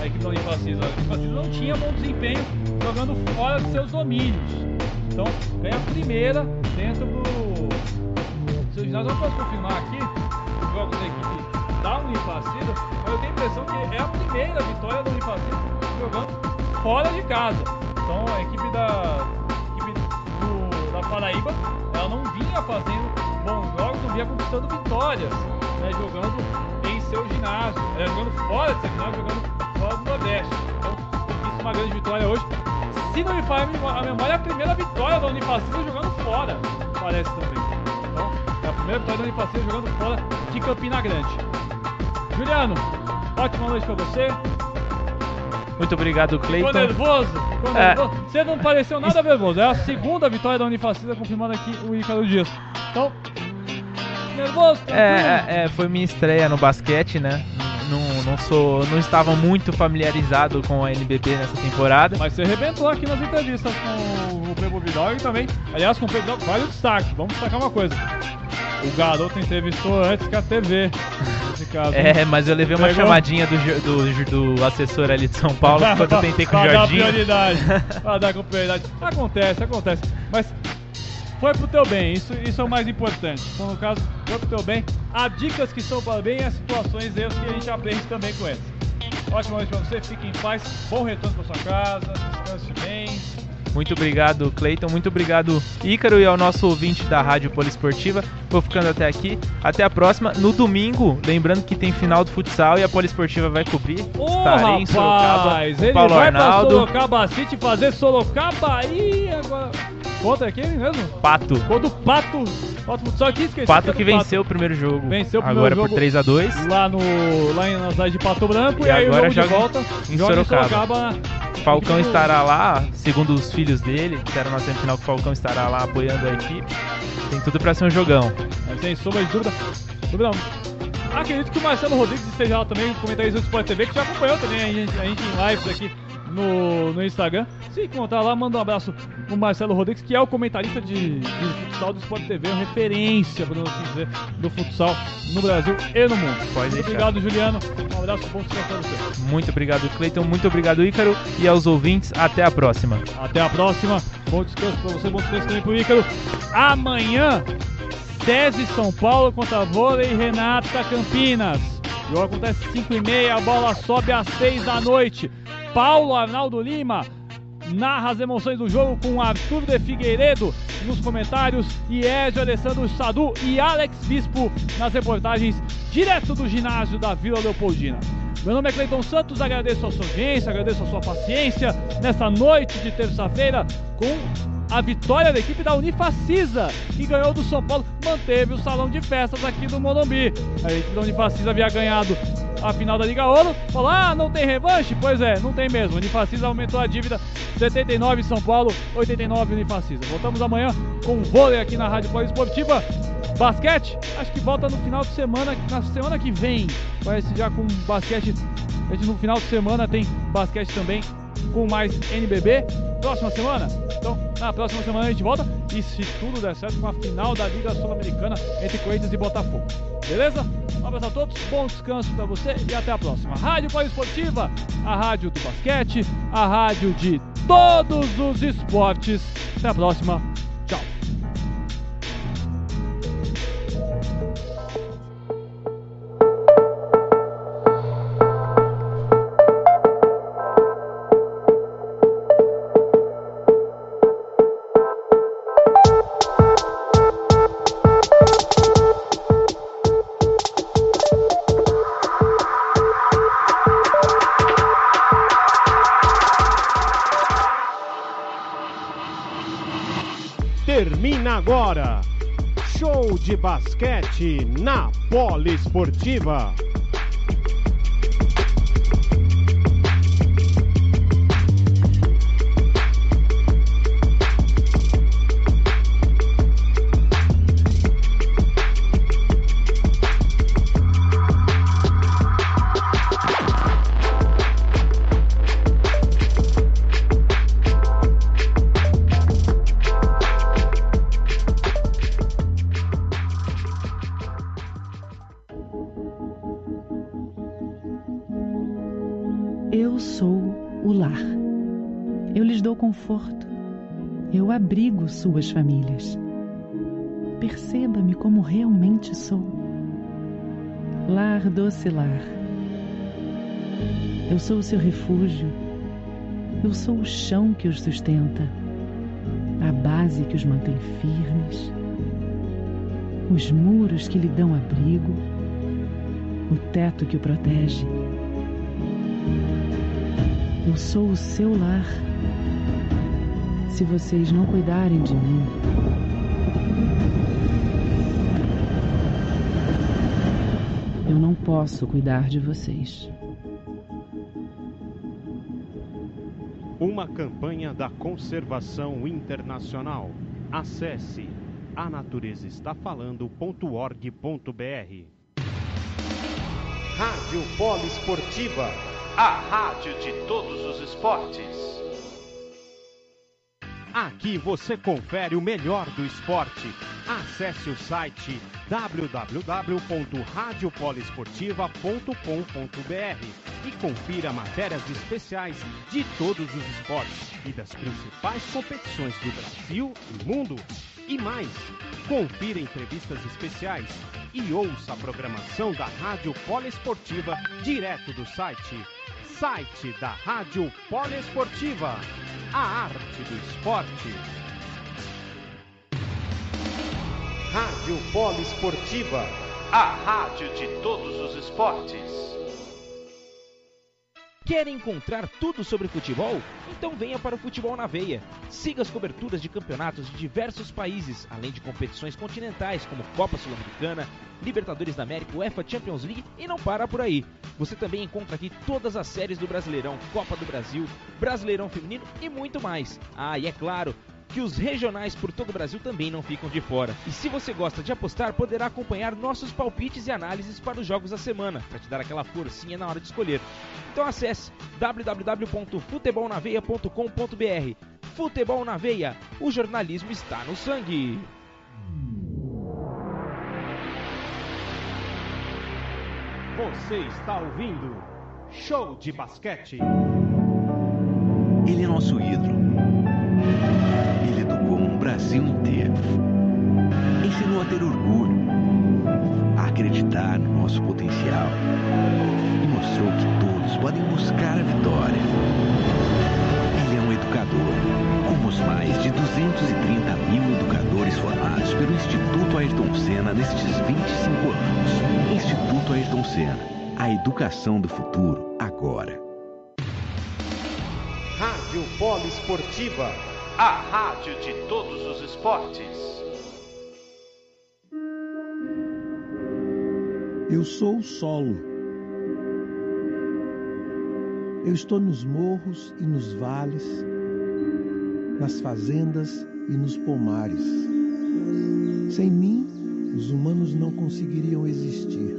Speaker 1: A equipe da Unifacisa. A Unifacisa não tinha bom desempenho jogando fora de seus domínios. Então, ganha a primeira dentro do seu ginásio. Eu posso confirmar aqui os jogos da equipe da Unifacisa, mas eu tenho a impressão que é a primeira vitória da Unifacisa jogando fora de casa. Então, a equipe da, equipe do- da Paraíba, ela não vinha fazendo não vinha conquistando vitórias, né, jogando em seu ginásio, né, jogando fora de ginásio, jogando fora do Nordeste. Então, é uma grande vitória hoje. Se não me falha a memória, é a primeira vitória da Unifacisa jogando fora, parece também. Então, é a primeira vitória da Unifacisa jogando fora de Campina Grande. Juliano, ótima noite pra você.
Speaker 4: Muito obrigado,
Speaker 1: Ficou
Speaker 4: Cleiton.
Speaker 1: nervoso? Ficou
Speaker 4: É.
Speaker 1: nervoso? Você não pareceu nada nervoso. É a segunda vitória da Unifacisa confirmando aqui o Ícaro Dias. Então, nervoso, tranquilo.
Speaker 4: É, é, é, foi minha estreia no basquete, né? Não, não sou, não estava muito familiarizado com a NBB nessa temporada.
Speaker 1: Mas você arrebentou aqui nas entrevistas com o Pedro Vidal e também, aliás, com o Pedro vale o destaque. Vamos destacar uma coisa. O garoto entrevistou antes que a TV. Caso.
Speaker 4: É, mas eu levei uma
Speaker 1: Pegou?
Speaker 4: chamadinha do, do, do assessor ali de São Paulo quando eu tentei com o
Speaker 1: pra dar
Speaker 4: Jorginho.
Speaker 1: prioridade. pra dar com prioridade. Acontece, acontece. Mas foi pro teu bem, isso, isso é o mais importante. Então, no caso, foi pro teu bem. Há dicas que são para bem e as situações erros que a gente aprende também com eles. Ótima noite pra você, fique em paz, bom retorno pra sua casa, descanse bem.
Speaker 4: Muito obrigado, Cleiton. Muito obrigado, Ícaro, e ao nosso ouvinte da Rádio Poliesportiva. Vou ficando até aqui. Até a próxima. No domingo, lembrando que tem final do futsal e a Poliesportiva vai cobrir.
Speaker 1: Ô,
Speaker 4: Estarei em Sorocaba
Speaker 1: ele
Speaker 4: Paulo
Speaker 1: vai
Speaker 4: Arnaldo.
Speaker 1: pra Sorocaba City fazer Sorocaba e agora... Contra quem mesmo?
Speaker 4: Pato.
Speaker 1: Contra o Pato. Pato Futsal aqui, esqueci.
Speaker 4: Pato
Speaker 1: do
Speaker 4: que venceu o primeiro jogo.
Speaker 1: Venceu o primeiro
Speaker 4: agora
Speaker 1: jogo
Speaker 4: por 3 a 2
Speaker 1: Lá, no, lá em- na cidade de Pato Branco e,
Speaker 4: E
Speaker 1: aí o
Speaker 4: agora
Speaker 1: jogo de volta
Speaker 4: em
Speaker 1: joga
Speaker 4: Sorocaba. Falcão
Speaker 1: do-
Speaker 4: estará lá, segundo os filhos dele, disseram na semifinal que o Falcão estará lá apoiando a equipe. Tem tudo pra ser um jogão.
Speaker 1: Mas sem sombra de dúvida. dúvida. Acredito que o Marcelo Rodrigues esteja lá também, comentarista do Sport TV, que já acompanhou também a gente, a gente em lives aqui no, no Instagram. Se encontrar lá, manda um abraço pro Marcelo Rodrigues, que é o comentarista de, de futsal do Sport TV, uma referência, podemos assim dizer, do futsal no Brasil e no mundo.
Speaker 4: Pode
Speaker 1: Muito
Speaker 4: deixar.
Speaker 1: obrigado, Juliano. Um abraço, bom descanso pra você.
Speaker 4: Muito obrigado, Cleiton. Muito obrigado, Ícaro. E aos ouvintes, até a próxima.
Speaker 1: Até a próxima. Bom descanso pra você, bom descanso também pro Ícaro. Amanhã, SESI São Paulo contra Vôlei Renata Campinas. O jogo acontece às 5 e meia, a bola sobe às 6 da noite. Paulo Arnaldo Lima narra as emoções do jogo com Arthur de Figueiredo nos comentários e Ezio Alessandro Sadu e Alex Bispo nas reportagens direto do ginásio da Vila Leopoldina. Meu nome é Cleiton Santos, agradeço a sua audiência, agradeço a sua paciência nesta noite de terça-feira com a vitória da equipe da Unifacisa, que ganhou do São Paulo, manteve o salão de festas aqui do Morumbi. A equipe da Unifacisa havia ganhado a final da Liga Ouro, falou, ah, não tem revanche? Pois é, não tem mesmo. Unifacisa aumentou a dívida, 79 São Paulo, 89 Unifacisa. Voltamos amanhã com vôlei aqui na Rádio Poliesportiva. Basquete, acho que volta no final de semana, na semana que vem. Parece já com basquete. A gente no final de semana tem basquete também com mais NBB. Próxima semana? Então, na próxima semana a gente volta. E se tudo der certo, com a final da Liga Sul-Americana entre Corinthians e Botafogo. Beleza? Um abraço a todos, bom descanso pra você e até a próxima. Rádio Poliesportiva, a rádio do basquete, a rádio de todos os esportes. Até a próxima.
Speaker 3: Poliesportiva.
Speaker 8: Seu refúgio. Eu sou o chão que os sustenta, a base que os mantém firmes, os muros que lhe dão abrigo, o teto que o protege. Eu sou o seu lar. Se vocês não cuidarem de mim, eu não posso cuidar de vocês.
Speaker 3: Campanha da conservação internacional. Acesse anaturezastafalando.org.br. Rádio Poliesportiva.
Speaker 9: A rádio de todos os esportes.
Speaker 3: Aqui você confere o melhor do esporte. Acesse o site www.radiopoliesportiva.com.br e confira matérias especiais de todos os esportes e das principais competições do Brasil e mundo. E mais, confira entrevistas especiais e ouça a programação da Rádio Poliesportiva direto do site. Site da Rádio Poliesportiva. A arte do esporte. Rádio Poliesportiva. A rádio de todos os esportes.
Speaker 9: Quer encontrar tudo sobre futebol? Então venha para o Futebol na Veia. Siga as coberturas de campeonatos de diversos países, além de competições continentais como Copa Sul-Americana, Libertadores da América, UEFA Champions League e não para por aí. Você também encontra aqui todas as séries do Brasileirão, Copa do Brasil, Brasileirão Feminino e muito mais. Ah, e é claro, que os regionais por todo o Brasil também não ficam de fora. E se você gosta de apostar, poderá acompanhar nossos palpites e análises para os jogos da semana, para te dar aquela forcinha na hora de escolher. Então acesse www.futebolnaveia.com.br. Futebol na Veia, o jornalismo está no sangue.
Speaker 3: Você está ouvindo Show de Basquete.
Speaker 10: Ele é nosso ídolo. Ele educou um Brasil inteiro. Ensinou a ter orgulho, a acreditar no nosso potencial e mostrou que todos podem buscar a vitória. Ele é um educador, como os mais de 230 mil educadores formados pelo Instituto Ayrton Senna nestes 25 anos. Instituto Ayrton Senna, a educação do futuro agora.
Speaker 3: Rádio Poliesportiva. A rádio de todos os esportes.
Speaker 11: Eu sou o solo. Eu estou nos morros e nos vales, nas fazendas e nos pomares. Sem mim, os humanos não conseguiriam existir.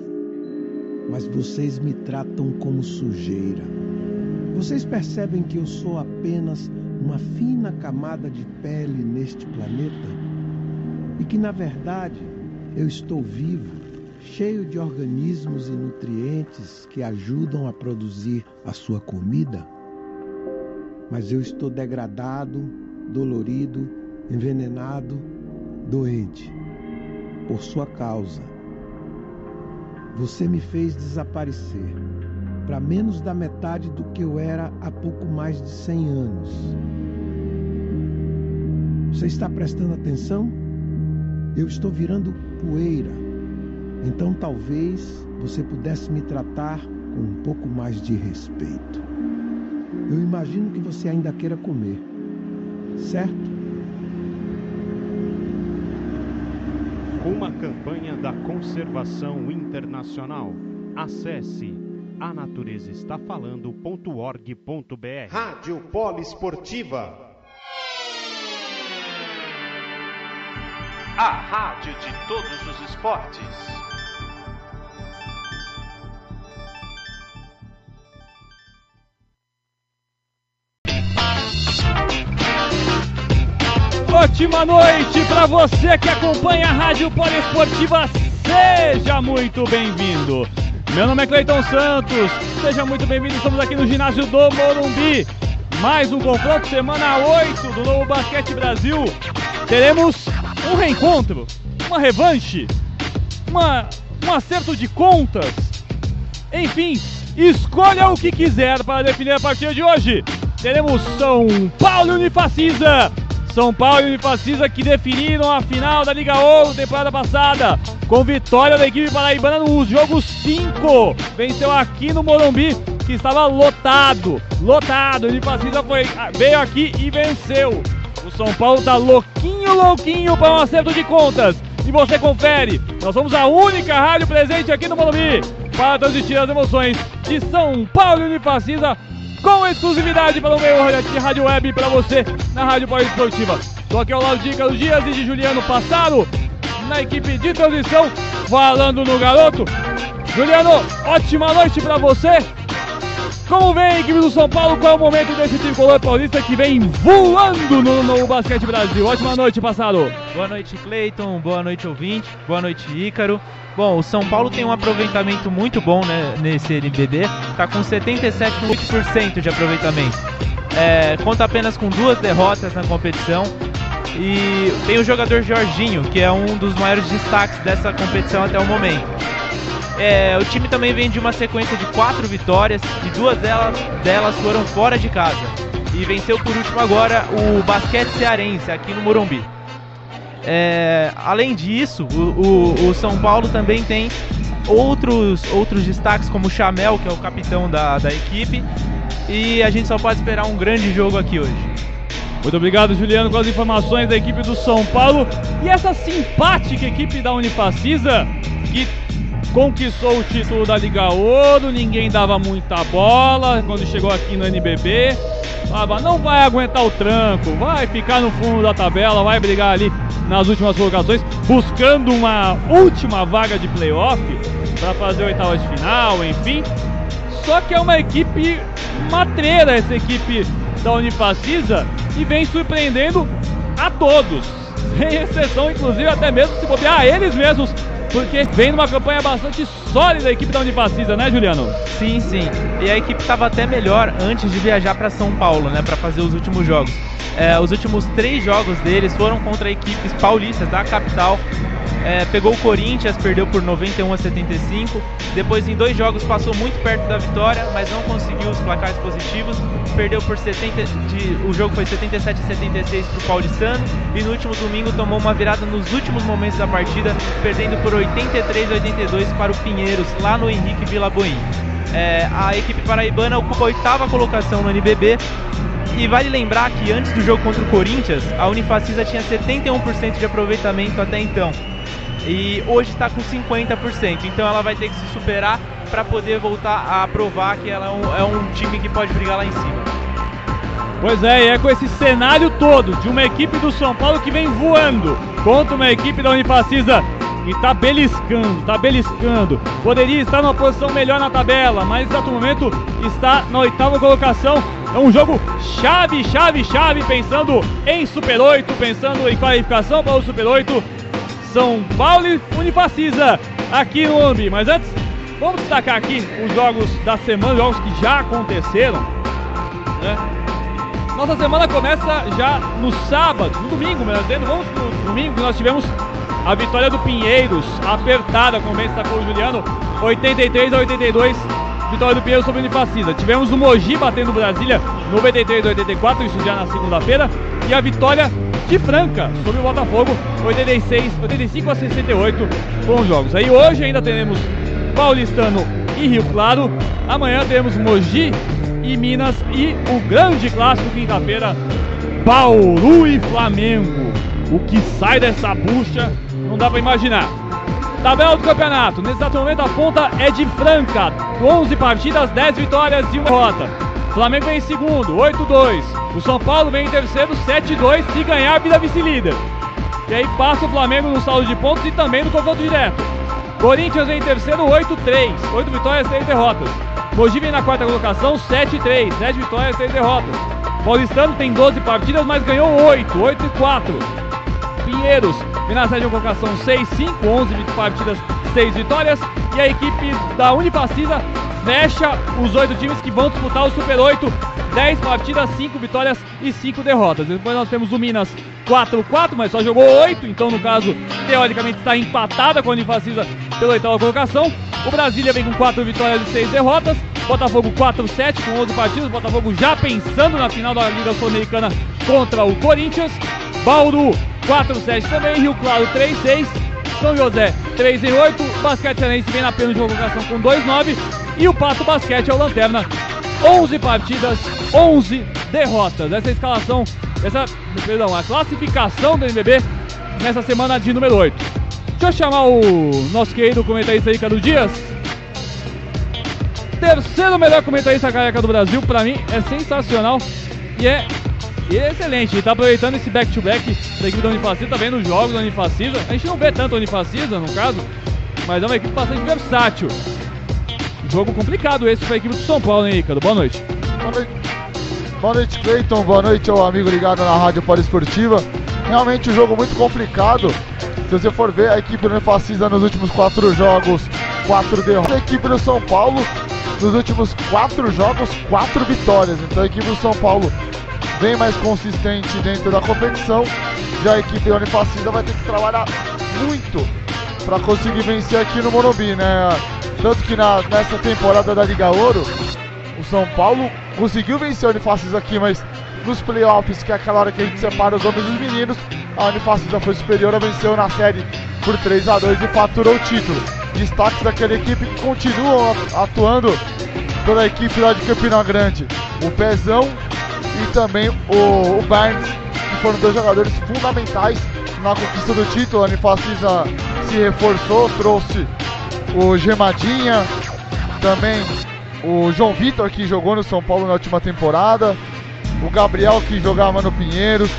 Speaker 11: Mas vocês me tratam como sujeira. Vocês percebem que eu sou apenas uma fina camada de pele neste planeta? E que, na verdade, eu estou vivo, cheio de organismos e nutrientes que ajudam a produzir a sua comida? Mas eu estou degradado, dolorido, envenenado, doente, por sua causa. Você me fez desaparecer para menos da metade do que eu era há pouco mais de 100 anos. Você está prestando atenção? Eu estou virando poeira. Então talvez você pudesse me tratar com um pouco mais de respeito. Eu imagino que você ainda queira comer, certo?
Speaker 3: Uma campanha da conservação internacional. Acesse anaturezastafalando.org.br Rádio Poliesportiva. A rádio de todos os esportes.
Speaker 1: Ótima noite para você que acompanha a Rádio Poliesportiva. Seja muito bem-vindo. Meu nome é Cleiton Santos. Seja muito bem-vindo. Estamos aqui no ginásio do Morumbi. Mais um confronto, semana 8 do Novo Basquete Brasil. Teremos um reencontro, uma revanche, uma, um acerto de contas. Enfim, escolha o que quiser para definir a partida de hoje. Teremos São Paulo Unifacisa são Paulo e Unifacisa que definiram a final da Liga Ouro temporada passada, com vitória da equipe paraibana no jogo 5. Venceu aqui no Morumbi, que estava lotado, lotado. Unifacisa foi, veio aqui e venceu. O São Paulo tá louquinho, louquinho para um acerto de contas. E você confere, nós somos a única rádio presente aqui no Morumbi para transmitir as emoções de São Paulo e Unifacisa com exclusividade para o meio de rádio web para você na Rádio Poliesportiva. Estou aqui ao lado de Carlos Dias e de Juliano Passaro, na equipe de transição, falando no garoto. Juliano, ótima noite para você. Como vem a equipe do São Paulo? Qual é o momento desse tricolor paulista que vem voando no novo Basquete Brasil. Ótima noite, passado.
Speaker 4: Boa noite, Cleiton. Boa noite, ouvinte. Boa noite, Ícaro. Bom, o São Paulo tem um aproveitamento muito bom né, nesse NBB. Tá com 77,8% de aproveitamento. É, conta apenas com duas derrotas na competição. E tem o jogador Jorginho, que é um dos maiores destaques dessa competição até o momento. É, o time também vem de uma sequência de quatro vitórias e duas delas, delas foram fora de casa. E venceu por último agora o basquete cearense aqui no Morumbi. É, além disso, o, o, o, São Paulo também tem outros, outros destaques, como o Chamel, que é o capitão da, da equipe. E a gente só pode esperar um grande jogo aqui hoje.
Speaker 1: Muito obrigado, Juliano, com as informações da equipe do São Paulo. E essa simpática equipe da Unifacisa, que conquistou o título da Liga Ouro, ninguém dava muita bola quando chegou aqui no NBB. Falava, não vai aguentar o tranco, vai ficar no fundo da tabela, vai brigar ali nas últimas colocações, buscando uma última vaga de playoff para fazer oitava de final, enfim. Só que é uma equipe matreira essa equipe da Unifacisa e vem surpreendendo a todos. Sem exceção, inclusive, até mesmo se bobear eles mesmos porque vem numa campanha bastante sólida a equipe da Unifacisa, né, Juliano?
Speaker 4: Sim, sim. E a equipe estava até melhor antes de viajar para São Paulo, né, para fazer os últimos jogos. É, os últimos três jogos deles foram contra equipes paulistas da capital é, pegou o Corinthians, perdeu por 91 a 75. Depois, em dois jogos, passou muito perto da vitória, mas não conseguiu os placares positivos. Perdeu por 70. De, o jogo foi 77 a 76 para o Paulistano. E no último domingo tomou uma virada nos últimos momentos da partida, perdendo por 83 a 82 para o Pinheiros, lá no Henrique Vila Boim. É, a equipe paraibana ocupa a oitava colocação no NBB e vale lembrar que antes do jogo contra o Corinthians, a Unifacisa tinha 71% de aproveitamento até então e hoje está com 50%. Então ela vai ter que se superar para poder voltar a provar que ela é um, é um time que pode brigar lá em cima.
Speaker 1: Pois é, e é com esse cenário todo de uma equipe do São Paulo que vem voando contra uma equipe da Unifacisa que está beliscando, está beliscando. Poderia estar numa posição melhor na tabela, mas exato momento está na oitava colocação. É um jogo chave, chave, chave, pensando em Super 8, pensando em qualificação para o Super 8 são Paulo e Unifacisa aqui no Ambi. Mas antes, vamos destacar aqui os jogos da semana, jogos que já aconteceram. Né? Nossa semana começa já no sábado, no domingo, melhor dizendo. Vamos no domingo nós tivemos a vitória do Pinheiros, apertada, como bem destacou o Juliano, 83 a 82. Vitória do Pinheiros sobre o Unifacisa. Tivemos o Mogi batendo Brasília 93 a 84, isso já na segunda-feira. E a vitória de Franca sobre o Botafogo, 86, 85 a 68 com os jogos. Aí hoje ainda teremos Paulistano e Rio Claro. Amanhã teremos Mogi e Minas e o grande clássico quinta-feira, Bauru e Flamengo. O que sai dessa bucha não dá para imaginar. Tabela do campeonato, nesse exato momento a ponta é de Franca, 11 partidas, 10 vitórias e uma derrota. Flamengo vem em segundo, 8-2. O São Paulo vem em terceiro, 7-2. Se ganhar, vira vice-líder. E aí passa o Flamengo no saldo de pontos e também no confronto direto. Corinthians vem em terceiro, 8-3. 8 vitórias, 3 derrotas. Mogi vem na quarta colocação, 7-3. 7 vitórias, 3 derrotas. Paulistano tem 12 partidas, mas ganhou 8. 8 e 4. Pinheiros na sétima colocação, 6-5. 11 partidas, 6 vitórias. E a equipe da Unifacisa fecha os oito times que vão disputar o Super 8. 10 partidas, 5 vitórias e 5 derrotas. Depois nós temos o Minas 4-4, mas só jogou 8, então no caso, teoricamente está empatada com a Unifacisa pela oitava colocação. O Brasília vem com 4 vitórias e 6 derrotas. Botafogo 4-7 com 11 partidas. Botafogo já pensando na final da Liga Sul-Americana contra o Corinthians. Bauru 4-7 também. Rio Claro 3-6. São José 3 em 8, Basquete Cearense vem na pena de colocação com 2-9 e o Pato Basquete é o Lanterna, 11 partidas, 11 derrotas. Essa é escalação, essa, perdão, a classificação do NBB nessa semana de número 8. Deixa eu chamar o nosso querido comentarista Ricardo Dias. Terceiro melhor comentarista careca do Brasil, pra mim é sensacional e é e é excelente, ele tá aproveitando esse back-to-back -back da equipe da Unifacisa, tá vendo os jogos da Unifacisa. A gente não vê tanto a Unifacisa, no caso, mas é uma equipe bastante versátil. Jogo complicado esse para a equipe do São Paulo, hein, Ricardo? Boa noite.
Speaker 2: Boa noite. Boa noite, Cleiton. Boa noite ao amigo ligado na Rádio Poliesportiva. Realmente um jogo muito complicado. Se você for ver, a equipe do Unifacisa nos últimos quatro jogos, quatro derrotas. A equipe do São Paulo, nos últimos quatro jogos, quatro vitórias. Então a equipe do São Paulo vem mais consistente dentro da competição. Já a equipe da Unifacisa vai ter que trabalhar muito para conseguir vencer aqui no Morumbi, né? Tanto que na, nessa temporada da Liga Ouro, o São Paulo conseguiu vencer a Unifacisa aqui, mas nos playoffs, que é aquela hora que a gente separa os homens dos meninos, a Unifacisa foi superior, a venceu na série por 3 a 2 e faturou o título. Destaques daquela equipe que continuam atuando pela equipe lá de Campina Grande. O Pezão e também o, o Barnes, que foram dois jogadores fundamentais na conquista do título. A Unifacisa se reforçou, trouxe o Gemadinha, também o João Vitor que jogou no São Paulo na última temporada, o Gabriel que jogava no Pinheiros,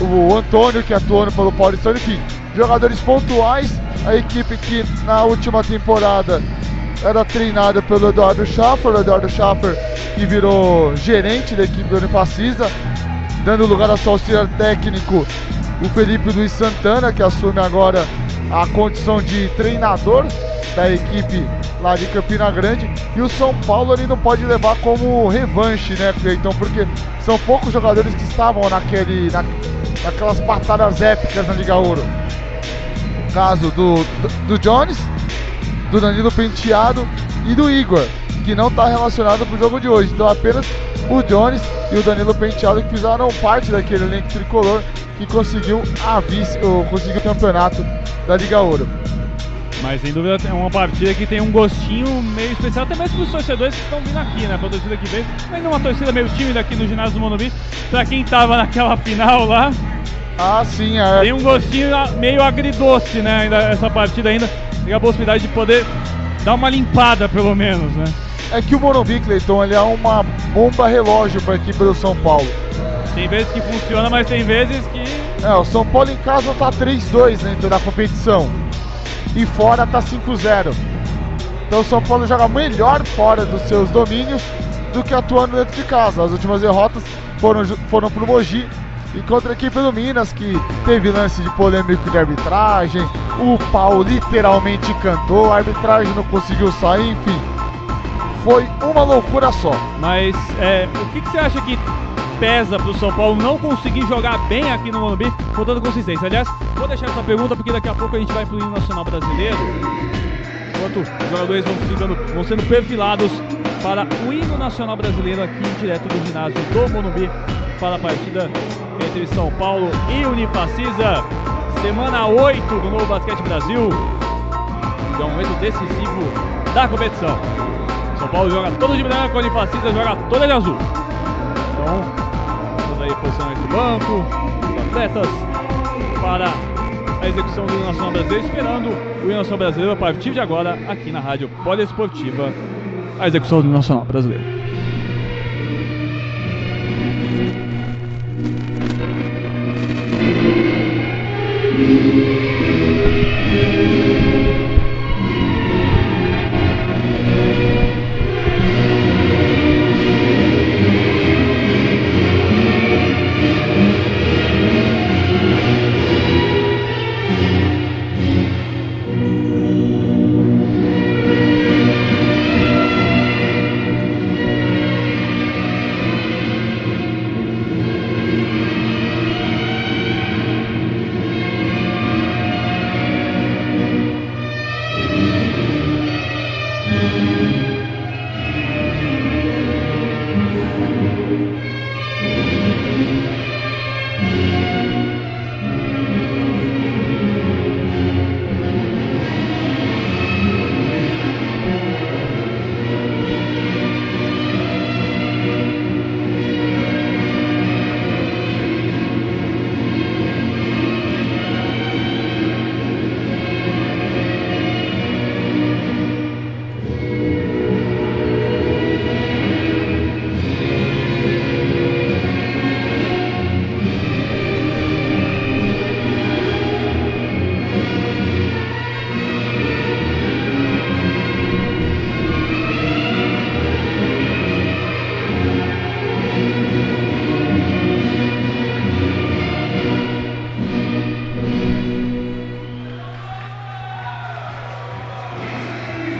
Speaker 2: o Antônio que atuou pelo Paulistano, enfim, jogadores pontuais, a equipe que na última temporada era treinada pelo Eduardo Schaffer, o Eduardo Schaffer que virou gerente da equipe do Unifacisa, dando lugar ao seu auxiliar técnico, o Felipe Luiz Santana, que assume agora a condição de treinador da equipe lá de Campina Grande. E o São Paulo ele não pode levar como revanche, né, Cleiton? Porque são poucos jogadores que estavam naquele, na, naquelas batalhas épicas na Liga Ouro. Caso do, do, do Jones, do Danilo Penteado e do Igor, que não está relacionado para o jogo de hoje. Então apenas o Jones e o Danilo Penteado que fizeram parte daquele elenco tricolor que conseguiu a vice, ou conseguiu o campeonato da Liga Ouro.
Speaker 1: Mas sem dúvida é uma partida que tem um gostinho meio especial, até mesmo para os torcedores que estão vindo aqui, né? Para a torcida que veio. Ainda uma torcida meio tímida aqui no ginásio do Monumbi. Para quem estava naquela final lá.
Speaker 2: Ah, sim, é.
Speaker 1: Tem um gostinho meio agridoce, né? Ainda, essa partida ainda. Tem a possibilidade de poder dar uma limpada, pelo menos, né?
Speaker 2: É que o Morumbi, Cleiton, ele é uma bomba relógio para a equipe do São Paulo.
Speaker 1: Tem vezes que funciona, mas tem vezes que.
Speaker 2: É, o São Paulo em casa tá 3-2 dentro da competição e fora está 5-0. Então o São Paulo joga melhor fora dos seus domínios do que atuando dentro de casa. As últimas derrotas foram, foram pro Mogi e contra a equipe do Minas, que teve lance de polêmico de arbitragem, o pau literalmente cantou, a arbitragem não conseguiu sair, enfim. Foi uma loucura só.
Speaker 1: Mas é, o que, que você acha que pesa para o São Paulo não conseguir jogar bem aqui no Morumbi com toda consistência. Aliás, vou deixar essa pergunta porque daqui a pouco a gente vai incluir no Nacional Brasileiro. Enquanto os jogadores vão, ficando, vão sendo perfilados para o hino nacional brasileiro aqui direto do ginásio do Morumbi para a partida entre São Paulo e Unifacisa. Semana 8 do Novo Basquete Brasil. É um momento decisivo da competição. São Paulo joga todo de branco, Unifacisa joga todo de azul. Então, aí posicionamento do banco, os atletas para a execução do nacional brasileiro, esperando o nacional brasileiro a partir de agora aqui na Rádio Poliesportiva, a execução do nacional brasileiro.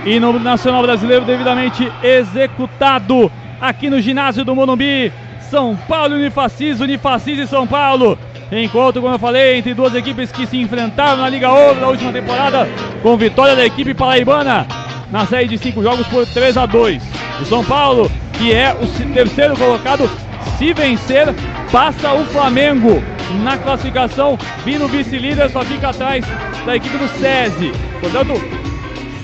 Speaker 1: E no Nacional Brasileiro devidamente executado aqui no ginásio do Morumbi. São Paulo Unifacis, Unifacis e São Paulo. Encontro, como eu falei, entre duas equipes que se enfrentaram na Liga Ouro na última temporada, com vitória da equipe paraibana na série de cinco jogos por 3 a 2. O São Paulo, que é o terceiro colocado, se vencer, passa o Flamengo na classificação, vindo vice-líder, só fica atrás da equipe do SESI. Portanto,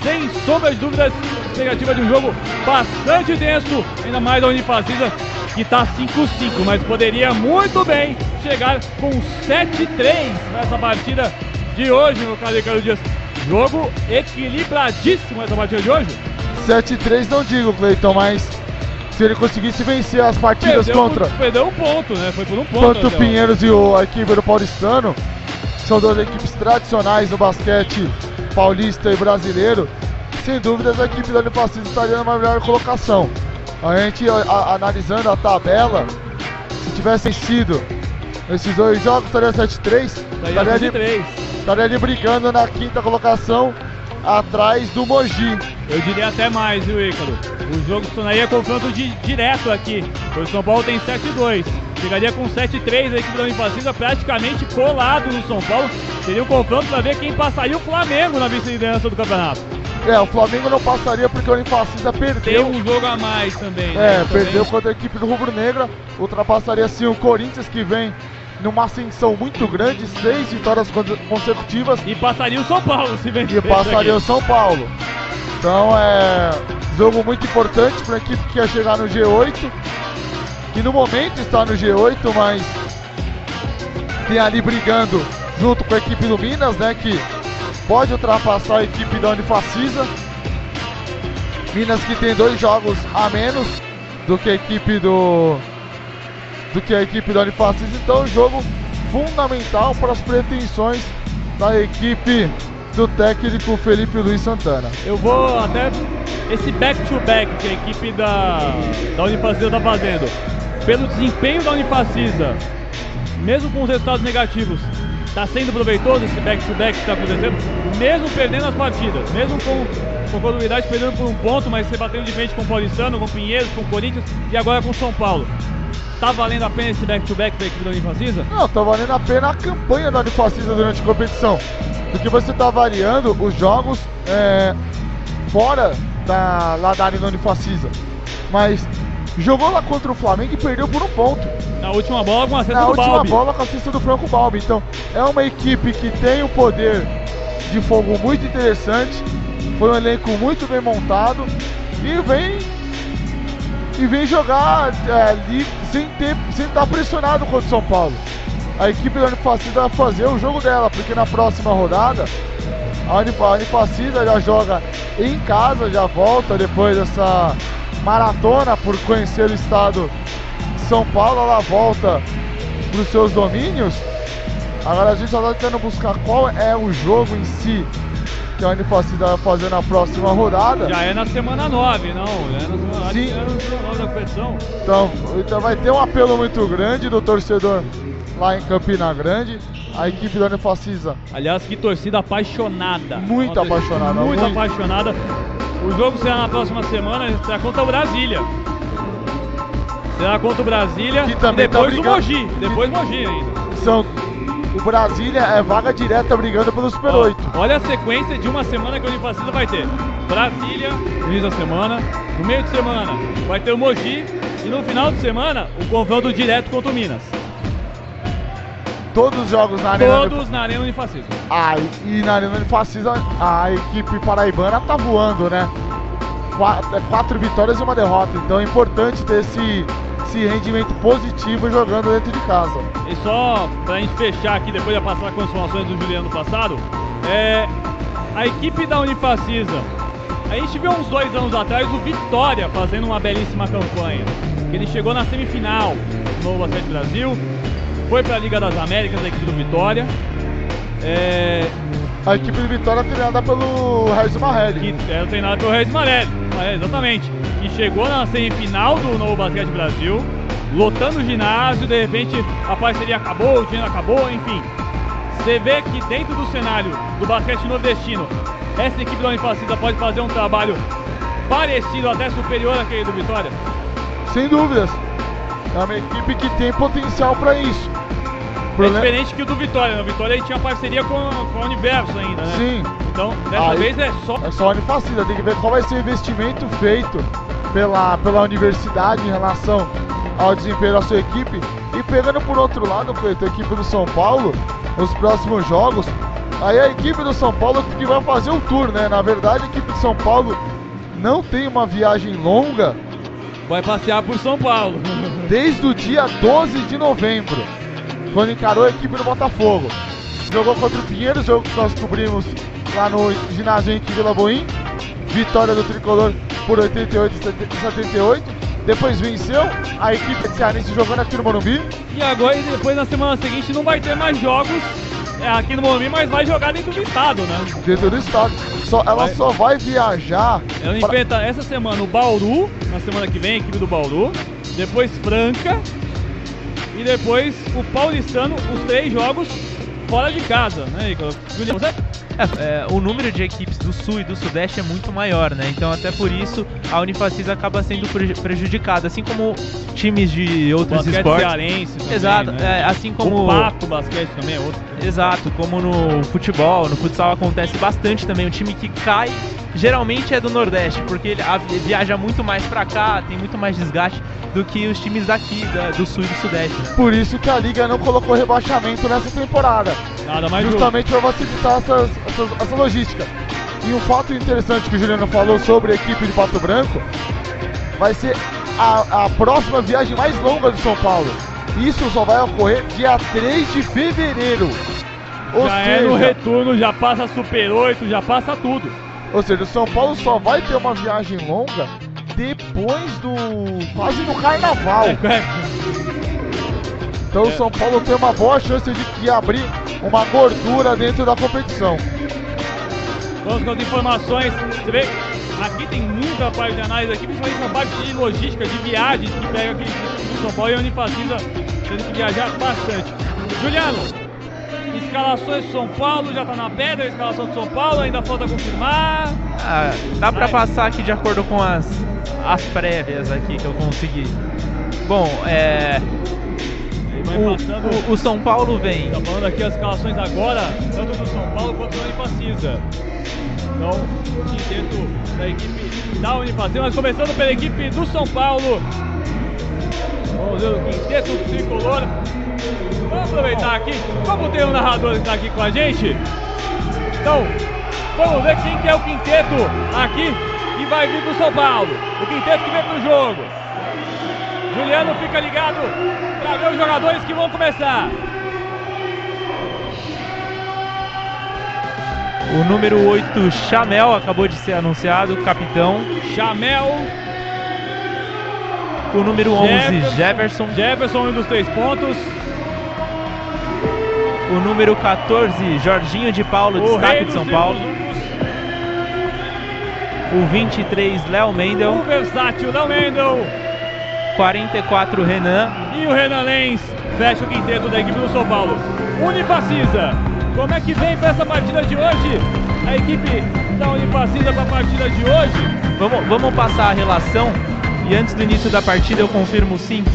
Speaker 1: sem sombra de dúvidas, expectativa de um jogo bastante denso, ainda mais a Unifacisa que está 5-5, mas poderia muito bem chegar com 7-3 nessa partida de hoje, meu caro Ricardo Dias. Jogo equilibradíssimo essa partida de hoje.
Speaker 2: 7-3 não digo, Cleiton, mas se ele conseguisse vencer as partidas
Speaker 1: perdeu
Speaker 2: contra.
Speaker 1: Por, perdeu um ponto, né? Foi por um ponto.
Speaker 2: Tanto o Pinheiros e o, a equipe do Paulistano são duas equipes tradicionais no basquete paulista e brasileiro. Sem dúvidas, a equipe da Unifacisa estaria numa melhor colocação. A gente a, a, analisando a tabela, se tivessem sido esses dois jogos, estaria 7-3. Estaria, ali, estaria ali brigando na quinta colocação atrás do Mogi.
Speaker 1: Eu diria até mais, viu, Ícaro? O jogo se tornaria confronto de, direto aqui. O São Paulo tem 7-2. Chegaria com 7-3 a equipe da Unifacisa praticamente colado no São Paulo. Seria o um confronto para ver quem passaria o Flamengo na vice-liderança do campeonato.
Speaker 2: É, o Flamengo não passaria porque o Unifacisa perdeu.
Speaker 1: Tem um jogo a mais também.
Speaker 2: É,
Speaker 1: né?
Speaker 2: perdeu contra a equipe do Rubro Negra. Ultrapassaria sim o Corinthians que vem numa ascensão muito grande, seis vitórias consecutivas.
Speaker 1: E passaria o São Paulo se vencer.
Speaker 2: E passaria o São Paulo. Então é jogo muito importante para a equipe que ia chegar no G8, que no momento está no G8, mas tem ali brigando junto com a equipe do Minas, né, que pode ultrapassar a equipe da Unifacisa. Minas que tem dois jogos a menos do que a equipe do do que a equipe da Unifacisa, então jogo fundamental para as pretensões da equipe do técnico Felipe Luiz Santana.
Speaker 1: Eu vou até esse back-to-back -back que a equipe da, da Unifacisa está fazendo, pelo desempenho da Unifacisa, mesmo com os resultados negativos, está sendo proveitoso esse back-to-back que está acontecendo, mesmo perdendo as partidas, mesmo com, com continuidade perdendo por um ponto, mas você batendo de frente com o Paulistano, com o Pinheiros, com o Corinthians e agora com o São Paulo. Tá valendo a pena esse back-to-back da equipe da Unifacisa?
Speaker 2: Não, tá valendo a pena a campanha da Unifacisa durante a competição. Porque você tá variando os jogos é, fora da, lá da área da Unifacisa. Mas jogou lá contra o Flamengo e perdeu por um ponto.
Speaker 1: Na última bola com a cesta
Speaker 2: Na
Speaker 1: do
Speaker 2: última
Speaker 1: Balbi.
Speaker 2: bola com a cesta do Franco Balbi. Então, é uma equipe que tem um poder de fogo muito interessante. Foi um elenco muito bem montado. E vem e vem jogar é, ali sem ter, sem estar pressionado contra o São Paulo. A equipe da Unifacisa vai fazer o jogo dela, porque na próxima rodada a Unifacisa já joga em casa, já volta depois dessa maratona por conhecer o estado de São Paulo, ela volta para os seus domínios. Agora a gente só está tentando buscar qual é o jogo em si que a Unifacisa vai fazer na próxima rodada.
Speaker 1: Já é na semana 9, não? Já é na semana,
Speaker 2: Sim.
Speaker 1: É na semana 9 da competição.
Speaker 2: Então, então vai ter um apelo muito grande do torcedor lá em Campina Grande. A equipe da Unifacisa.
Speaker 1: Aliás, que torcida apaixonada.
Speaker 2: Muito apaixonada,
Speaker 1: Muito,
Speaker 2: muito.
Speaker 1: apaixonada. O jogo será na próxima semana, será contra o Brasília. Será contra o Brasília
Speaker 2: Que
Speaker 1: e
Speaker 2: também tá
Speaker 1: depois o
Speaker 2: brigando-
Speaker 1: Mogi. Depois Mogi ainda.
Speaker 2: São o Brasília é vaga direta brigando pelo Super 8.
Speaker 1: Olha a sequência de uma semana que a Unifacisa vai ter. Brasília, no início da semana. No meio de semana vai ter o Mogi. E no final de semana, o confronto direto contra o Minas.
Speaker 2: Todos os jogos na Arena
Speaker 1: Todos na Arena Unifacisa.
Speaker 2: Ah, e na Arena Unifacisa a equipe paraibana tá voando, né? Quatro, quatro vitórias e uma derrota. Então é importante ter esse, esse rendimento positivo jogando dentro de casa.
Speaker 1: E só pra gente fechar aqui, depois de passar as informações do Juliano passado, é, a equipe da Unifacisa, a gente viu uns dois anos atrás o Vitória fazendo uma belíssima campanha. Ele chegou na semifinal do Novo Basquete Brasil, foi pra Liga das Américas, a equipe do Vitória. É,
Speaker 2: A equipe de Vitória é treinada pelo Regis Marelli.
Speaker 1: que era treinada pelo Reis Marelli, é, exatamente. Que chegou na semifinal do Novo Basquete Brasil, lotando o ginásio, de repente a parceria acabou, o dinheiro acabou, enfim. Você vê que dentro do cenário do basquete nordestino, essa equipe da Unifacisa pode fazer um trabalho parecido, até superior àquele do Vitória?
Speaker 2: Sem dúvidas. É uma equipe que tem potencial para isso.
Speaker 1: É diferente que o do Vitória, né? O Vitória ele tinha parceria com, com o Universo ainda, né?
Speaker 2: Sim.
Speaker 1: Então, dessa
Speaker 2: Aí-
Speaker 1: vez é só.
Speaker 2: É só a Unifacisa, tem que ver qual vai ser o investimento feito pela, pela universidade em relação ao desempenho da sua equipe. E pegando por outro lado, Cleiton, a equipe do São Paulo, nos próximos jogos, aí a equipe do São Paulo que vai fazer o tour, né? Na verdade, a equipe do São Paulo não tem uma viagem longa.
Speaker 1: Vai passear por São Paulo.
Speaker 2: Desde o dia 12 de novembro, quando encarou a equipe do Botafogo. Jogou contra o Pinheiros, jogo que nós cobrimos lá no ginásio em Vila Boim. Vitória do Tricolor por 88 e 78. Depois venceu a equipe cearense jogando aqui no Morumbi.
Speaker 1: E agora, e depois na semana seguinte, não vai ter mais jogos é, aqui no Morumbi, mas vai jogar dentro do estado, né?
Speaker 2: Dentro do estado. Só, ela
Speaker 1: Vai.
Speaker 2: só vai viajar.
Speaker 1: Ela
Speaker 2: pra-
Speaker 1: enfrenta essa semana o Bauru, na semana que vem, a equipe do Bauru. Depois Franca. E depois o Paulistano, os três jogos fora de casa, né, Nicolas? Você?
Speaker 4: É, o número de equipes do Sul e do Sudeste é muito maior, né? Então até por isso a Unifacisa acaba sendo pre- prejudicada, assim como times de outros
Speaker 1: basquete
Speaker 4: esportes.
Speaker 1: cearense também,
Speaker 4: Exato,
Speaker 1: né?
Speaker 4: é, assim como
Speaker 1: O Pato basquete também é outro.
Speaker 4: Exato, como no futebol, no futsal acontece bastante também. O time que cai geralmente é do Nordeste, porque ele viaja muito mais pra cá, tem muito mais desgaste do que os times daqui, da- do Sul e do Sudeste. Né?
Speaker 2: Por isso que a Liga não colocou rebaixamento nessa temporada.
Speaker 1: Nada mais
Speaker 2: Justamente para facilitar essas- essas- essa logística. E um fato interessante que o Juliano falou sobre a equipe de Pato Branco vai ser a, a próxima viagem mais longa do São Paulo. Isso só vai ocorrer dia 3 de fevereiro. Ou
Speaker 1: já
Speaker 2: seja,
Speaker 1: é no retorno, já passa Super 8, já passa tudo.
Speaker 2: ou seja, o São Paulo só vai ter uma viagem longa depois do. quase do carnaval. Então o São Paulo tem uma boa chance de que abrir uma gordura dentro da competição.
Speaker 1: Vamos com as informações. Você vê, aqui tem muita parte de análise aqui, principalmente na parte de logística, de viagens que pega aqui no São Paulo e a Unifacisa tendo que viajar bastante. Juliano, escalações de São Paulo, já tá na pedra a escalação de São Paulo, ainda falta confirmar.
Speaker 4: Ah, dá pra passar aqui de acordo com as, as prévias aqui que eu consegui. Bom, é. O, o- o São Paulo vem.
Speaker 1: Tá falando aqui as escalações agora, tanto do São Paulo quanto da Unifacisa. Então, o quinteto da equipe da Unifacisa, mas começando pela equipe do São Paulo. Vamos ver o quinteto tricolor. Vamos aproveitar aqui, como tem um narrador que está aqui com a gente. Então, vamos ver quem que é o quinteto aqui que vai vir do São Paulo. O quinteto que vem pro jogo. Juliano fica ligado para ver os jogadores que vão começar.
Speaker 4: O número 8, Chamel, acabou de ser anunciado, capitão.
Speaker 1: Chamel.
Speaker 4: O número 11, Jefferson.
Speaker 1: Jefferson, um dos três pontos.
Speaker 4: O número 14, Jorginho de Paulo,
Speaker 1: O
Speaker 4: destaque de São Paulo. O 23, Léo Mendel.
Speaker 1: O versátil Léo Mendel.
Speaker 4: 44, Renan.
Speaker 1: E o Renan Lenz fecha o quinteto da equipe do São Paulo. Unifacisa, como é que vem para essa partida de hoje? A equipe da Unifacisa para a partida de hoje.
Speaker 4: Vamos, vamos passar a relação e antes do início da partida eu confirmo os 5.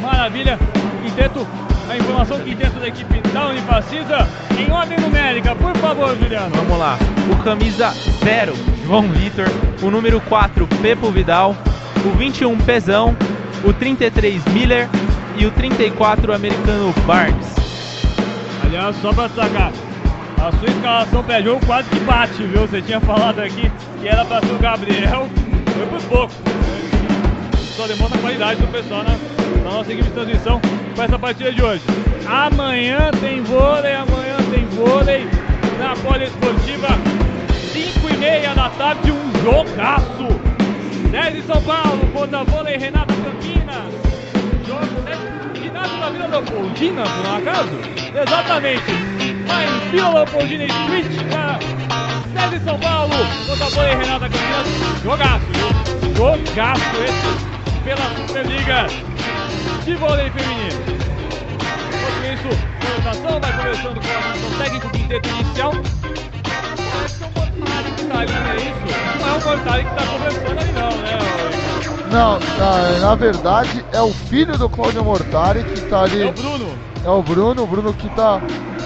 Speaker 1: Maravilha. Quinteto, a informação quinteto da equipe da Unifacisa em ordem numérica, por favor, Juliano.
Speaker 4: Vamos lá. O camisa 0, João Vitor. O número 4, Pepo Vidal. O 21, Pezão. O 33, Miller. E o 34, americano Barnes.
Speaker 1: Aliás, só pra destacar, a sua escalação pré-jogo quase que bate, viu? Você tinha falado aqui que era pra ser o Gabriel, foi por pouco. Só demonstra a qualidade do pessoal na, na nossa equipe de transmissão para essa partida de hoje. Amanhã tem vôlei, amanhã tem vôlei na Poliesportiva, 5 e meia da tarde, um jogaço. 10 de São Paulo contra vôlei Renata Campinas. Jogo 10 ginásio da Vila Leopoldina, por um acaso? Exatamente. Em Vila Leopoldina Street, para 10 de São Paulo contra vôlei Renata Campinas. Jogaço? Jogaço esse pela Superliga de vôlei feminino. Enquanto isso, orientação, vai conversando com a comissão técnica, o quinteto inicial. Que é o Mortari que tá ali, não é isso? Não é o Mortari que tá conversando ali não, né?
Speaker 2: Não, na, na verdade é o filho do Claudio Mortari que tá ali.
Speaker 1: É o Bruno.
Speaker 2: É o Bruno, o Bruno que tá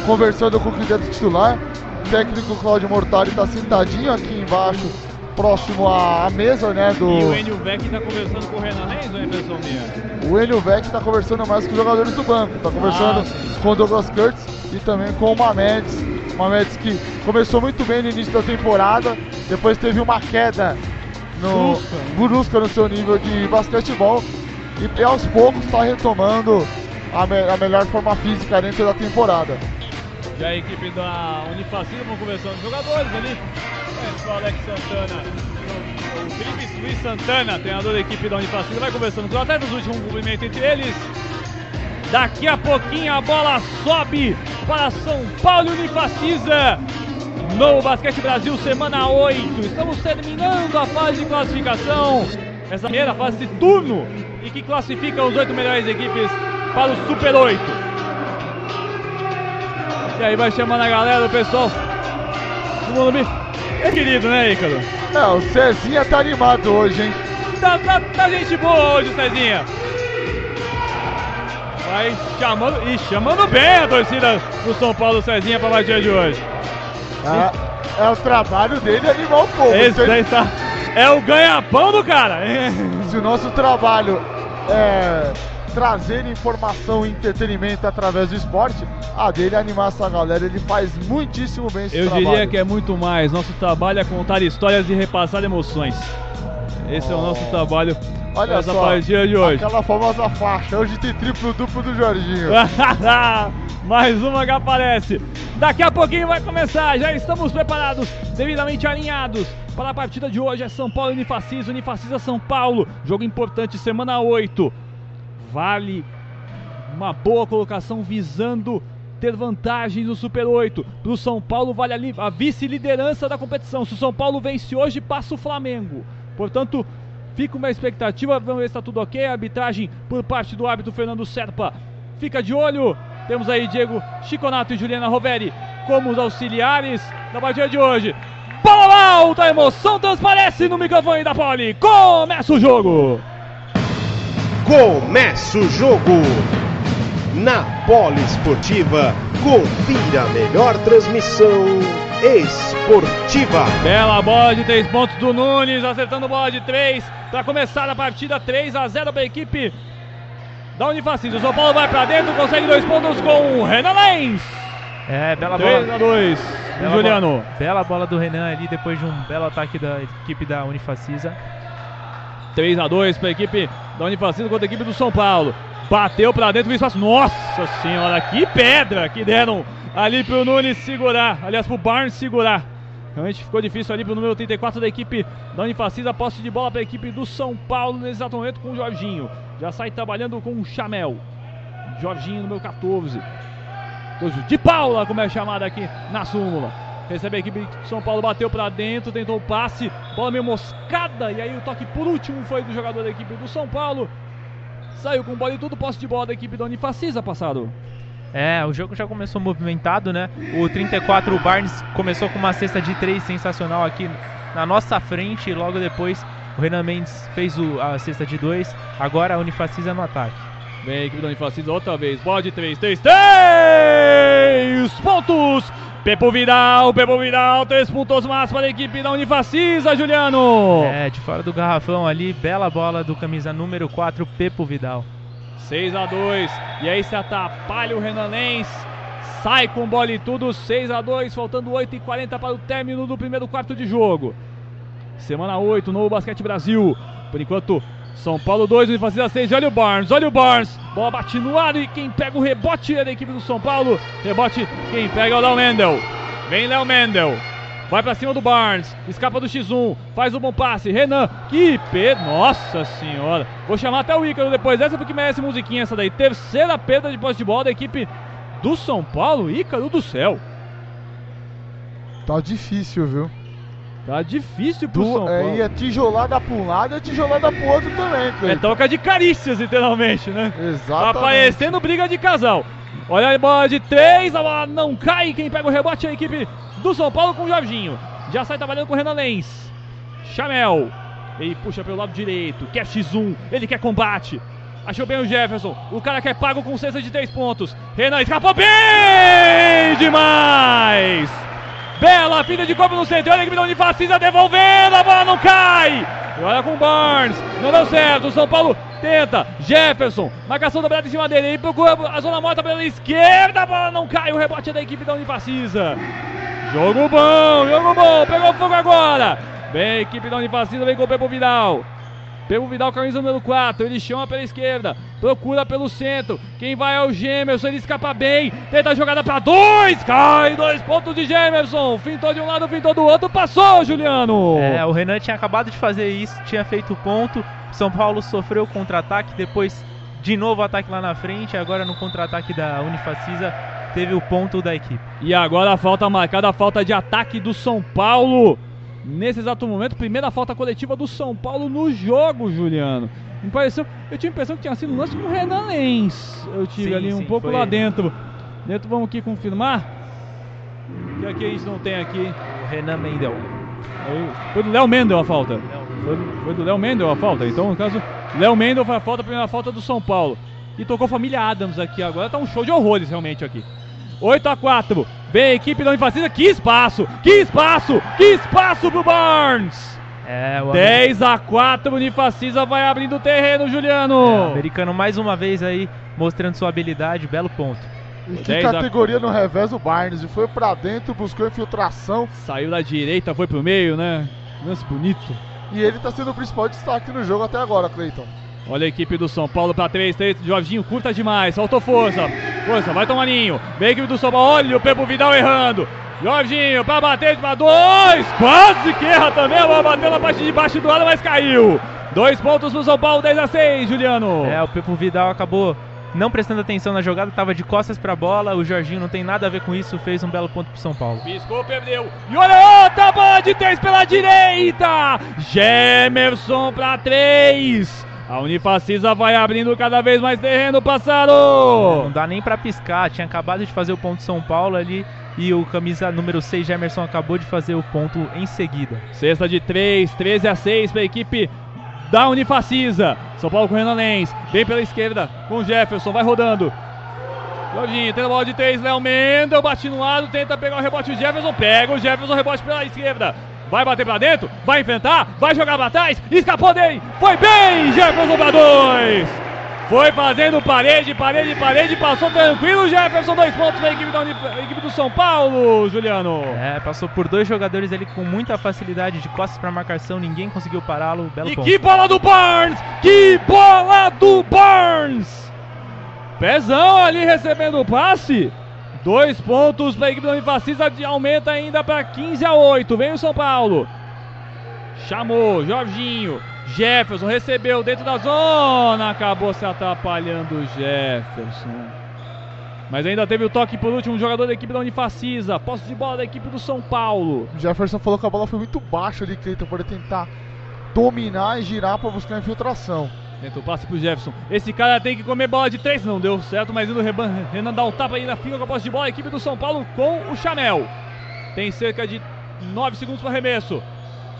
Speaker 2: conversando com o quinteto titular. O técnico Claudio Mortari tá sentadinho aqui embaixo, próximo à, mesa, né? Do.
Speaker 1: E o Enio Beck tá conversando com o Renan Lenz, ou é impressão minha?
Speaker 2: O Enio Vec tá conversando mais com os jogadores do banco, tá conversando
Speaker 1: Ah,
Speaker 2: com o Douglas Kurtz e também com o Mamedes. Mamedes que começou muito bem no início da temporada, depois teve uma queda no,
Speaker 1: Brusca.
Speaker 2: no seu nível de basquetebol e aos poucos está retomando a, me- a melhor forma física dentro da temporada.
Speaker 1: E a equipe da Unifacina vão conversando os jogadores ali. É, o Alex Santana, o, o Felipe Luiz Santana, treinador da equipe da Unifacina, vai conversando com os atletas, último cumprimento entre eles. Daqui a pouquinho a bola sobe para São Paulo e Unifacisa. No Basquete Brasil, semana 8. Estamos terminando a fase de classificação. Essa primeira fase de turno e que classifica os oito melhores equipes para o Super 8. E aí vai chamando a galera, o pessoal do Morumbi. É querido, né, Ícaro?
Speaker 2: É, o Cezinha tá animado hoje, hein?
Speaker 1: Tá, tá, tá gente boa hoje, Cezinha. Vai chamando, e chamando bem a torcida do São Paulo, Cezinha, pra partida de hoje.
Speaker 2: É, é o trabalho dele animar o povo.
Speaker 1: Esse
Speaker 2: Se-
Speaker 1: daí tá, é o ganha-pão do cara.
Speaker 2: Se o nosso trabalho é trazer informação e entretenimento através do esporte, a dele é animar essa galera, ele faz muitíssimo bem esse
Speaker 1: Eu
Speaker 2: trabalho.
Speaker 1: diria que é muito mais. Nosso trabalho é contar histórias e repassar emoções. Esse é o nosso trabalho
Speaker 2: Olha
Speaker 1: nessa
Speaker 2: só,
Speaker 1: partida de hoje.
Speaker 2: aquela famosa faixa, hoje tem triplo duplo do Jorginho.
Speaker 1: Mais uma que aparece. Daqui a pouquinho vai começar. Já estamos preparados, devidamente alinhados. Para a partida de hoje é São Paulo e Unifacisa, Unifacisa São Paulo. Jogo importante, semana 8. Vale uma boa colocação visando ter vantagem no Super 8. Para o São Paulo vale a, a vice-liderança da competição. Se o São Paulo vence hoje, passa o Flamengo. Portanto, fica uma expectativa. Vamos ver se está tudo ok. A arbitragem por parte do árbitro Fernando Serpa. Fica de olho. Temos aí Diego Chiconato e Juliana Roveri como os auxiliares da partida de hoje. Bola alta, a emoção transparece no microfone da Poli. Começa o jogo.
Speaker 12: Começa o jogo! Na Poliesportiva, confira a melhor transmissão esportiva.
Speaker 1: Bela bola de três pontos do Nunes, acertando bola de três para começar a partida 3 a 0 para a equipe da Unifacisa. O São Paulo vai para dentro, consegue dois pontos com o Renan Lenz.
Speaker 4: É, bela
Speaker 1: 3
Speaker 4: bola.
Speaker 1: a 2.
Speaker 4: Bela
Speaker 1: Juliano.
Speaker 4: bola- bela bola do Renan ali depois de um belo ataque da equipe da Unifacisa.
Speaker 1: 3 a 2 para a equipe da Unifacisa contra a equipe do São Paulo. Bateu para dentro do espaço. Nossa senhora, que pedra que deram ali pro Nunes segurar. Aliás, pro Barnes segurar. Realmente ficou difícil ali pro número 34 da equipe da Unifacisa. Posse de bola para a equipe do São Paulo nesse exato momento com o Jorginho. Já sai trabalhando com o Chamel. Jorginho número 14. De Paula, como é chamada aqui na súmula. Recebe a equipe de São Paulo, bateu pra dentro, tentou o passe, bola meio moscada. E aí o toque por último foi do jogador da equipe do São Paulo. Saiu com bola e tudo, posse de bola da equipe da Unifacisa, passado.
Speaker 4: É, o jogo já começou movimentado, né? O 34, o Barnes, começou com uma cesta de três sensacional aqui na nossa frente. E logo depois, o Renan Mendes fez o- a cesta de dois. Agora a Unifacisa no ataque.
Speaker 1: Vem a equipe da Unifacisa outra vez, bola de 3, 3, 3 pontos! Pepo Vidal, Pepo Vidal, 3 pontos mais para a equipe da Unifacisa, Juliano!
Speaker 4: É, de fora do garrafão ali, bela bola do camisa número 4, Pepo Vidal.
Speaker 1: 6 a 2 E aí se atrapalha o Renan. Sai com bola e tudo. 6 a 2 faltando 8 e 40 para o término do primeiro quarto de jogo. Semana 8, novo Basquete Brasil. Por enquanto, São Paulo 2, Unifacisa 6. Olha o Barnes, olha o Barnes. Bola bate no ar e quem pega o rebote é da equipe do São Paulo. Rebote, quem pega é o Léo Mendel. Vem Léo Mendel. Vai pra cima do Barnes, escapa do X1, faz o bom passe. Renan, que perda, nossa senhora. Vou chamar até o Ícaro depois dessa porque merece musiquinha essa daí. Terceira perda de posse de bola da equipe do São Paulo, Ícaro do céu.
Speaker 2: Tá difícil, viu?
Speaker 1: Tá difícil pro
Speaker 2: Du-
Speaker 1: São
Speaker 2: é,
Speaker 1: Paulo.
Speaker 2: e é tijolada pra um lado e é tijolada pro outro também,
Speaker 1: É
Speaker 2: Cleiton.
Speaker 1: troca de carícias, literalmente, né? Tá
Speaker 2: Exatamente.
Speaker 1: parecendo briga de casal. Olha a bola de três, a bola não cai. Quem pega o rebote é a equipe do São Paulo com o Jorginho. Já sai trabalhando com o Renan Lenz. Chamel. Ele puxa pelo lado direito. Quer X1. Ele quer combate. Achou bem o Jefferson. O cara quer pago com cesta de três pontos. Renan escapou bem demais. Bela pinta de corpo no centro. Olha a equipe da Unifacisa devolvendo. A bola não cai. E olha com o Barnes. Não deu certo. O São Paulo tenta. Jefferson. Marcação dobrada em cima dele. Ele procura a zona morta pela esquerda. A bola não cai. O rebote é da equipe da Unifacisa. Jogo bom. Jogo bom. Pegou fogo agora. Vem a equipe da Unifacisa. Vem com o Pepo Vidal. Pelo Vidal, camisa número 4. Ele chama pela esquerda. Procura pelo centro. Quem vai é o Gemerson. Ele escapa bem. Tenta a jogada para dois. Cai. Dois pontos de Gemerson. Fintou de um lado, fintou do outro. Passou, Juliano.
Speaker 4: É, o Renan tinha acabado de fazer isso. Tinha feito ponto. São Paulo sofreu contra-ataque. Depois, de novo, ataque lá na frente. Agora, no contra-ataque da Unifacisa, teve o ponto da equipe.
Speaker 1: E agora a falta marcada. A falta de ataque do São Paulo. Nesse exato momento, primeira falta coletiva do São Paulo no jogo, Juliano. Me pareceu, eu tinha a impressão que tinha sido um lance com o Renan Lenz. Eu tive
Speaker 4: Sim,
Speaker 1: ali um
Speaker 4: sim,
Speaker 1: pouco lá
Speaker 4: ele.
Speaker 1: dentro. Dentro, vamos aqui confirmar. Que aqui a gente não tem aqui.
Speaker 4: O Renan Mendel.
Speaker 1: Foi do Léo Mendel a falta. Foi, do- foi do Léo Mendel a falta. Então, no caso, Léo Mendel foi a falta, a primeira falta do São Paulo. E tocou família Adams aqui agora. Tá um show de horrores realmente aqui. 8 a 4 Vem a equipe da Unifacisa. Que espaço! Que espaço! Que espaço pro Barnes!
Speaker 4: É, o
Speaker 1: 10 a 4 Unifacisa vai abrindo o terreno, Juliano.
Speaker 4: americano mais uma vez aí mostrando sua habilidade, belo ponto.
Speaker 2: E que
Speaker 1: 10 a-
Speaker 2: categoria no revés o Barnes. E foi pra dentro, buscou infiltração.
Speaker 1: Saiu da direita, foi pro meio, né? Lance bonito.
Speaker 2: E ele tá sendo o principal destaque no jogo até agora, Cleiton.
Speaker 1: Olha a equipe do São Paulo pra 3, 3, Jorginho curta demais, faltou força. Força, vai tomar ninho. Vem a equipe do São Paulo, olha o Pepo Vidal errando. Jorginho pra bater, pra dois, quase que erra também, a bola bateu na parte de baixo do lado, mas caiu. Dois pontos pro São Paulo, 10 a 6, Juliano.
Speaker 4: É, o Pepo Vidal acabou não prestando atenção na jogada, tava de costas pra bola. O Jorginho não tem nada a ver com isso, fez um belo ponto pro São Paulo.
Speaker 1: Piscou, perdeu. E olha outra bola de três pela direita. Gemerson pra três. A Unifacisa vai abrindo cada vez mais terreno, passaram.
Speaker 4: Não dá nem pra piscar, tinha acabado de fazer o ponto São Paulo ali e o camisa número 6 Gemerson acabou de fazer o ponto em seguida.
Speaker 1: Cesta de 3, 13 a 6 para a equipe da Unifacisa. São Paulo com o Renan Lenz. Vem pela esquerda com o Jefferson, vai rodando. Jorginho, tenta a bola de 3, Léo Mendel, bate no lado, tenta pegar o rebote o Jefferson, pega o Jefferson, rebote pela esquerda. Vai bater pra dentro, vai enfrentar, vai jogar pra trás, escapou dele, foi bem, Jefferson pra dois. Foi fazendo parede, parede, parede, passou tranquilo, Jefferson, dois pontos da equipe, da equipe do São Paulo, Juliano.
Speaker 4: É, passou por dois jogadores ali com muita facilidade de costas pra marcação, ninguém conseguiu pará-lo. Belo
Speaker 1: E
Speaker 4: ponto.
Speaker 1: que bola do Barnes! Que bola do Barnes! Pezão ali recebendo o passe. Dois pontos para a equipe da Unifacisa, aumenta ainda para 15 a 8. Vem o São Paulo. Chamou, Jorginho. Jefferson recebeu dentro da zona. Acabou se atrapalhando o Jefferson. Mas ainda teve o toque por último, jogador da equipe da Unifacisa. Posse de bola da equipe do São Paulo.
Speaker 2: Jefferson falou que a bola foi muito baixa ali, Cleiton, para tentar dominar e girar para buscar a infiltração.
Speaker 1: Tenta o passe pro Jefferson. Esse cara tem que comer bola de três. Não deu certo, mas o Renan dá um tapa aí na fica com a posse de bola. A equipe do São Paulo com o Chamel. Tem cerca de 9 segundos para arremesso.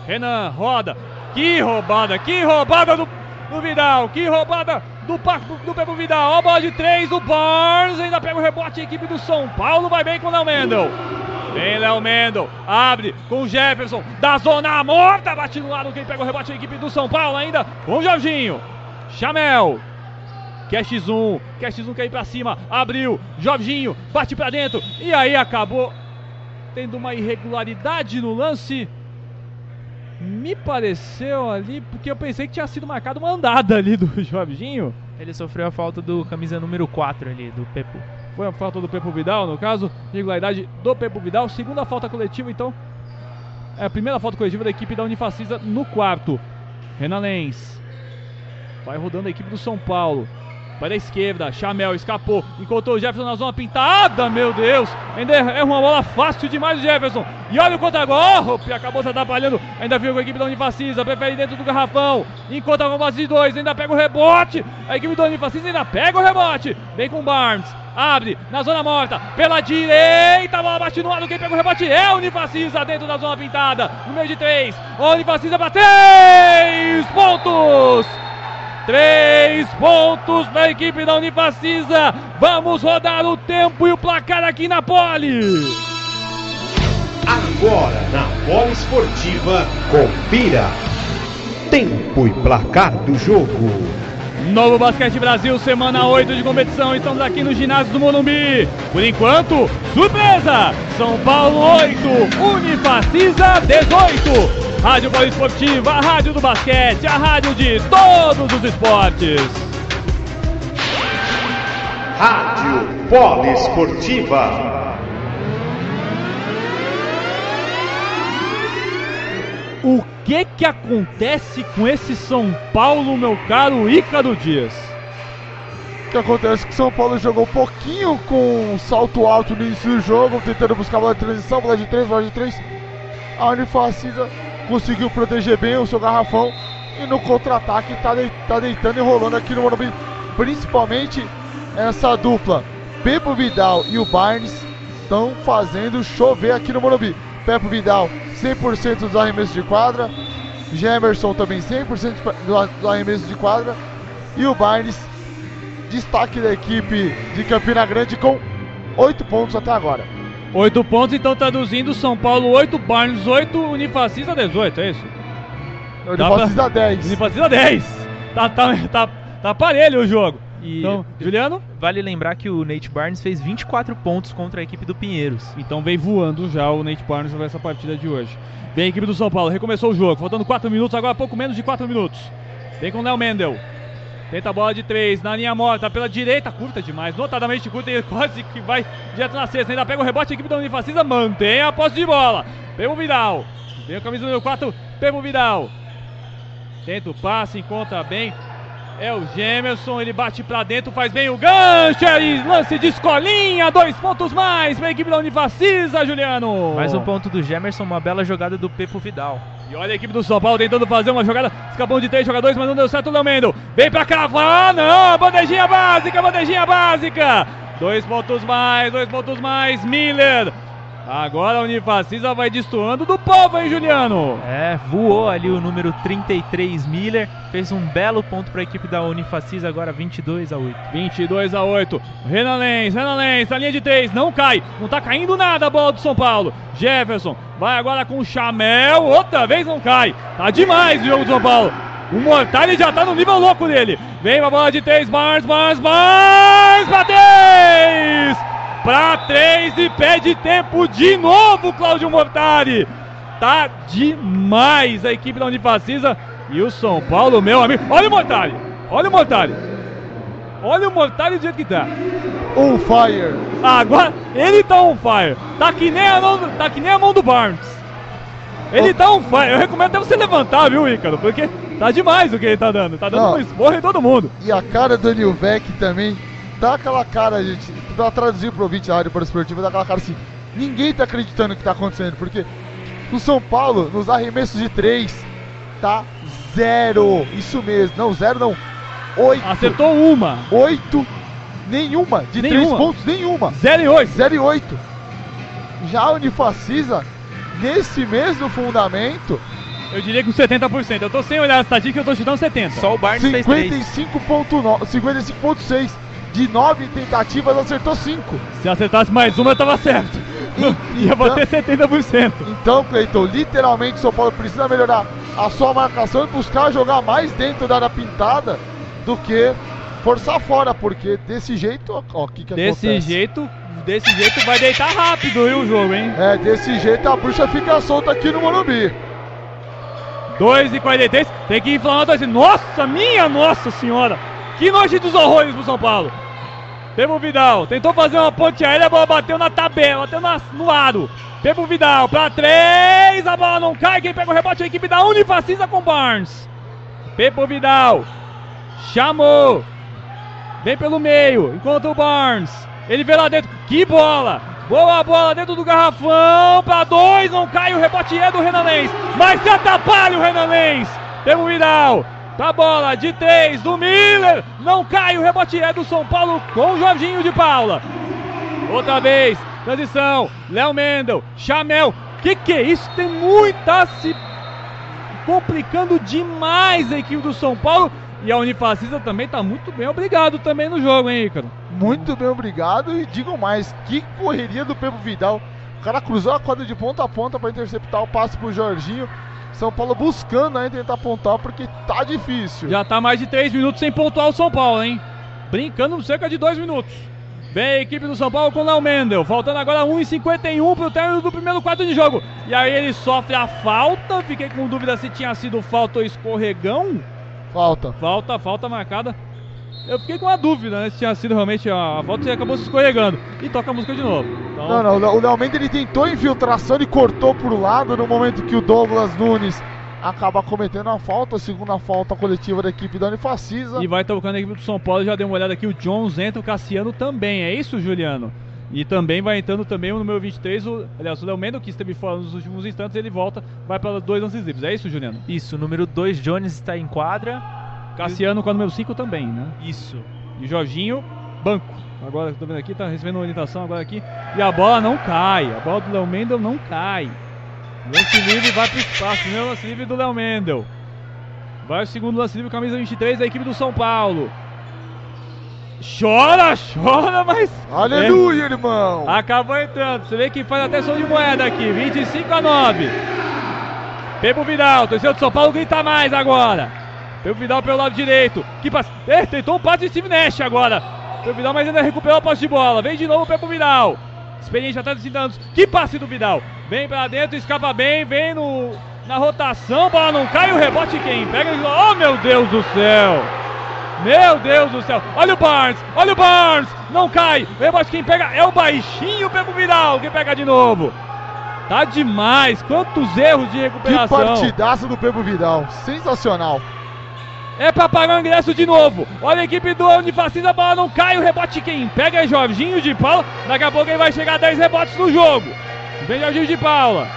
Speaker 1: Renan roda. Que roubada, que roubada do, do Vidal. Que roubada do, do, Pepo Vidal. Ó, bola de três. O Barnes ainda pega o rebote. A equipe do São Paulo vai bem com o Léo Mendel. Vem Léo Mendel, abre com o Jefferson, da zona morta, bate no lado, quem pega o rebote é a equipe do São Paulo ainda, com o Jorginho, Chamel, quer X1, quer X1 quer ir pra cima, abriu, Jorginho, bate pra dentro, e aí acabou tendo uma irregularidade no lance, me pareceu ali, porque eu pensei que tinha sido marcada uma andada ali do Jorginho,
Speaker 4: Ele sofreu a falta do camisa número 4 ali, do Pepo.
Speaker 1: Foi a falta do Pepo Vidal, no caso, irregularidade do Pepo Vidal, segunda falta coletiva, então. É a primeira falta coletiva da equipe da Unifacisa no quarto. Renan Lenz. Vai rodando a equipe do São Paulo. Para a esquerda, Chamel escapou, encontrou o Jefferson na zona pintada, meu Deus! Ainda é uma bola fácil demais o Jefferson. E olha o contra-golpe, acabou se atrapalhando. Ainda viu com a equipe da Unifacisa, prefere dentro do garrafão. Encontra a base de dois, ainda pega o rebote. A equipe da Unifacisa ainda pega o rebote. Vem com o Barnes, abre na zona morta, pela direita, bola bate no ar, quem pega o rebote é o Unifacisa dentro da zona pintada, no meio de três, o Unifacisa para três pontos! Três pontos na equipe da Unifacisa. Vamos rodar o tempo e o placar aqui na Pole.
Speaker 12: Agora na Pole Esportiva, confira tempo e placar do jogo.
Speaker 1: Novo Basquete Brasil, semana 8 de competição. Estamos aqui no ginásio do Morumbi. Por enquanto, surpresa! São Paulo 8, Unifacisa 18. Rádio Poliesportiva, a rádio do basquete, a rádio de todos os esportes.
Speaker 12: Rádio Poliesportiva.
Speaker 1: O que que acontece com esse São Paulo, meu caro Ícaro Dias?
Speaker 2: O que acontece é que São Paulo jogou um pouquinho com um salto alto no início do jogo, tentando buscar bola de transição, bola de 3, bola de 3. A Unifacisa conseguiu proteger bem o seu garrafão e no contra-ataque está de, tá deitando e rolando aqui no Morumbi. Principalmente essa dupla, Pepo Vidal e o Barnes estão fazendo chover aqui no Morumbi. Pepo Vidal 100% dos arremessos de quadra, Gemerson também 100% dos arremessos de quadra e o Barnes destaque da equipe de Campina Grande com 8 pontos até agora.
Speaker 1: 8 pontos, então traduzindo, São Paulo 8, Barnes 8, Unifacisa 18, é isso?
Speaker 2: Unifacisa 10.
Speaker 1: Unifacisa 10. Tá, tá, tá, tá parelho o jogo.
Speaker 4: E
Speaker 1: Então, Juliano?
Speaker 4: Vale lembrar que o Nate Barnes fez 24 pontos contra a equipe do Pinheiros.
Speaker 1: Então vem voando já o Nate Barnes para essa partida de hoje. Vem a equipe do São Paulo, recomeçou o jogo, faltando 4 minutos, agora pouco menos de 4 minutos. Vem com o Léo Mendel. Tenta a bola de 3 na linha morta, pela direita, curta demais, notadamente curta e quase que vai direto na cesta. Ainda pega o rebote, a equipe da Unifacisa mantém a posse de bola. Pego Vidal. Vem a camisa número 4, Pego Vidal. Tenta o passe, encontra bem. É o Gemerson, ele bate pra dentro, faz bem o gancho, lance de escolinha, dois pontos mais pra equipe da Unifacisa, Juliano.
Speaker 4: Mais um ponto do Gemerson, uma bela jogada do Pepo Vidal.
Speaker 1: E olha a equipe do São Paulo tentando fazer uma jogada, escapou de três jogadores, mas não deu certo o Leomendo. Vem pra cravar, não, bandejinha básica, bandejinha básica. Dois pontos mais, dois pontos mais, Miller. Agora a Unifacisa vai destoando do povo, hein, Juliano?
Speaker 4: É, voou ali o número 33 Miller, fez um belo ponto para a equipe da Unifacisa, agora 22 a 8.
Speaker 1: 22 a 8. Renan Lenz, Renan Lenz, na linha de 3, não cai, não tá caindo nada a bola do São Paulo. Jefferson vai agora com o Chamel, outra vez não cai. Tá demais o jogo do São Paulo. O Mortari já tá no nível louco dele. Vem a bola de 3, Barnes, Barnes, Barnes, pra 3! Pra 3 e pede tempo de novo, Cláudio Mortari. Tá demais a equipe da Unifacisa e o São Paulo, meu amigo. Olha o Mortari, olha o Mortari. Olha o Mortari do jeito que tá.
Speaker 2: On fire.
Speaker 1: Agora, ele tá on fire. Tá que nem a mão, do- tá que nem a mão do Barnes. Ele tá on fire. Eu recomendo até você levantar, viu, Ícaro? Porque tá demais o que ele tá dando. Tá dando
Speaker 2: Não.
Speaker 1: um esporro em todo mundo.
Speaker 2: E a cara do Nilvec também dá aquela cara, gente. Pra traduzir pro ouvinte da Rádio para Esportiva, dá aquela cara assim. Ninguém tá acreditando no que tá acontecendo, porque o São Paulo, nos arremessos de três, tá zero. Isso mesmo. Não, zero não. Oito.
Speaker 1: Acertou uma.
Speaker 2: Oito. Nenhuma. De três
Speaker 1: Nenhuma.
Speaker 2: pontos, nenhuma.
Speaker 1: Zero e oito.
Speaker 2: Zero e oito. Já a Unifacisa, nesse mesmo fundamento,
Speaker 1: Eu diria que uns 70%. Eu tô sem olhar a estatística, eu tô chutando 70%.
Speaker 4: Só o Barnes fez 3.
Speaker 2: 55.9, 55.6 de 9 tentativas acertou 5.
Speaker 1: Se acertasse mais uma, eu tava certo. Ia bater 70%.
Speaker 2: Então, Cleiton, literalmente o São Paulo precisa melhorar a sua marcação e buscar jogar mais dentro da área pintada do que forçar fora, porque desse jeito, ó, o que que
Speaker 1: Desse
Speaker 2: acontece?
Speaker 1: jeito, desse jeito vai deitar rápido viu, o jogo, hein?
Speaker 2: É, desse jeito a bruxa fica solta aqui no Morumbi.
Speaker 1: 2 e 43, tem que inflamar dois. Nossa, minha nossa senhora! Que noite dos horrores pro São Paulo! Teve o Vidal, tentou fazer uma ponte aérea, a bola bateu na tabela, bateu na- no aro. Teve o Vidal pra 3, a bola não cai, quem pega o rebote é a equipe da Unifacisa com Barnes. Pepo Vidal, chamou, vem pelo meio, encontra o Barnes. Ele vê lá dentro, que bola! Boa bola dentro do garrafão, pra dois, não cai, o rebote é do Renan Lenz, mas se atrapalha o Renan Lenz. O Vidal, Tá bola de três do Miller. Não cai, o rebote é do São Paulo com o Jorginho de Paula. Outra vez, transição. Léo Mendel, Chamel. Que que é isso? Tem muita se complicando demais a equipe do São Paulo. E a Unifacisa também tá muito bem obrigado também no jogo, hein, Ícaro?
Speaker 2: Muito bem obrigado e digo mais, que correria do Pepo Vidal. O cara cruzou a quadra de ponta a ponta para interceptar o passe pro Jorginho. São Paulo buscando aí tentar pontuar porque tá difícil.
Speaker 1: Já tá mais de 3 minutos sem pontuar o São Paulo, hein? Brincando cerca de 2 minutos. Vem a equipe do São Paulo com o Léo Mendel. Faltando agora 1,51 pro término do primeiro quarto de jogo. E aí ele sofre a falta. Fiquei com dúvida se tinha sido falta ou escorregão.
Speaker 2: Falta.
Speaker 1: Falta, falta marcada. Eu fiquei com a dúvida, né? Se tinha sido realmente a falta e acabou se escorregando. E toca a música de novo. Então...
Speaker 2: Não, não, o Léo Mendes ele tentou infiltração e cortou pro lado no momento que o Douglas Nunes acaba cometendo a falta, a segunda falta coletiva da equipe da Unifacisa.
Speaker 1: E vai tocando a equipe do São Paulo, já deu uma olhada aqui, o Jones entra, o Cassiano também, é isso, Juliano? E também vai entrando também o número 23, o, aliás, o Léo Mendo, que esteve fora nos últimos instantes, ele volta, vai para dois lances livres. É isso, Juliano?
Speaker 4: Isso, o número 2, Jones está em quadra.
Speaker 1: Cassiano com a número 5 também, né?
Speaker 4: Isso.
Speaker 1: E Jorginho, banco. Agora, tô vendo aqui, tá recebendo orientação agora aqui. E a bola não cai. A bola do Léo Mendel não cai. Lance livre vai pro espaço. Primeiro lance livre do Léo Mendel. Vai o segundo lance livre, camisa 23 da equipe do São Paulo. Chora, chora, mas.
Speaker 2: Aleluia, é, irmão!
Speaker 1: Acabou entrando. Você vê que faz até som de moeda aqui. 25 a 9. Pepo Vidal, torcedor do São Paulo grita mais agora. Pepo Vidal pelo lado direito. Que passe. Eh, tentou um passe de Steve Nash agora. Pepo Vidal, mas ainda recuperou a posse de bola. Vem de novo o Pepo Vidal. Experiência até dos 30 anos. Que passe do Vidal. Vem pra dentro, escapa bem, vem no, na rotação, bola não cai, o rebote quem pega. Oh meu Deus do céu! Meu Deus do céu! Olha o Barnes! Olha o Barnes! Não cai! O rebote quem pega é o baixinho Pepo Vidal, que pega de novo. Tá demais! Quantos erros de recuperação!
Speaker 2: Que partidaça do Pepo Vidal! Sensacional!
Speaker 1: É pra pagar o ingresso de novo. Olha a equipe do Unifacisa, a bola não cai, o rebote quem pega é Jorginho de Paula. Daqui a pouco ele vai chegar a 10 rebotes no jogo. Vem Jorginho de Paula.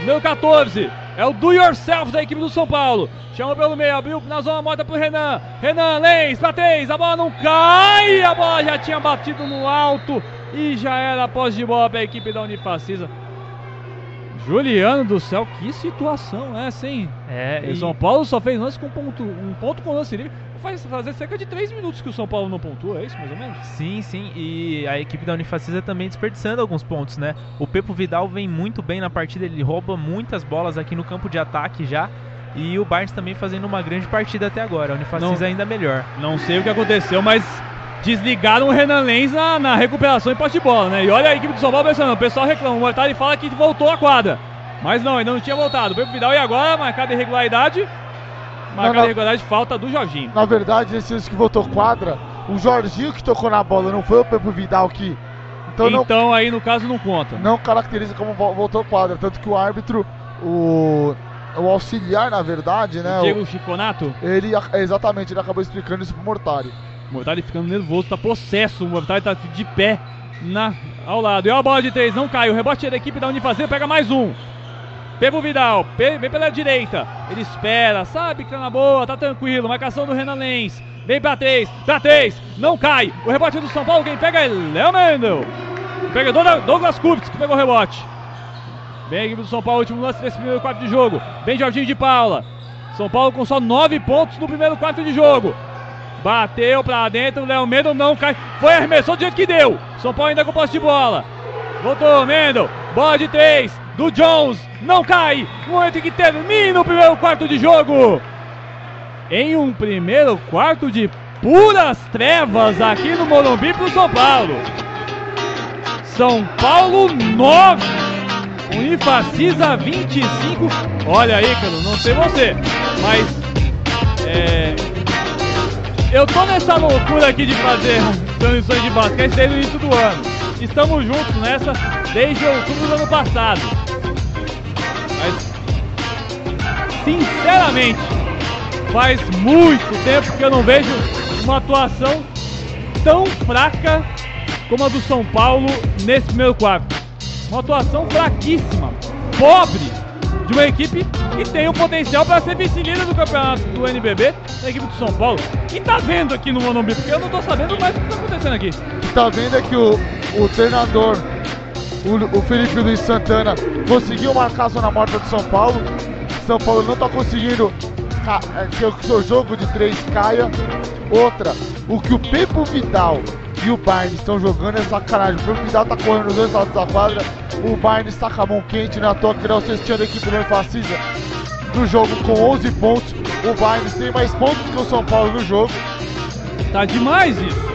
Speaker 1: Número 14. É o do yourself da equipe do São Paulo. Chama pelo meio, abriu na zona morta pro Renan. Renan, Leis, três. A bola não cai. A bola já tinha batido no alto. E já era a posse de bola para a equipe da Unifacisa. Juliano do céu, que situação essa, hein?
Speaker 4: É,
Speaker 1: e... São Paulo só fez lance com ponto, um ponto com lance livre. Faz fazer cerca de 3 minutos que o São Paulo não pontua, é isso mais ou menos?
Speaker 4: Sim, sim. E a equipe da Unifacisa também desperdiçando alguns pontos, né? O Pepo Vidal vem muito bem na partida, ele rouba muitas bolas aqui no campo de ataque já. E o Barnes também fazendo uma grande partida até agora. A Unifacisa não, ainda melhor.
Speaker 1: Não sei o que aconteceu, mas desligaram o Renan Lenz na, na recuperação em poste de bola, né? E olha a equipe do São Paulo pensando, o pessoal reclama, o Mortari fala que voltou à quadra. Mas não, ainda não tinha voltado. O Pepo Vidal e agora, marcada irregularidade. Marcada irregularidade, falta do Jorginho.
Speaker 2: Na verdade, nesse lance que voltou quadra, o Jorginho que tocou na bola, não foi o Pepo Vidal que.
Speaker 1: Então, então não, aí no caso não conta.
Speaker 2: Não caracteriza como voltou quadra. Tanto que o árbitro, o, o auxiliar, na verdade, né?
Speaker 1: O Diego o, Chiconato?
Speaker 2: Ele, exatamente, ele acabou explicando isso pro Mortari.
Speaker 1: O Mortari ficando nervoso, tá possesso. O Mortari tá de pé na, ao lado. E a bola de três, não cai. O rebote é da equipe da Unifazer, pega mais um. Pega o Vidal, vem pela direita. Ele espera, sabe que tá na boa, tá tranquilo. Marcação do Renan Lenz. Vem pra três, pra três, não cai. O rebote do São Paulo, quem pega é Léo Mendel. Pega Douglas Kubitz, que pegou o rebote. Vem a equipe do São Paulo, último lance desse primeiro quarto de jogo. Vem Jorginho de Paula. São Paulo com só nove pontos no primeiro quarto de jogo. Bateu pra dentro, Léo Mendel não cai. Foi, arremessou do jeito que deu. São Paulo ainda com posse de bola. Voltou, Mendel. Bola de três do Jones. Não cai. Momento que termina o primeiro quarto de jogo. Em um primeiro quarto de puras trevas aqui no Morumbi pro São Paulo. São Paulo 9. Unifacisa 25. Olha aí, cara, não sei você, mas é, eu tô nessa loucura aqui de fazer transmissões de basquete desde o início do ano. Estamos juntos nessa desde outubro do ano passado. Mas, sinceramente, faz muito tempo que eu não vejo uma atuação tão fraca como a do São Paulo nesse primeiro quarto. Uma atuação fraquíssima, pobre, de uma equipe que tem o potencial para ser vice-líder do campeonato do NBB, a equipe do São Paulo. E tá vendo aqui no Monumbi, porque eu não tô sabendo mais o que tá acontecendo aqui.
Speaker 2: Tá vendo é que o, o treinador, o, o Felipe Luiz Santana, conseguiu marcar a zona morta do São Paulo. São Paulo não tá conseguindo é, que o seu jogo de três caia. Outra, o que o Pepo Vidal o Barnes estão jogando é sacanagem. O Vidal tá correndo nos dois lados da quadra. O Barnes tá com a mão quente na toa, que não cestinha da equipe do Fascisa no jogo com 11 pontos. O Barnes tem mais pontos que o São Paulo no jogo.
Speaker 1: Tá demais isso.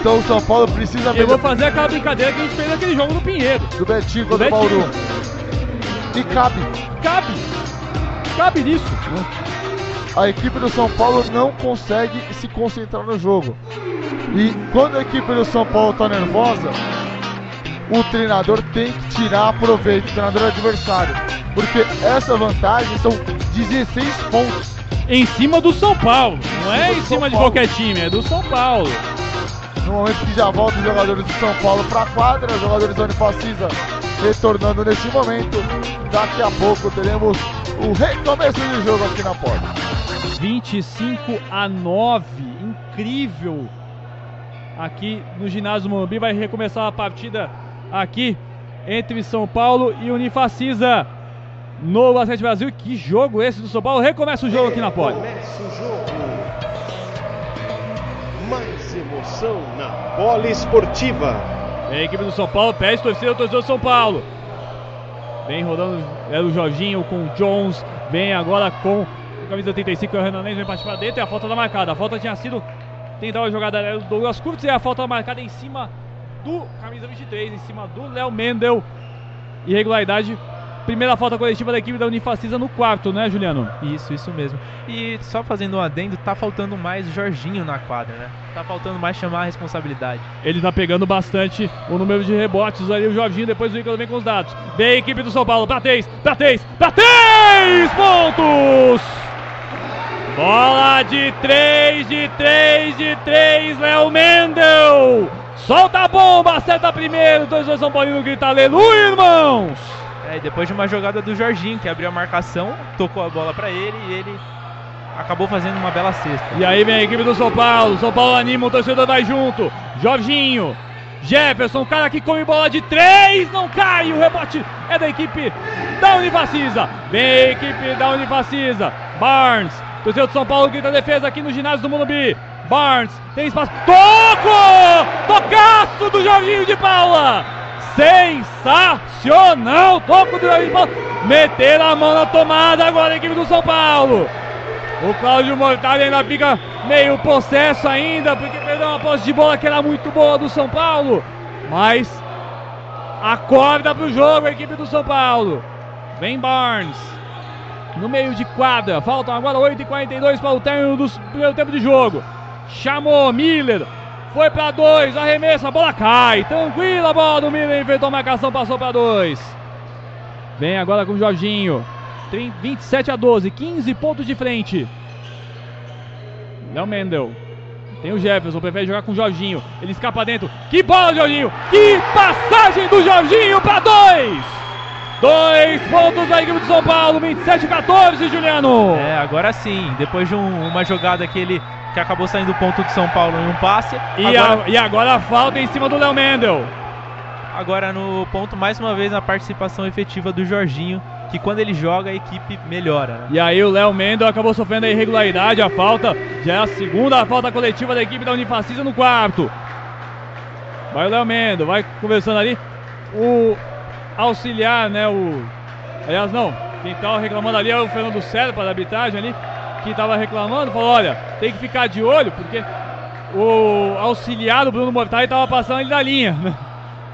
Speaker 2: Então o São Paulo precisa
Speaker 1: Eu vou fazer aquela brincadeira que a gente fez naquele jogo do Pinheiro.
Speaker 2: do Betinho
Speaker 1: Do
Speaker 2: contra o. Bauru. E cabe.
Speaker 1: Cabe. Cabe nisso.
Speaker 2: A equipe do São Paulo não consegue se concentrar no jogo. E quando a equipe do São Paulo está nervosa, o treinador tem que tirar proveito, o treinador adversário. Porque essa vantagem são 16 pontos.
Speaker 1: Em cima do São Paulo. Não é
Speaker 2: Em cima
Speaker 1: em
Speaker 2: do
Speaker 1: cima
Speaker 2: São
Speaker 1: de qualquer time, é do São Paulo.
Speaker 2: No momento que já voltam os jogadores do São Paulo para a quadra, os jogadores da Unifacisa retornando nesse momento. Daqui a pouco teremos o recomeço do jogo aqui na porta.
Speaker 1: 25 a 9. Incrível. Aqui no ginásio Morumbi vai recomeçar a partida aqui entre São Paulo e Unifacisa no Basquete Brasil. Que jogo esse do São Paulo? Recomeça o jogo aqui na porta.
Speaker 12: Começa o jogo. Mais emoção na bola esportiva.
Speaker 1: Vem a equipe do São Paulo, pede torcida, torcedor do São Paulo. Vem rodando, é o Jorginho com o Jones. Vem agora com o camisa 35, é o Renan Lenz, vem partir pra dentro e a falta tá marcada. A falta tinha sido. Tentar a jogada do Douglas Curtis e a falta marcada em cima do camisa 23, em cima do Léo Mendel. Irregularidade. Primeira falta coletiva da equipe da Unifacisa no quarto, né, Juliano?
Speaker 4: Isso, isso mesmo. E só fazendo um adendo, tá faltando mais Jorginho na quadra, né? Tá faltando mais chamar a responsabilidade.
Speaker 1: Ele tá pegando bastante o número de rebotes ali, o Jorginho, depois o Ícaro vem com os dados. Vem a equipe do São Paulo, pra três, pra três, pra três pontos! Bola de três, de três, de três, Léo Mendel! Solta a bomba, acerta primeiro, dois dois São Paulino grita aleluia, irmãos!
Speaker 4: É, depois de uma jogada do Jorginho, que abriu a marcação, tocou a bola pra ele e ele acabou fazendo uma bela cesta.
Speaker 1: E aí vem a equipe do São Paulo. São Paulo anima, o torcedor vai junto. Jorginho, Jefferson, cara que come bola de três, não cai. O rebote é da equipe da Unifacisa. Vem a equipe da Unifacisa. Barnes, torcedor do São Paulo grita a defesa aqui no ginásio do Morumbi. Barnes, tem espaço. Toco! Tocaço do Jorginho de Paula! Sensacional! Toco do Jorginho de Paula. Meteram a mão na tomada agora a equipe do São Paulo. O Cláudio Mortari ainda fica meio possesso ainda, porque perdeu uma posse de bola que era muito boa do São Paulo. Mas acorda pro jogo a equipe do São Paulo. Vem Barnes. No meio de quadra. Faltam agora 8h42 para o término do primeiro tempo de jogo. Chamou Miller. Foi para dois. Arremessa, a bola cai. Tranquila a bola do Miller. Enfrentou a marcação, passou para dois. Vem agora com o Jorginho. 30 27 a 12, 15 pontos de frente. Léo Mendel. Tem o Jefferson, prefere jogar com o Jorginho. Ele escapa dentro. Que bola, Jorginho! Que passagem do Jorginho para dois! Dois pontos da equipe do São Paulo, 27 a 14, Juliano!
Speaker 4: É, agora sim, depois de um- uma jogada que ele que acabou saindo ponto de São Paulo em um passe.
Speaker 1: E,
Speaker 4: agora,
Speaker 1: a- e agora a falta em cima do Léo Mendel.
Speaker 4: agora no ponto, mais uma vez, a participação efetiva do Jorginho, que quando ele joga a equipe melhora. Né?
Speaker 1: E aí o Léo Mendel acabou sofrendo a irregularidade, a falta. Já é a segunda falta coletiva da equipe da Unifacisa no quarto. Vai o Léo Mendel, vai conversando ali. O auxiliar, né? O. Aliás, não. Quem tava reclamando ali é o Fernando Serpa da arbitragem ali. Que tava reclamando, falou: olha, tem que ficar de olho, porque o auxiliar do Bruno Mortari tava passando ele da linha. né?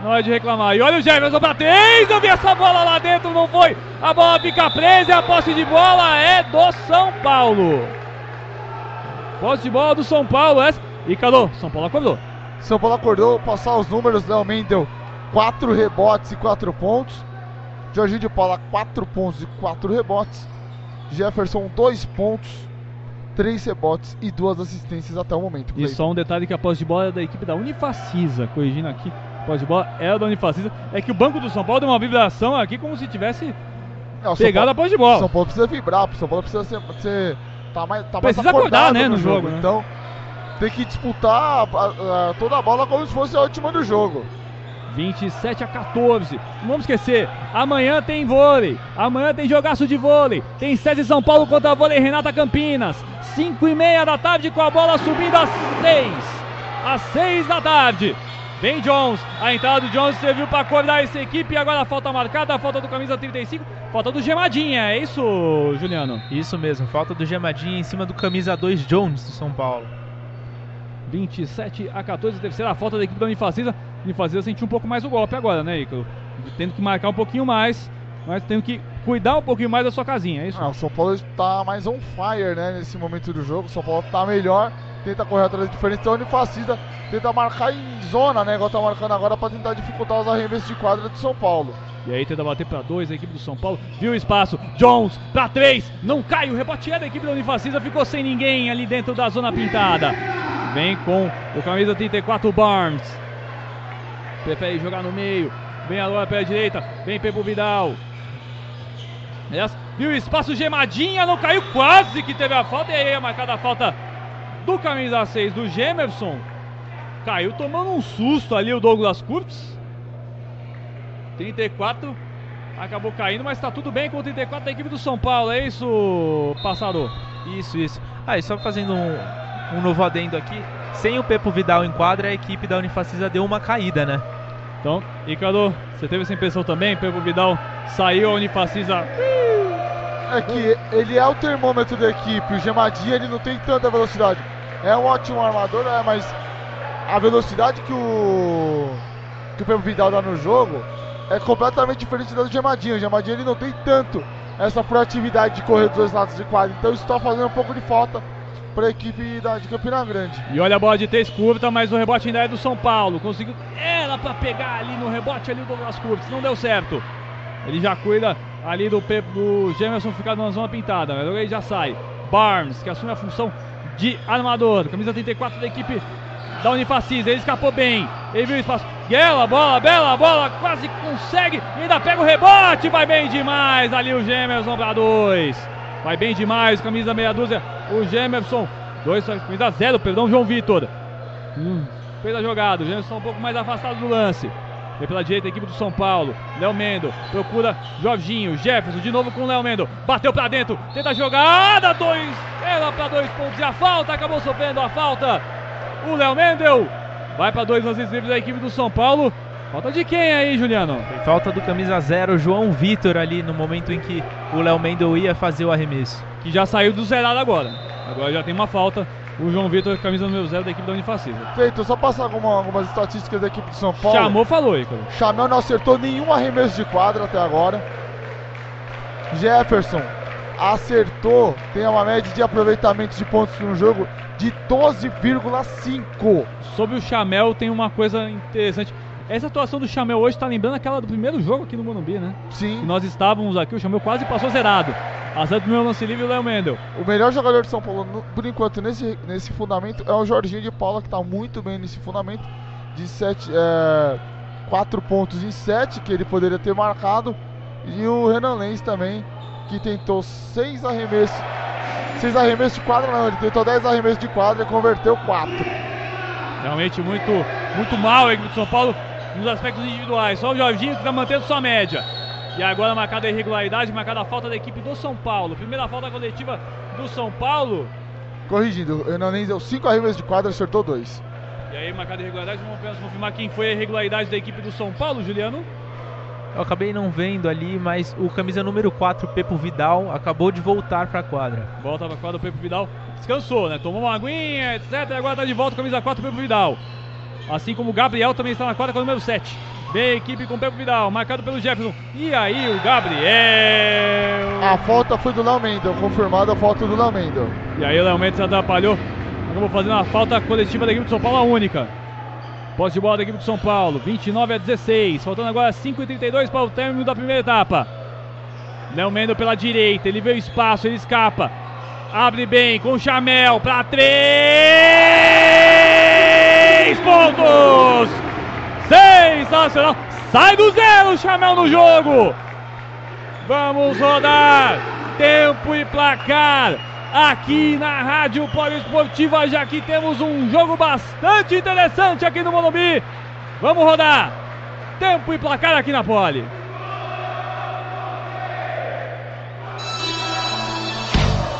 Speaker 1: Na hora de reclamar. E olha o Jefferson pra três. Eu vi essa bola lá dentro, não foi. A bola fica presa e a posse de bola é do São Paulo. Posse de bola do São Paulo. Essa. E calou. São Paulo acordou.
Speaker 2: São Paulo acordou, passar os números, Léo Mendel, 4 rebotes e 4 pontos. Jorginho de Paula, 4 pontos e 4 rebotes. Jefferson, 2 pontos, 3 rebotes e 2 assistências até o momento.
Speaker 1: E só um detalhe que a posse de bola é da equipe da Unifacisa. Corrigindo aqui. A posse de bola é da Unifacisa. É que o banco do São Paulo deu uma vibração aqui como se tivesse
Speaker 2: Não, o São
Speaker 1: Pegada
Speaker 2: Paulo-
Speaker 1: pode de bola.
Speaker 2: São Paulo precisa vibrar, o São Paulo precisa ser. ser tá mais, tá
Speaker 1: Precisa
Speaker 2: mais
Speaker 1: acordar, né, no jogo, né?
Speaker 2: Então tem que disputar a- a- toda a bola como se fosse a última do jogo.
Speaker 1: 27 a 14. Não vamos esquecer, amanhã tem vôlei. Amanhã tem jogaço de vôlei. Tem César São Paulo contra a vôlei Renata Campinas. 5 e meia da tarde com a bola subindo às 6. Às 6 da tarde. Vem Jones. A entrada do Jones serviu para acordar essa equipe. E agora a falta marcada, a falta do camisa 35. Falta do Gemadinha. É isso, Juliano?
Speaker 4: Isso mesmo, falta do Gemadinha em cima do camisa 2 Jones do São Paulo.
Speaker 1: 27 a 14, terceira falta da equipe da Unifacisa. Unifacisa sentiu um pouco mais o golpe agora, né, Icaro? Tendo que marcar um pouquinho mais, mas tendo que cuidar um pouquinho mais da sua casinha, é isso?
Speaker 2: Ah, o São Paulo está mais on fire, né, nesse momento do jogo. O São Paulo está melhor, tenta correr atrás da diferença. A Unifacisa tenta marcar em zona, né, igual tá marcando agora, para tentar dificultar os arremessos de quadra do São Paulo.
Speaker 1: E aí tenta bater para dois a equipe do São Paulo. Viu o espaço. Jones para três. Não cai. O rebote é da equipe da Unifacisa. Ficou sem ninguém ali dentro da zona pintada. Vem com o camisa 34 Barnes. Prefere jogar no meio. Vem agora pela direita. Vem Pepo Vidal. Viu o espaço gemadinha. Não caiu. Quase que teve a falta. E aí é marcada a falta do camisa 6 do Gemerson. Caiu tomando um susto ali o Douglas Kurtz. 34 acabou caindo, mas tá tudo bem com o 34 da equipe do São Paulo, é isso, passador?
Speaker 4: Isso, isso. Ah, e só fazendo um, um novo adendo aqui. Sem o Pepo Vidal em quadra, a equipe da Unifacisa deu uma caída, né?
Speaker 1: Então, Icaro, você teve essa impressão também? Pepo Vidal saiu, a Unifacisa.
Speaker 2: É que ele é o termômetro da equipe. O Gemadinha ele não tem tanta velocidade. É um ótimo armador, é, mas a velocidade que o que o Pedro Vidal dá no jogo é completamente diferente da do Gemadinha. O Gemadinha ele não tem tanto essa proatividade de correr dos dois lados de quadra. Então isso está fazendo um pouco de falta para a equipe da, de Campina Grande.
Speaker 1: E olha a bola de três curta, mas o rebote ainda é do São Paulo. Conseguiu ela para pegar ali no rebote ali do Douglas Curtis, não deu certo. Ele já cuida ali do, do Gemerson ficar na zona pintada, mas já sai. Barnes, que assume a função de armador, camisa 34 da equipe da Unifacisa, ele escapou bem, ele viu o espaço, bela bola, bela bola, quase consegue, ainda pega o rebote, vai bem demais ali o Gemerson para dois, vai bem demais, camisa meia dúzia, o Gemerson, dois, camisa zero, perdão, João Vitor, Hum, fez a jogada, o Gemerson um pouco mais afastado do lance, Vem pela direita a equipe do São Paulo. Léo Mendo procura Jorginho. Jefferson de novo com o Léo Mendo. Bateu pra dentro. Tenta a jogada. Dois. Ela pra dois pontos. E a falta. Acabou sofrendo a falta. O Léo Mendel. Vai pra dois lances livres da equipe do São Paulo. Falta de quem aí, Juliano?
Speaker 4: Tem falta do camisa 0, João Vitor, ali no momento em que o Léo Mendel ia fazer o arremesso.
Speaker 1: Que já saiu do zerado agora. Agora já tem uma falta. O João Vitor, camisa número zero da equipe da Unifacisa.
Speaker 2: Feito, só passar alguma- algumas estatísticas da equipe de São Paulo.
Speaker 1: Chamou, falou, Ícaro.
Speaker 2: Chamel não acertou nenhum arremesso de quadra até agora. Jefferson acertou, tem uma média de aproveitamento de pontos no jogo de 12,5.
Speaker 1: Sobre o Chamel tem uma coisa interessante. Essa atuação do Chamel hoje está lembrando aquela do primeiro jogo aqui no Morumbi, né?
Speaker 2: Sim.
Speaker 1: Que nós estávamos aqui, o Chamel quase passou zerado. Azar do meu lance livre o Léo Mendel.
Speaker 2: O melhor jogador de São Paulo, no- por enquanto, nesse, nesse fundamento é o Jorginho de Paula, que está muito bem nesse fundamento. De 7, é, 4 pontos em 7, que ele poderia ter marcado. E o Renan Lenz também, que tentou 6 arremessos. 6 arremessos de quadra, não, ele tentou 10 arremessos de quadra e converteu 4.
Speaker 1: Realmente muito, muito mal a equipe do São Paulo nos aspectos individuais. Só o Jorginho que está mantendo sua média. E agora marcada a irregularidade, marcada a falta da equipe do São Paulo. Primeira falta coletiva do São Paulo.
Speaker 2: Corrigindo, o Lenz deu 5 arremessos de quadra acertou 2.
Speaker 1: E aí marcada a irregularidade, vamos apenas confirmar quem foi a irregularidade da equipe do São Paulo, Juliano.
Speaker 4: Eu acabei não vendo ali, mas o camisa número 4, Pepo Vidal, acabou de voltar pra quadra.
Speaker 1: Volta para a quadra o Pepo Vidal. Descansou, né? Tomou uma aguinha, etc. Agora tá de volta, camisa 4, Pepo Vidal. Assim como o Gabriel também está na quadra com o número 7. Vem a equipe com o Pepo Vidal, marcado pelo Jefferson. E aí o Gabriel.
Speaker 2: A falta foi do Léo Mendel, confirmada a falta do Léo Mendel.
Speaker 1: E aí o Léo Mendes atrapalhou. Acabou fazendo a falta coletiva da equipe do São Paulo, a única. Posse de bola da equipe do São Paulo, 29 a 16. Faltando agora 5h32 para o término da primeira etapa. Léo Mendel pela direita, ele vê o espaço, ele escapa. Abre bem com o Chamel para três pontos! Sensacional! Sai do zero o Chamel no jogo! Vamos rodar. Tempo e placar aqui na Rádio Poliesportiva, já que temos um jogo bastante interessante aqui no Morumbi. Vamos rodar. Tempo e placar aqui na Poli.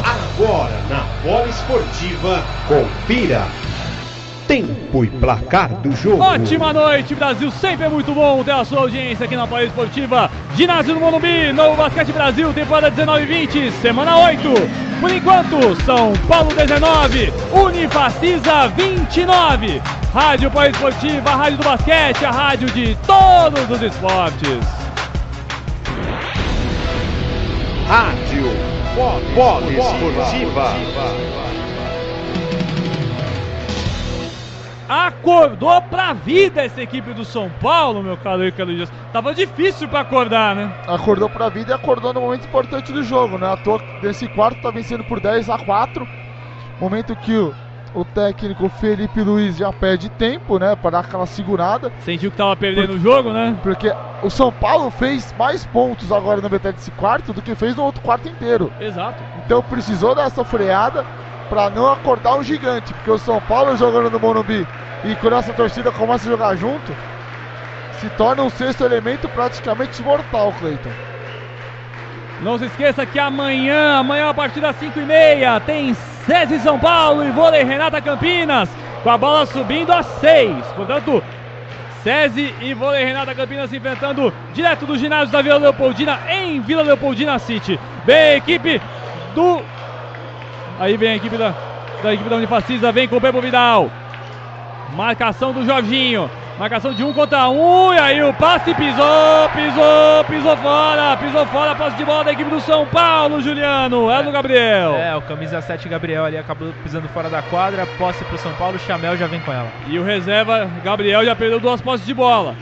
Speaker 12: Agora na Poliesportiva, confira tempo e placar do jogo.
Speaker 1: Ótima noite, Brasil. Sempre é muito bom ter a sua audiência aqui na Poli Esportiva. Ginásio do Morumbi, Novo Basquete Brasil, temporada 19-20, semana 8. Por enquanto, São Paulo 19, Unifacisa 29. Rádio Poli Esportiva, a rádio do basquete, a rádio de todos os esportes.
Speaker 12: Rádio Poliesportiva.
Speaker 1: Acordou pra vida essa equipe do São Paulo, meu caro Ricardo Dias. Tava difícil pra acordar, né?
Speaker 2: Acordou pra vida e acordou no momento importante do jogo, né? A toa desse quarto tá vencendo por 10 a 4. Momento que o, o técnico Felipe Luiz já perde tempo, né? Pra dar aquela segurada.
Speaker 1: Sentiu que tava perdendo o jogo, né?
Speaker 2: Porque o São Paulo fez mais pontos agora na metade desse quarto do que fez no outro quarto inteiro.
Speaker 1: Exato.
Speaker 2: Então precisou dessa freada para não acordar o gigante, porque o São Paulo jogando no Morumbi e quando essa torcida começa a jogar junto, se torna um sexto elemento praticamente mortal, Cleiton.
Speaker 1: Não se esqueça que amanhã, amanhã a partir das 5 e meia, tem SESI São Paulo e vôlei Renata Campinas, com a bola subindo a 6. Portanto, SESI e vôlei Renata Campinas se enfrentando direto do ginásio da Vila Leopoldina em Vila Leopoldina City. Bem, equipe do Aí vem a equipe da, da equipe da Unifacisa, vem com o Bebo Vidal. Marcação do Jorginho. Marcação de um contra um. E aí o passe pisou, pisou, pisou fora. Pisou fora, passe de bola da equipe do São Paulo, Juliano. É do Gabriel.
Speaker 4: É, o camisa 7 Gabriel ali acabou pisando fora da quadra. Posse pro São Paulo, Chamel já vem com ela.
Speaker 1: E o reserva, Gabriel, já perdeu duas posses de bola.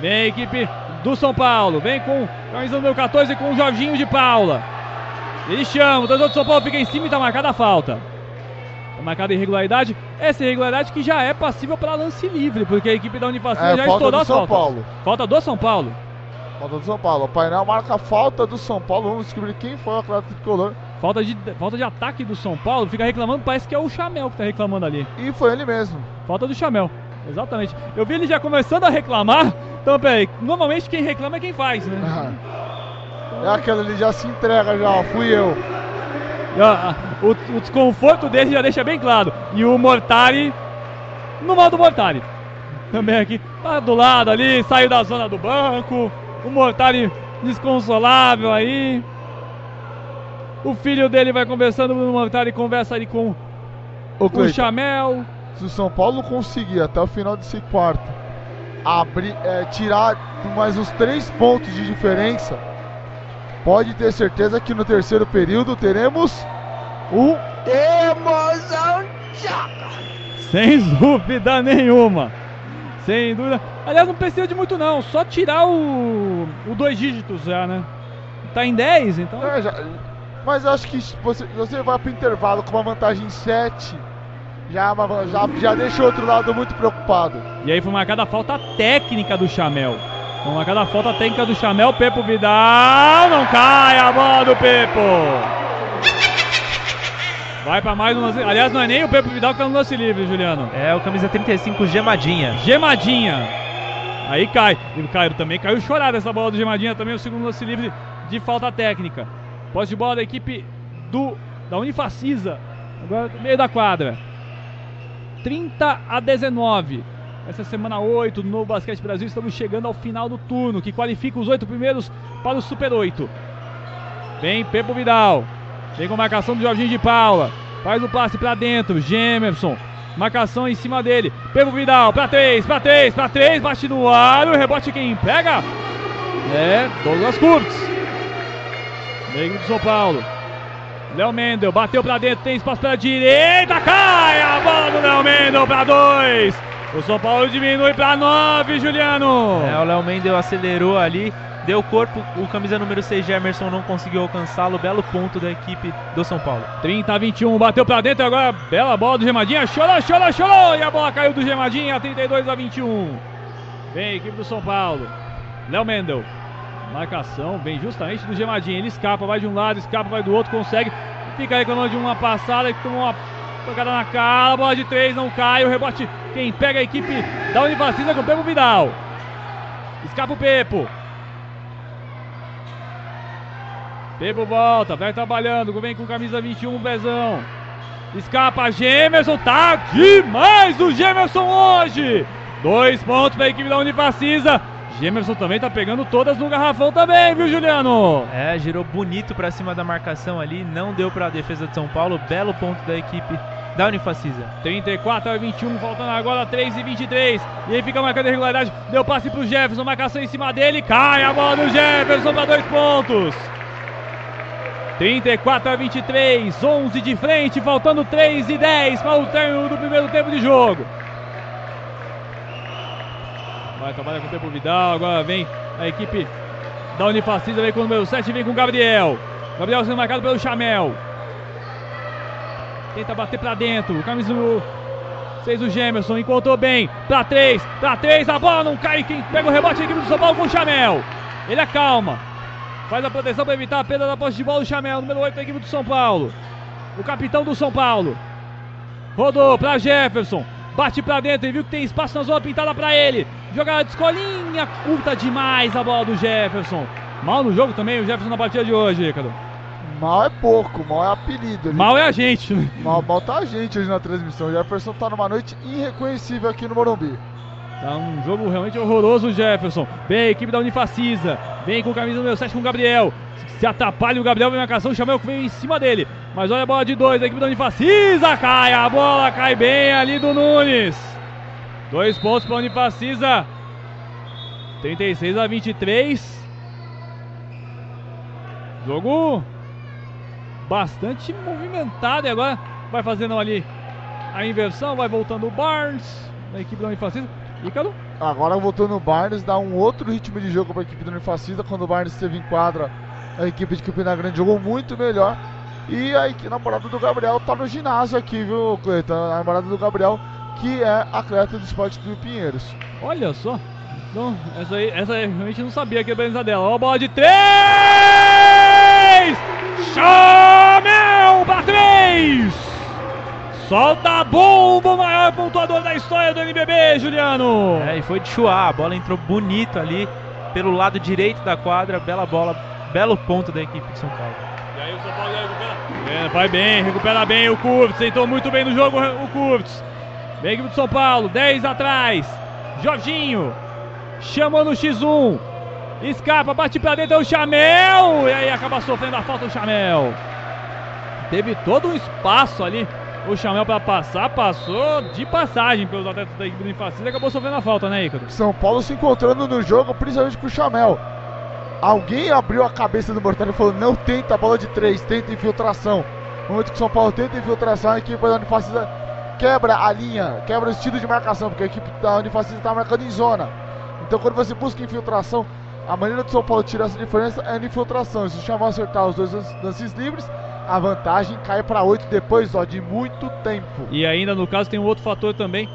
Speaker 1: Vem a equipe do São Paulo. Vem com camisa número 14 com o Jorginho de Paula. Ele chama, o torcedor do São Paulo fica em cima e tá marcada a falta. Marcada irregularidade. Essa irregularidade que já é passível para lance livre, porque a equipe da Unifacina
Speaker 2: É,
Speaker 1: já
Speaker 2: falta
Speaker 1: estourou
Speaker 2: do
Speaker 1: as
Speaker 2: São
Speaker 1: faltas.
Speaker 2: Paulo.
Speaker 1: Falta do São Paulo.
Speaker 2: Falta do São Paulo. O painel marca a falta do São Paulo. Vamos descobrir quem foi o atleta tricolor.
Speaker 1: Falta de, falta de ataque do São Paulo. Fica reclamando, parece que é o Chamel que tá reclamando ali.
Speaker 2: E foi ele mesmo.
Speaker 1: Falta do Chamel. Exatamente. Eu vi ele já começando a reclamar. Então, peraí, normalmente quem reclama é quem faz, né?
Speaker 2: É aquele ele já se entrega já, ó, fui eu.
Speaker 1: O, o desconforto dele já deixa bem claro. E o Mortari, no modo Mortari. Também aqui, tá do lado ali, saiu da zona do banco. O Mortari desconsolável aí. O filho dele vai conversando o Mortari, conversa ali com
Speaker 2: Ô,
Speaker 1: o
Speaker 2: Cleiton,
Speaker 1: Chamel.
Speaker 2: Se o São Paulo conseguir até o final desse quarto abrir, é, tirar mais uns três pontos de diferença, pode ter certeza que no terceiro período teremos um
Speaker 5: Emoção
Speaker 1: Sem dúvida nenhuma. Sem dúvida. Aliás, não precisa de muito não. Só tirar o, o dois dígitos já, né? Tá em 10, então.
Speaker 2: É, já- mas acho que se você, você vai pro intervalo com uma vantagem 7, já, é já, já deixa o outro lado muito preocupado.
Speaker 1: E aí foi marcada a falta técnica do Chamel. Marcada a falta técnica do Chamel. Pepo Vidal. Não cai a bola do Pepo. Vai pra mais um lance. Aliás, não é nem o Pepo Vidal que tá no lance livre, Juliano.
Speaker 4: É o camisa 35, Gemadinha.
Speaker 1: Gemadinha. Aí cai. E caiu também caiu chorada essa bola do Gemadinha também, o segundo lance livre de falta técnica. Posse de bola da equipe do da Unifacisa. Agora no meio da quadra. 30 a 19. Essa semana 8 no Basquete Brasil estamos chegando ao final do turno, que qualifica os oito primeiros para o Super 8. Vem Pepo Vidal. Vem com marcação do Jorginho de Paula. Faz o passe pra dentro. Gemerson. Marcação em cima dele. Pepo Vidal. Pra três, pra três, pra três. Bate no ar. O rebote quem pega é Douglas Kurtz. Meio do São Paulo. Léo Mendel bateu pra dentro. Tem espaço pra direita. Cai a bola do Léo Mendel pra dois. O São Paulo diminui pra nove, Juliano.
Speaker 4: É, o Léo Mendel acelerou ali, deu corpo, o camisa número 6 Gemerson não conseguiu alcançá-lo, belo ponto da equipe do São Paulo.
Speaker 1: 30 a 21, bateu pra dentro agora, bela bola do Gemadinha, chorou, chorou, chorou, e a bola caiu do Gemadinha, 32 a 21. Vem a equipe do São Paulo, Léo Mendel, Marcação vem justamente do Gemadinho. Ele escapa, vai de um lado, escapa, vai do outro, consegue. Fica reclamando de uma passada que tomou uma tocada na cara. Bola de três, não cai. O rebote, quem pega a equipe da Unifacisa com o Pepo Vidal. Escapa o Pepo. Pepo volta, vai trabalhando. Vem com camisa 21, Bezão. Escapa Gemerson, tá demais o Gemerson hoje. Dois pontos para a equipe da Unifacisa. Gemerson também tá pegando todas no garrafão também, viu, Juliano?
Speaker 4: É, girou bonito para cima da marcação ali, não deu para a defesa de São Paulo. Belo ponto da equipe da Unifacisa.
Speaker 1: 34 a 21, faltando agora 3 e 23. E aí fica marcando a irregularidade. Deu passe pro Jefferson, marcação em cima dele. Cai a bola do Jefferson para dois pontos. 34 a 23, 11 de frente, faltando 3 e 10 para o término do primeiro tempo de jogo. Vai trabalhar com o tempo Vidal, agora vem a equipe da Unifacisa, vem com o número 7, vem com o Gabriel. Gabriel sendo marcado pelo Chamel. Tenta bater para dentro, camisa do 6 o Gemerson, encontrou bem, para 3, para 3, a bola não cai, quem pega o rebote é a equipe do São Paulo com o Chamel. Ele acalma, faz a proteção para evitar a perda da posse de bola do Chamel, número 8 da equipe do São Paulo. O capitão do São Paulo. Rodou para Jefferson, bate para dentro e viu que tem espaço na zona pintada para ele. Jogada de escolinha, curta demais a bola do Jefferson. Mal no jogo também o Jefferson na partida de hoje, Ricardo.
Speaker 2: Mal é pouco, mal é apelido. ali.
Speaker 1: Mal é a gente. né?
Speaker 2: Mal, mal tá a gente hoje na transmissão. O Jefferson tá numa noite irreconhecível aqui no Morumbi.
Speaker 1: Tá um jogo realmente horroroso Jefferson. Vem a equipe da Unifacisa. Vem com camisa número 7 com o Gabriel. Se atrapalha o Gabriel, vem a marcação, o Chamel que veio em cima dele. Mas olha a bola de dois, a equipe da Unifacisa cai. A bola cai bem ali do Nunes. Dois pontos para a Unifacisa. 36 a 23. Jogo bastante movimentado. E agora vai fazendo ali a inversão. Vai voltando o Barnes. Na equipe da Unifacisa. Ícaro.
Speaker 2: Agora voltando o Barnes, dá um outro ritmo de jogo para a equipe do Unifacisa. Quando o Barnes esteve em quadra, a equipe de Campina Grande jogou muito melhor. E a namorada do Gabriel tá no ginásio aqui, viu, Cleiton? A namorada do Gabriel, que é atleta do esporte do Pinheiros.
Speaker 1: Olha só. Não, essa aí, essa aí realmente não sabia que a presença dela. Ó, a bola de três! Chamel para três! Solta a bomba, o maior pontuador da história do NBB, Juliano!
Speaker 4: É, e foi de chuar, a bola entrou bonito ali pelo lado direito da quadra, bela bola, belo ponto da equipe de São Paulo.
Speaker 1: E aí o São Paulo recupera. É, vai bem, recupera bem o Curtis. Entrou muito bem no jogo o Curtis. Vem a equipe do São Paulo, 10 atrás. Jorginho. Chamou no X1. Escapa, bate pra dentro, é o Chamel. E aí acaba sofrendo a falta do Chamel. Teve todo um espaço ali. O Chamel pra passar, passou de passagem pelos atletas da equipe do Infacisa e acabou sofrendo a falta, né, Ícaro?
Speaker 2: São Paulo se encontrando no jogo, principalmente com o Chamel. Alguém abriu a cabeça do Mortari e falou: não tenta a bola de três, tenta infiltração. No momento que o São Paulo tenta infiltração, a equipe da Unifacisa quebra a linha, quebra o estilo de marcação, porque a equipe da Unifacisa está marcando em zona. Então quando você busca infiltração, a maneira do São Paulo tirar essa diferença é na infiltração. Se o Chamel acertar os dois lan- lances livres, a vantagem cai para 8 depois ó, de muito tempo.
Speaker 1: E ainda no caso tem um outro fator também.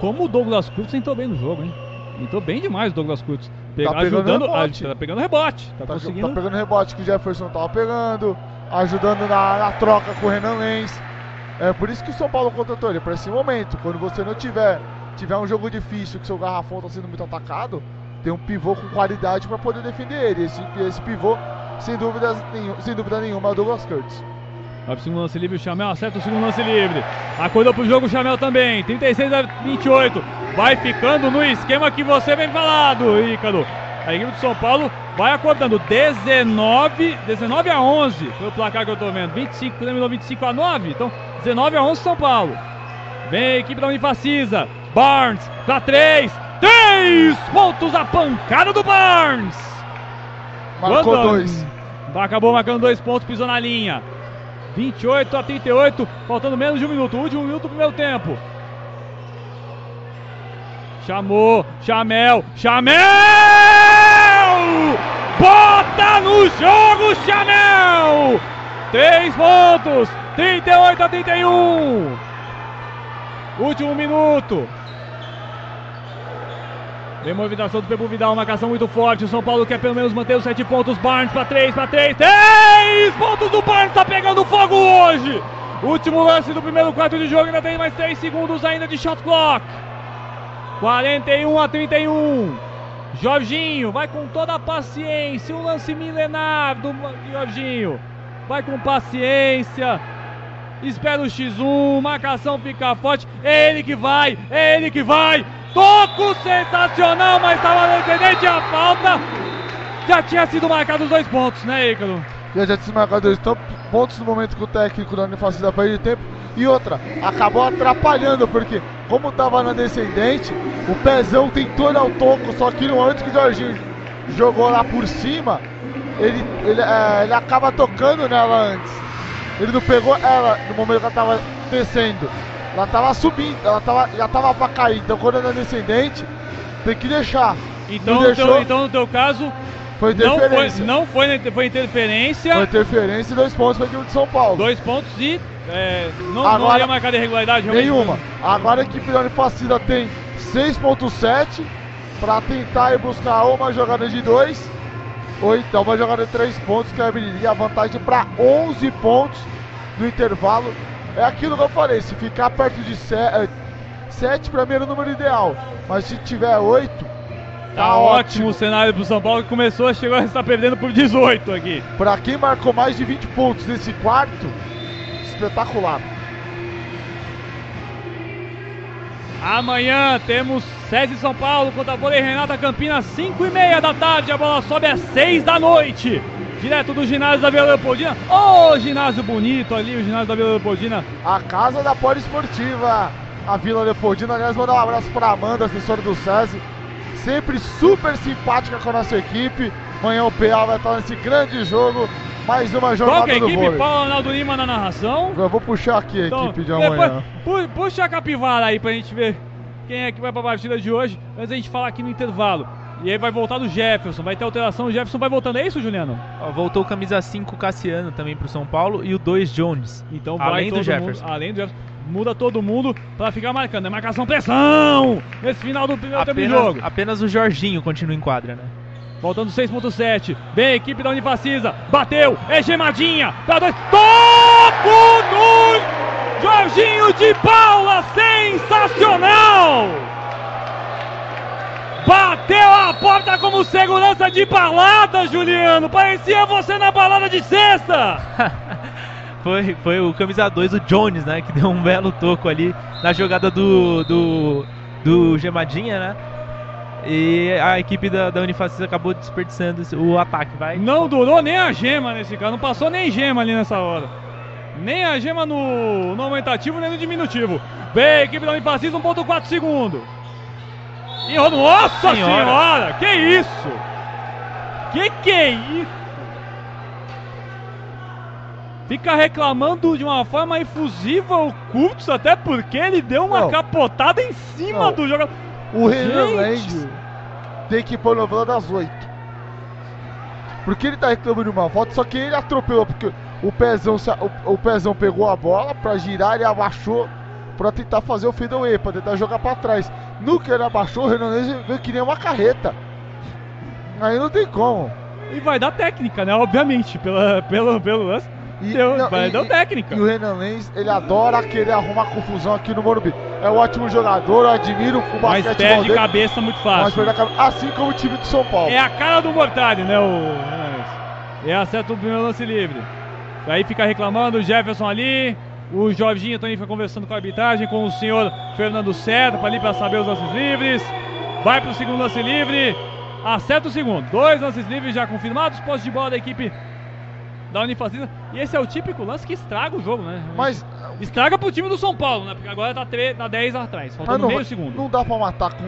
Speaker 1: Como o Douglas Curtis entrou bem no jogo, hein? Entrou bem demais o Douglas Curtis.
Speaker 2: Tá pegando
Speaker 1: ajudando,
Speaker 2: rebote.
Speaker 1: a- tá pegando rebote. Tá,
Speaker 2: Tá,
Speaker 1: conseguindo.
Speaker 2: tá pegando rebote que o Jefferson tava pegando, ajudando na, na troca com o Renan Lenz. É por isso que o São Paulo contratou ele, para esse momento. Quando você não tiver, tiver um jogo difícil, que seu garrafão tá sendo muito atacado, tem um pivô com qualidade para poder defender ele. Esse, esse pivô, sem, dúvidas, nenhum, sem dúvida nenhuma, é o Douglas Curtis.
Speaker 1: Vai pro segundo lance livre, o Chamel acerta o segundo lance livre. Acordou pro jogo o Chamel também. 36 a 28. Vai ficando no esquema que você vem falado, Ícaro. A equipe do São Paulo vai acordando 19, 19 a 11. Foi o placar que eu tô vendo. 25, terminou 25 a 9. Então, 19 a 11 São Paulo. Vem a equipe da Unifacisa. Barnes pra 3. 3 pontos a pancada do Barnes.
Speaker 2: Marcou
Speaker 1: Quando-
Speaker 2: dois.
Speaker 1: Acabou marcando dois pontos, pisou na linha. 28 a 38, faltando menos de um minuto. Último minuto do primeiro tempo. Chamou, Chamel, Chamel! Bota no jogo, Chamel! Três pontos, 38 a 31. Último minuto. Tem movimentação do Pebu Vidal, marcação muito forte. O São Paulo quer pelo menos manter os sete pontos. Barnes para três, para três. Três pontos do Barnes, tá pegando fogo hoje. Último lance do primeiro quarto de jogo, ainda tem mais três segundos ainda de shot clock. 41 a 31. Jorginho vai com toda a paciência. Um lance milenar do Jorginho. Vai com paciência. Espera o X1. Marcação fica forte. É ele que vai. É ele que vai. Toco sensacional, mas estava no intendente a falta. Já tinha sido marcado os dois pontos, né, Ícaro?
Speaker 2: Já tinha sido marcado dois pontos no momento que o técnico da Unifacida perde tempo. E outra, acabou atrapalhando, porque como estava na descendente, o pezão tentou dar o toco, só que no momento que o Jorginho jogou lá por cima, ele, ele, é, ele acaba tocando nela antes. Ele não pegou ela no momento que ela estava descendo. Ela estava subindo, ela tava, já estava para cair. Então quando ela é descendente, tem que deixar.
Speaker 1: Então, no teu, então no teu caso,
Speaker 2: foi interferência.
Speaker 1: Não foi, não foi, foi interferência.
Speaker 2: Foi interferência e dois pontos foi time de São Paulo.
Speaker 1: Dois pontos e é, não, Agora, não ia marcar irregularidade
Speaker 2: Nenhuma. Agora a equipe da Unifacida tem 6.7 para tentar ir buscar uma jogada de dois ou então uma jogada de três pontos que abriria a vantagem para 11 pontos no intervalo. É aquilo que eu falei, se ficar perto de 7, 7 para mim era o número ideal, mas se tiver 8,
Speaker 1: Tá, tá ótimo. o cenário pro São Paulo que começou, chegou a estar perdendo por 18 aqui.
Speaker 2: Para quem marcou mais de 20 pontos nesse quarto, espetacular.
Speaker 1: Amanhã temos SESI São Paulo contra a Vôlei Renata Campinas, 5 e meia da tarde. A bola sobe às 6 da noite. Direto do ginásio da Vila Leopoldina. Ô, oh, ginásio bonito ali, o ginásio da Vila Leopoldina.
Speaker 2: A casa da Poliesportiva. A Vila Leopoldina, aliás, mandar um abraço para Amanda, assessora do SESI. Sempre super simpática com a nossa equipe. Amanhã o PA vai estar nesse grande jogo mais uma jornada Qual que é a
Speaker 1: equipe?
Speaker 2: Vôlei.
Speaker 1: Paulo Arnaldo Lima na narração.
Speaker 2: Eu vou puxar aqui a então, equipe de amanhã.
Speaker 1: Depois, puxa a capivara aí pra gente ver quem é que vai pra partida de hoje. Antes a gente falar aqui no intervalo. E aí vai voltar do Jefferson, vai ter alteração, o Jefferson vai voltando, é isso, Juliano?
Speaker 4: Voltou o camisa 5 Cassiano também pro São Paulo e o 2 Jones.
Speaker 1: Então além do Jefferson. Mundo, além do Jefferson. Muda todo mundo para ficar marcando. É marcação, pressão! Nesse final do primeiro apenas, tempo de jogo.
Speaker 4: Apenas o Jorginho continua em quadra, né?
Speaker 1: Faltando 6.7. Vem a equipe da Unifacisa. Bateu. É gemadinha. Pra dois. Toco do Jorginho de Paula. Sensacional. Bateu a porta como segurança de balada, Juliano. Parecia você na balada de sexta.
Speaker 4: foi, foi o camisa 2, o Jones, né? Que deu um belo toco ali na jogada do, do, do Gemadinha, né? E a equipe da, da Unifacis acabou desperdiçando o ataque, vai.
Speaker 1: Não durou nem a gema nesse caso, não passou nem gema ali nessa hora. Nem a gema no, no aumentativo, nem no diminutivo. Bem, equipe da Unifacis 1.4 segundo. E nossa senhora. senhora, que isso? Que que é isso? Fica reclamando de uma forma efusiva o Cultos, até porque ele deu uma não. capotada em cima não. do jogador.
Speaker 2: O Renan Land tem que pôr novela das oito. Porque ele tá reclamando de uma volta, só que ele atropelou, porque o pezão, o, o pezão pegou a bola pra girar, ele abaixou pra tentar fazer o fadeaway, pra tentar jogar pra trás. No que ele abaixou, o Renan Land veio que nem uma carreta. Aí não tem como.
Speaker 1: E vai dar técnica, né? Obviamente, pela, pelo, pelo lance. E, deu, não, vai e, dar técnica.
Speaker 2: E o Renan Lenz, ele adora querer arrumar confusão aqui no Morumbi. É um ótimo jogador, eu admiro o
Speaker 1: basquete Mas perde dele, cabeça muito fácil.
Speaker 2: Cabeça, assim como o time de São Paulo.
Speaker 1: É a cara do Mortari, né, o E acerta o primeiro lance livre. Aí fica reclamando o Jefferson ali. O Jorginho também foi conversando com a arbitragem, com o senhor Fernando Serra, para ali para saber os lances livres. Vai para o segundo lance livre. Acerta o segundo. Dois lances livres já confirmados. Posse de bola da equipe da Unifacisa. E esse é o típico lance que estraga o jogo, né?
Speaker 2: Mas.
Speaker 1: Estraga pro time do São Paulo, né? Porque agora tá, 3, tá 10 atrás, faltando
Speaker 2: não,
Speaker 1: meio segundo.
Speaker 2: Não dá pra matar com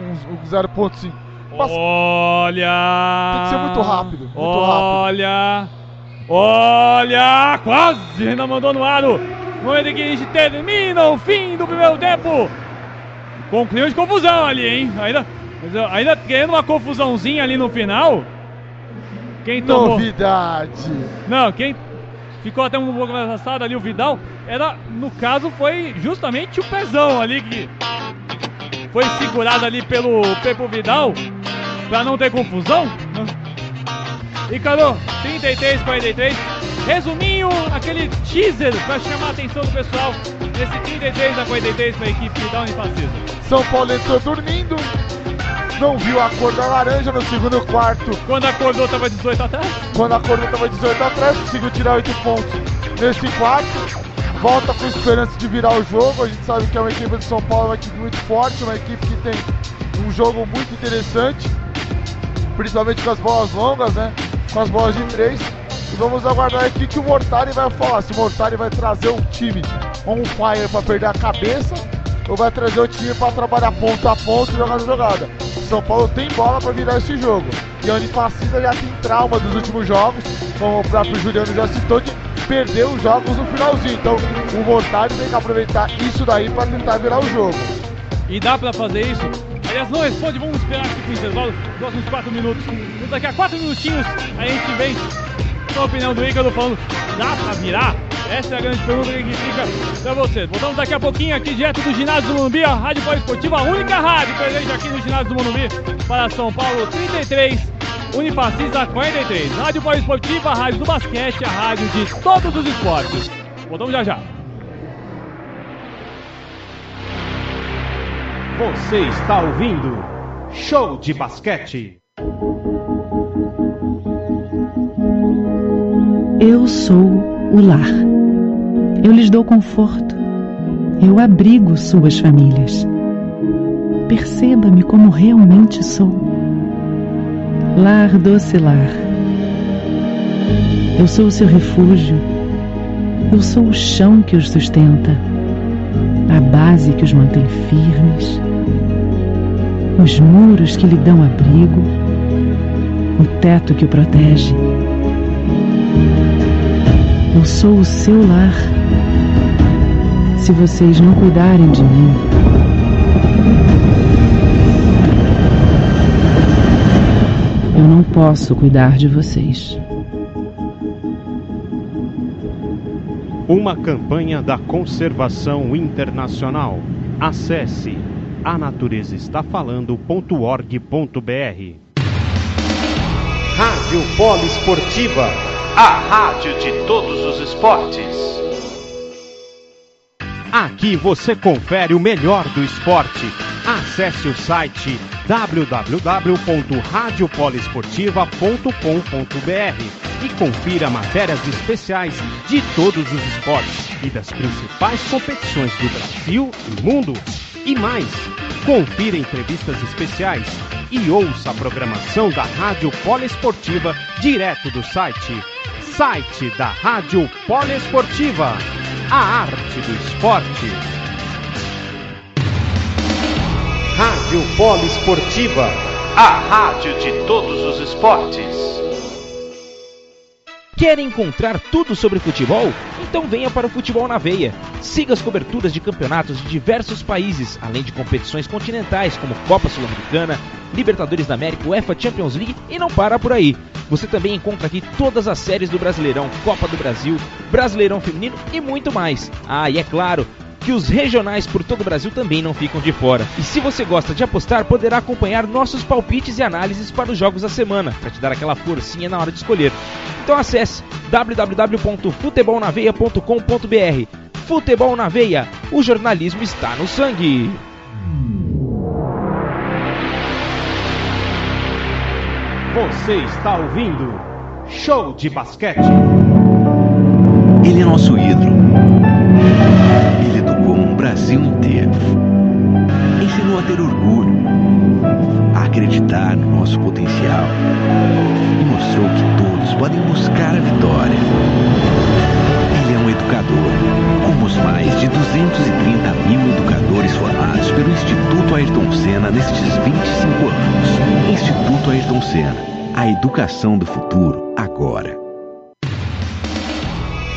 Speaker 2: 0.5.
Speaker 1: Olha!
Speaker 2: Tem que ser muito rápido. Muito
Speaker 1: olha! Rápido. Olha! Quase ainda mandou no aro. Momento em que a gente termina o fim do primeiro tempo. Com um clima de confusão ali, hein? Ainda, ainda ganhando uma confusãozinha ali no final.
Speaker 2: Quem tomou... Novidade!
Speaker 1: Não, quem ficou até um pouco mais assado ali, o Vidal, era, no caso, foi justamente o pezão ali que foi segurado ali pelo Pepo Vidal. pra não ter confusão. Ícaro, 33, 43. Resuminho, aquele teaser pra chamar a atenção do pessoal nesse 33 a 43 pra equipe da Unifacisa.
Speaker 2: São Paulo entrou dormindo, não viu a cor da laranja no segundo quarto.
Speaker 1: Quando acordou tava 18 atrás?
Speaker 2: Quando acordou tava 18 atrás, conseguiu tirar 8 pontos nesse quarto. Volta com esperança de virar o jogo. A gente sabe que é uma equipe de São Paulo, uma equipe muito forte, uma equipe que tem um jogo muito interessante, principalmente com as bolas longas, né? Com as bolas de três. Vamos aguardar aqui o que o Mortari vai falar. Se o Mortari vai trazer um time on fire para perder a cabeça ou vai trazer o time para trabalhar ponto a ponto e jogada a jogada. São Paulo tem bola para virar esse jogo. E a Unifacisa já tem trauma dos últimos jogos, como o próprio Juliano já citou, de perder os jogos no finalzinho. Então o Mortari tem que aproveitar isso daí para tentar virar o jogo.
Speaker 1: E dá para fazer isso? Aliás, não responde, vamos esperar aqui pro intervalo, próximos 4 minutos. Daqui a 4 minutinhos a gente vem com a opinião do Ícaro falando, dá pra virar? Essa é a grande pergunta que fica pra vocês. Voltamos daqui a pouquinho aqui direto do ginásio do Morumbi, a Rádio Pós Esportiva, a única rádio presente aqui no ginásio do Morumbi para São Paulo 33, Unifacisa 43. Rádio Pós Esportiva, a rádio do basquete, a rádio de todos os esportes. Voltamos já já.
Speaker 3: Você está ouvindo Show de Basquete.
Speaker 8: Eu sou o lar. Eu lhes dou conforto. Eu abrigo suas famílias. Perceba-me como realmente sou. Lar doce lar. Eu sou o seu refúgio. Eu sou o chão que os sustenta, a base que os mantém firmes, os muros que lhe dão abrigo, o teto que o protege. Eu sou o seu lar. Se vocês não cuidarem de mim, eu não posso cuidar de vocês.
Speaker 3: Uma campanha da conservação internacional. Acesse anaturezastafalando.org.br.
Speaker 12: Rádio Poliesportiva, a rádio de todos os esportes.
Speaker 3: Aqui você confere o melhor do esporte. Acesse o site www.radiopoliesportiva.com.br e confira matérias especiais de todos os esportes e das principais competições do Brasil e mundo. E mais, confira entrevistas especiais e ouça a programação da Rádio Poliesportiva direto do site. Site da Rádio Poliesportiva. A arte do esporte.
Speaker 12: Rádio Poliesportiva, a rádio de todos os esportes.
Speaker 9: Quer encontrar tudo sobre futebol? Então venha para o Futebol na Veia. Siga as coberturas de campeonatos de diversos países, além de competições continentais como Copa Sul-Americana, Libertadores da América, UEFA Champions League e não para por aí. Você também encontra aqui todas as séries do Brasileirão, Copa do Brasil, Brasileirão Feminino e muito mais. Ah, e é claro, que os regionais por todo o Brasil também não ficam de fora. E se você gosta de apostar, poderá acompanhar nossos palpites e análises para os jogos da semana, para te dar aquela forcinha na hora de escolher. Então acesse www.futebolnaveia.com.br. Futebol na Veia, o jornalismo está no sangue.
Speaker 3: Você está ouvindo Show de Basquete.
Speaker 10: Ele é nosso ídolo. Ele educou um Brasil inteiro. Ensinou a ter orgulho, a acreditar no nosso potencial e mostrou que todos podem buscar a vitória. Ele é um educador, como os mais de 230 mil educadores formados pelo Instituto Ayrton Senna nestes 25 anos. Instituto Ayrton Senna, a educação do futuro agora.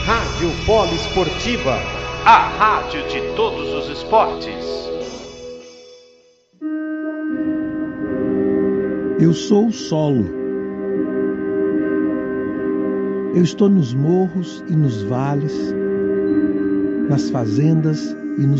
Speaker 12: Rádio Poliesportiva, a rádio de todos os esportes.
Speaker 11: Eu sou o solo. Eu estou nos morros e nos vales, nas fazendas e nos